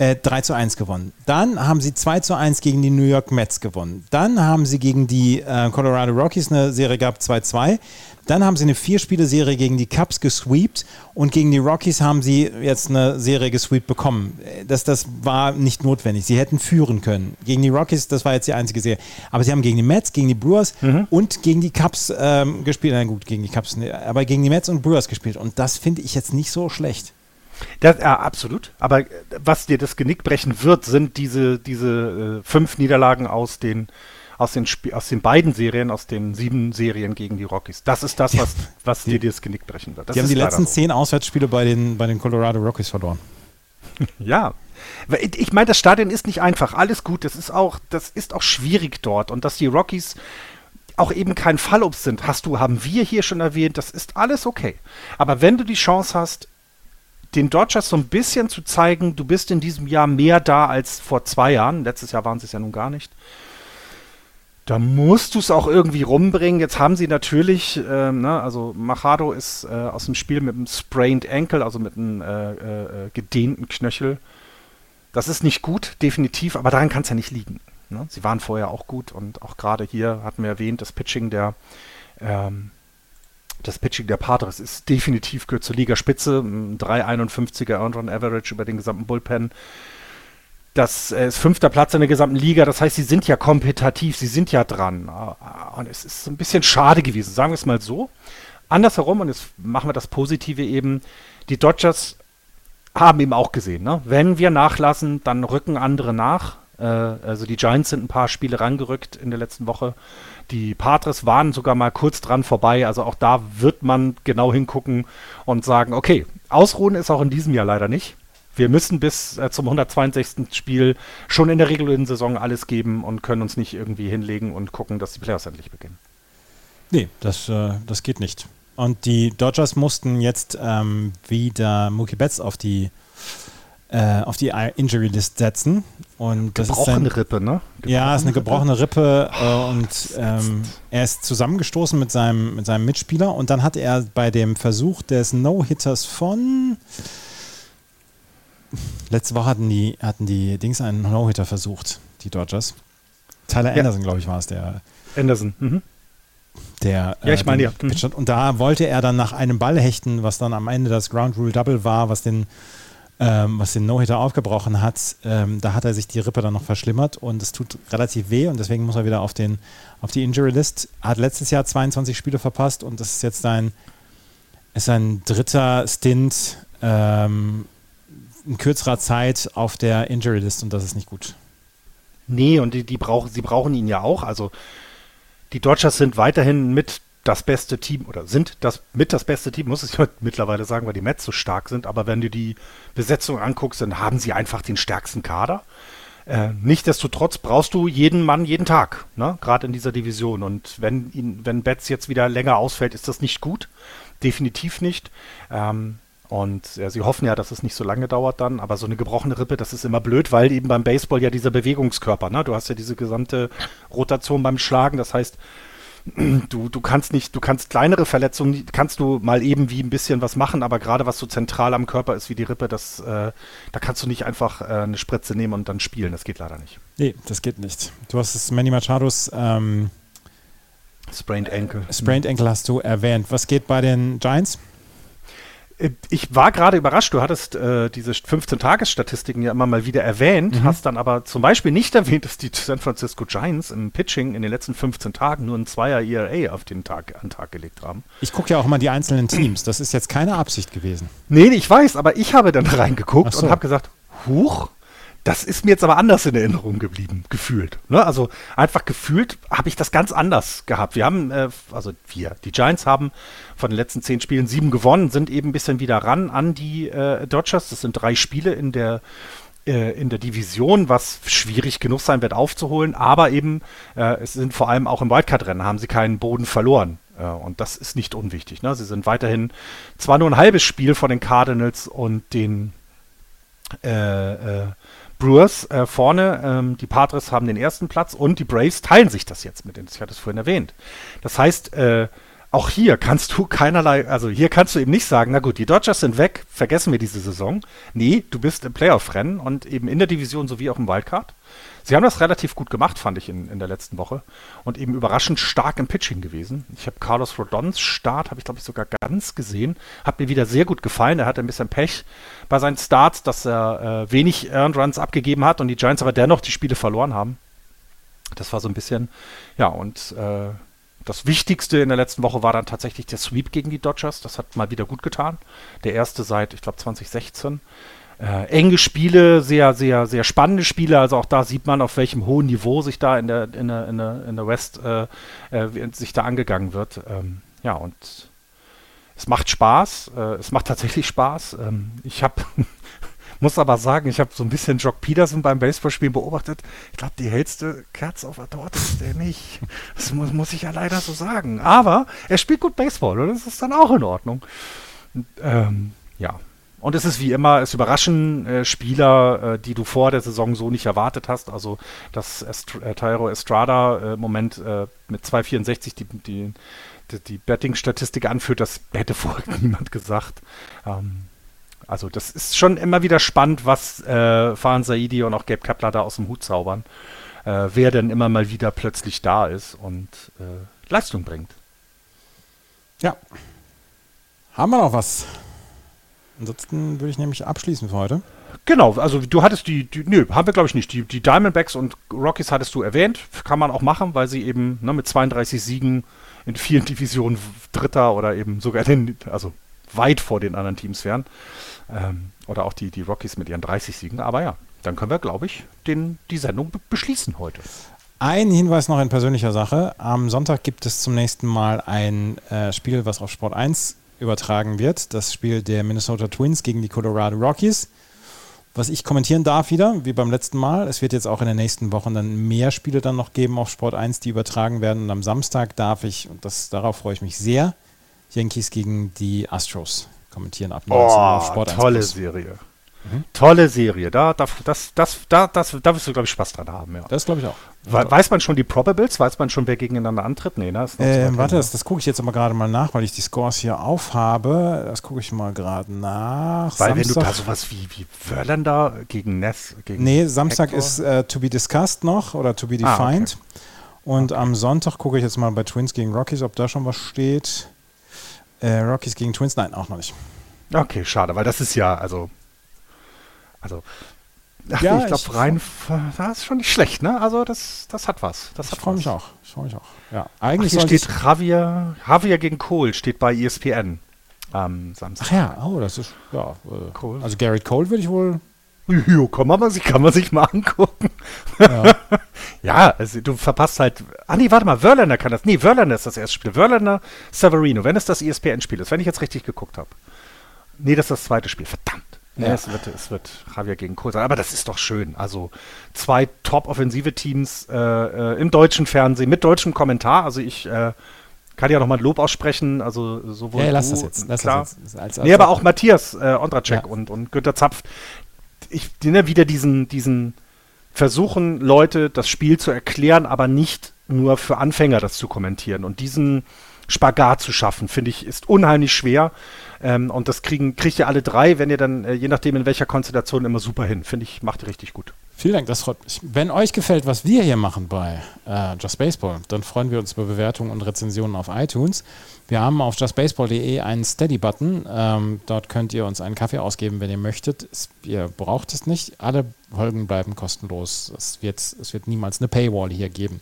äh, 3 zu 1 gewonnen. Dann haben sie 2 zu 1 gegen die New York Mets gewonnen. Dann haben sie gegen die äh, Colorado Rockies eine Serie gehabt, 2-2. Dann haben sie eine Vier-Spiele-Serie gegen die Cubs gesweept und gegen die Rockies haben sie jetzt eine Serie gesweept bekommen. Das, das war nicht notwendig. Sie hätten führen können. Gegen die Rockies, das war jetzt die einzige Serie. Aber sie haben gegen die Mets, gegen die Brewers mhm. und gegen die Cubs ähm, gespielt. Na gut, gegen die Cubs, aber gegen die Mets und Brewers gespielt. Und das finde ich jetzt nicht so schlecht. Das, ja, absolut. Aber äh, was dir das Genick brechen wird, sind diese, diese äh, fünf Niederlagen aus den aus den, Sp aus den beiden Serien, aus den sieben Serien gegen die Rockies. Das ist das, was, was dir das Genick brechen wird. Das die haben die letzten so. zehn Auswärtsspiele bei den, bei den Colorado Rockies verloren. ja. Ich meine, das Stadion ist nicht einfach. Alles gut. Das ist auch, das ist auch schwierig dort. Und dass die Rockies auch eben kein Fallobst sind, hast du, haben wir hier schon erwähnt, das ist alles okay. Aber wenn du die Chance hast, den Dodgers so ein bisschen zu zeigen, du bist in diesem Jahr mehr da als vor zwei Jahren, letztes Jahr waren sie es ja nun gar nicht, da musst du es auch irgendwie rumbringen. Jetzt haben sie natürlich, äh, ne, also Machado ist äh, aus dem Spiel mit einem sprained Ankle, also mit einem äh, äh, gedehnten Knöchel. Das ist nicht gut, definitiv, aber daran kann es ja nicht liegen. Ne? Sie waren vorher auch gut und auch gerade hier hatten wir erwähnt, das Pitching der ähm, das Pitching der Padres ist definitiv gehört zur Ligaspitze. 3,51er Earned Run Average über den gesamten Bullpen. Das ist fünfter Platz in der gesamten Liga. Das heißt, sie sind ja kompetitiv, sie sind ja dran. Und es ist ein bisschen schade gewesen, sagen wir es mal so. Andersherum, und jetzt machen wir das Positive eben, die Dodgers haben eben auch gesehen, ne? wenn wir nachlassen, dann rücken andere nach. Äh, also die Giants sind ein paar Spiele rangerückt in der letzten Woche. Die Patres waren sogar mal kurz dran vorbei. Also auch da wird man genau hingucken und sagen, okay, ausruhen ist auch in diesem Jahr leider nicht. Wir müssen bis äh, zum 162. Spiel schon in der regulären Saison alles geben und können uns nicht irgendwie hinlegen und gucken, dass die Playoffs endlich beginnen. Nee, das, äh, das geht nicht. Und die Dodgers mussten jetzt ähm, wieder Mookie Betts auf die äh, auf die Injury List setzen. Und das gebrochene ist ein, Rippe, ne? Gebrochene ja, ist eine gebrochene Rippe äh, und ähm, er ist zusammengestoßen mit seinem, mit seinem Mitspieler und dann hat er bei dem Versuch des No-Hitters von letzte Woche hatten die, hatten die Dings einen No-Hitter versucht, die Dodgers. Tyler Anderson, ja. glaube ich, war es, der. Anderson, mhm. Der, ja, ich äh, meine ja. Mhm. Und da wollte er dann nach einem Ball hechten, was dann am Ende das Ground Rule Double war, was den ähm, was den No-Hitter aufgebrochen hat, ähm, da hat er sich die Rippe dann noch verschlimmert und es tut relativ weh und deswegen muss er wieder auf, den, auf die Injury List. Hat letztes Jahr 22 Spiele verpasst und das ist jetzt sein, ist sein dritter Stint ähm, in kürzerer Zeit auf der Injury List und das ist nicht gut. Nee, und die, die brauchen, sie brauchen ihn ja auch. Also die Dodgers sind weiterhin mit das beste Team oder sind das mit das beste Team, muss ich mittlerweile sagen, weil die Mets so stark sind. Aber wenn du die Besetzung anguckst, dann haben sie einfach den stärksten Kader. Äh, Nichtsdestotrotz brauchst du jeden Mann jeden Tag, ne? gerade in dieser Division. Und wenn ihn, wenn Betts jetzt wieder länger ausfällt, ist das nicht gut. Definitiv nicht. Ähm, und ja, sie hoffen ja, dass es nicht so lange dauert dann, aber so eine gebrochene Rippe, das ist immer blöd, weil eben beim Baseball ja dieser Bewegungskörper, ne? Du hast ja diese gesamte Rotation beim Schlagen, das heißt, du, du kannst nicht, du kannst kleinere Verletzungen, kannst du mal eben wie ein bisschen was machen, aber gerade was so zentral am Körper ist wie die Rippe, das, äh, da kannst du nicht einfach äh, eine Spritze nehmen und dann spielen. Das geht leider nicht. Nee, das geht nicht. Du hast es Manny Machados ähm, Sprained Ankle. Sprained Ankle hast du erwähnt. Was geht bei den Giants? Äh, ich war gerade überrascht, du hattest äh, diese 15-Tages-Statistiken ja immer mal wieder erwähnt, mhm. hast dann aber zum Beispiel nicht erwähnt, dass die San Francisco Giants im Pitching in den letzten 15 Tagen nur ein Zweier ERA auf den Tag, an den Tag gelegt haben. Ich gucke ja auch immer die einzelnen Teams, das ist jetzt keine Absicht gewesen. Nee, ich weiß, aber ich habe dann reingeguckt so. und habe gesagt, huch, das ist mir jetzt aber anders in Erinnerung geblieben, gefühlt. Ne? Also einfach gefühlt habe ich das ganz anders gehabt. Wir haben, äh, also wir, die Giants haben von den letzten zehn Spielen sieben gewonnen, sind eben ein bisschen wieder ran an die äh, Dodgers. Das sind drei Spiele in der äh, in der Division, was schwierig genug sein wird aufzuholen, aber eben äh, es sind vor allem auch im Wildcard-Rennen haben sie keinen Boden verloren. Äh, und das ist nicht unwichtig. Ne? Sie sind weiterhin zwar nur ein halbes Spiel von den Cardinals und den äh, äh, Brewers äh, vorne, ähm, die Padres haben den ersten Platz und die Braves teilen sich das jetzt mit. Ich hatte es vorhin erwähnt. Das heißt, äh, auch hier kannst du keinerlei, also hier kannst du eben nicht sagen, na gut, die Dodgers sind weg, vergessen wir diese Saison. Nee, du bist im Playoff-Rennen und eben in der Division sowie auch im Wildcard. Sie haben das relativ gut gemacht, fand ich in, in der letzten Woche. Und eben überraschend stark im Pitching gewesen. Ich habe Carlos Rodons Start, habe ich glaube ich sogar ganz gesehen. Hat mir wieder sehr gut gefallen. Er hatte ein bisschen Pech bei seinen Starts, dass er äh, wenig Earned Runs abgegeben hat und die Giants aber dennoch die Spiele verloren haben. Das war so ein bisschen, ja, und äh, das Wichtigste in der letzten Woche war dann tatsächlich der Sweep gegen die Dodgers. Das hat mal wieder gut getan. Der erste seit, ich glaube, 2016 äh, enge Spiele, sehr, sehr, sehr spannende Spiele. Also auch da sieht man, auf welchem hohen Niveau sich da in der, in der, in der, in der West äh, äh, sich da angegangen wird. Ähm, ja, und es macht Spaß. Äh, es macht tatsächlich Spaß. Ähm, ich habe muss aber sagen, ich habe so ein bisschen Jock Peterson beim Baseballspielen beobachtet. Ich glaube, die hellste Kerze auf der Torte ist der nicht. Das muss, muss ich ja leider so sagen. Aber er spielt gut Baseball und das ist dann auch in Ordnung. Ähm, ja, und es ist wie immer, es überraschen äh, Spieler, äh, die du vor der Saison so nicht erwartet hast. Also, dass Est äh, Tyro Estrada äh, im Moment äh, mit 2,64 die, die, die, die Betting-Statistik anführt, das hätte vorher niemand gesagt. Ähm, also, das ist schon immer wieder spannend, was äh, Fahan Saidi und auch Gabe Kapler da aus dem Hut zaubern. Äh, wer denn immer mal wieder plötzlich da ist und Leistung bringt. Ja. Haben wir noch was? Ansonsten würde ich nämlich abschließen für heute. Genau, also du hattest die, die nö, haben wir glaube ich nicht. Die, die Diamondbacks und Rockies hattest du erwähnt. Kann man auch machen, weil sie eben ne, mit 32 Siegen in vielen Divisionen Dritter oder eben sogar den, also weit vor den anderen Teams wären. Ähm, oder auch die, die Rockies mit ihren 30 Siegen. Aber ja, dann können wir, glaube ich, den, die Sendung beschließen heute. Ein Hinweis noch in persönlicher Sache. Am Sonntag gibt es zum nächsten Mal ein äh, Spiel, was auf Sport 1 übertragen wird. Das Spiel der Minnesota Twins gegen die Colorado Rockies. Was ich kommentieren darf wieder, wie beim letzten Mal. Es wird jetzt auch in den nächsten Wochen dann mehr Spiele dann noch geben auf Sport 1, die übertragen werden. Und am Samstag darf ich, und das, darauf freue ich mich sehr, Yankees gegen die Astros kommentieren ab 19 oh, auf Sport 1. Tolle Serie. Mhm. Tolle Serie. Da, da, das, das, da, das, da wirst du, glaube ich, Spaß dran haben. Ja. Das glaube ich auch. We weiß man schon die Probables? Weiß man schon, wer gegeneinander antritt? Nee, ne? Äh, warte, das, das gucke ich jetzt aber gerade mal nach, weil ich die Scores hier aufhabe. Das gucke ich mal gerade nach. Weil Samstag, wenn du da sowas wie, wie Verlander gegen Ness gegen Nee, Samstag Hector. ist äh, to be discussed noch oder to be defined. Ah, okay. Und okay. am Sonntag gucke ich jetzt mal bei Twins gegen Rockies, ob da schon was steht. Äh, Rockies gegen Twins, nein, auch noch nicht. Okay, schade, weil das ist ja, also also, ach, ja, ich glaube, rein, das ist schon nicht schlecht, ne? Also, das, das hat was. Das ich freue mich auch. Ich freue mich auch. Ja, eigentlich ach, hier steht Javier, Javier gegen Cole, steht bei ESPN am Samstag. Ach ja, oh, das ist, ja. Äh, Cole. Also, Garrett Cole würde ich wohl. Jo, kann man, sich, kann man sich mal angucken. Ja, ja also du verpasst halt. Ah, nee, warte mal, Verlander kann das. Nee, Verlander ist das erste Spiel. Verlander, Severino, wenn es das ESPN-Spiel ist, wenn ich jetzt richtig geguckt habe. Nee, das ist das zweite Spiel. Verdammt. Ja. ja. es, wird, es wird Javier gegen Kohl sein. Aber das ist doch schön. Also zwei top-offensive Teams äh, äh, im deutschen Fernsehen mit deutschem Kommentar. Also ich äh, kann ja nochmal Lob aussprechen. Also sowohl ja, lass du, das jetzt. Lass klar. Das jetzt. Als, als nee, aber auch Matthias äh, Ondracek ja. und, und Günter Zapf. Ich ne, wieder diesen, diesen versuchen, Leute das Spiel zu erklären, aber nicht nur für Anfänger das zu kommentieren. Und diesen Spagat zu schaffen, finde ich, ist unheimlich schwer. Ähm, und das kriegen, kriegt ihr alle drei, wenn ihr dann, äh, je nachdem in welcher Konstellation, immer super hin. Finde ich, macht ihr richtig gut. Vielen Dank, das freut mich. Wenn euch gefällt, was wir hier machen bei äh, Just Baseball, dann freuen wir uns über Bewertungen und Rezensionen auf iTunes. Wir haben auf justbaseball.de einen Steady-Button. Ähm, dort könnt ihr uns einen Kaffee ausgeben, wenn ihr möchtet. Es, ihr braucht es nicht. Alle Folgen bleiben kostenlos. Es wird, es wird niemals eine Paywall hier geben.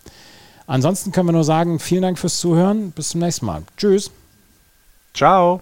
Ansonsten können wir nur sagen, vielen Dank fürs Zuhören. Bis zum nächsten Mal. Tschüss. Ciao.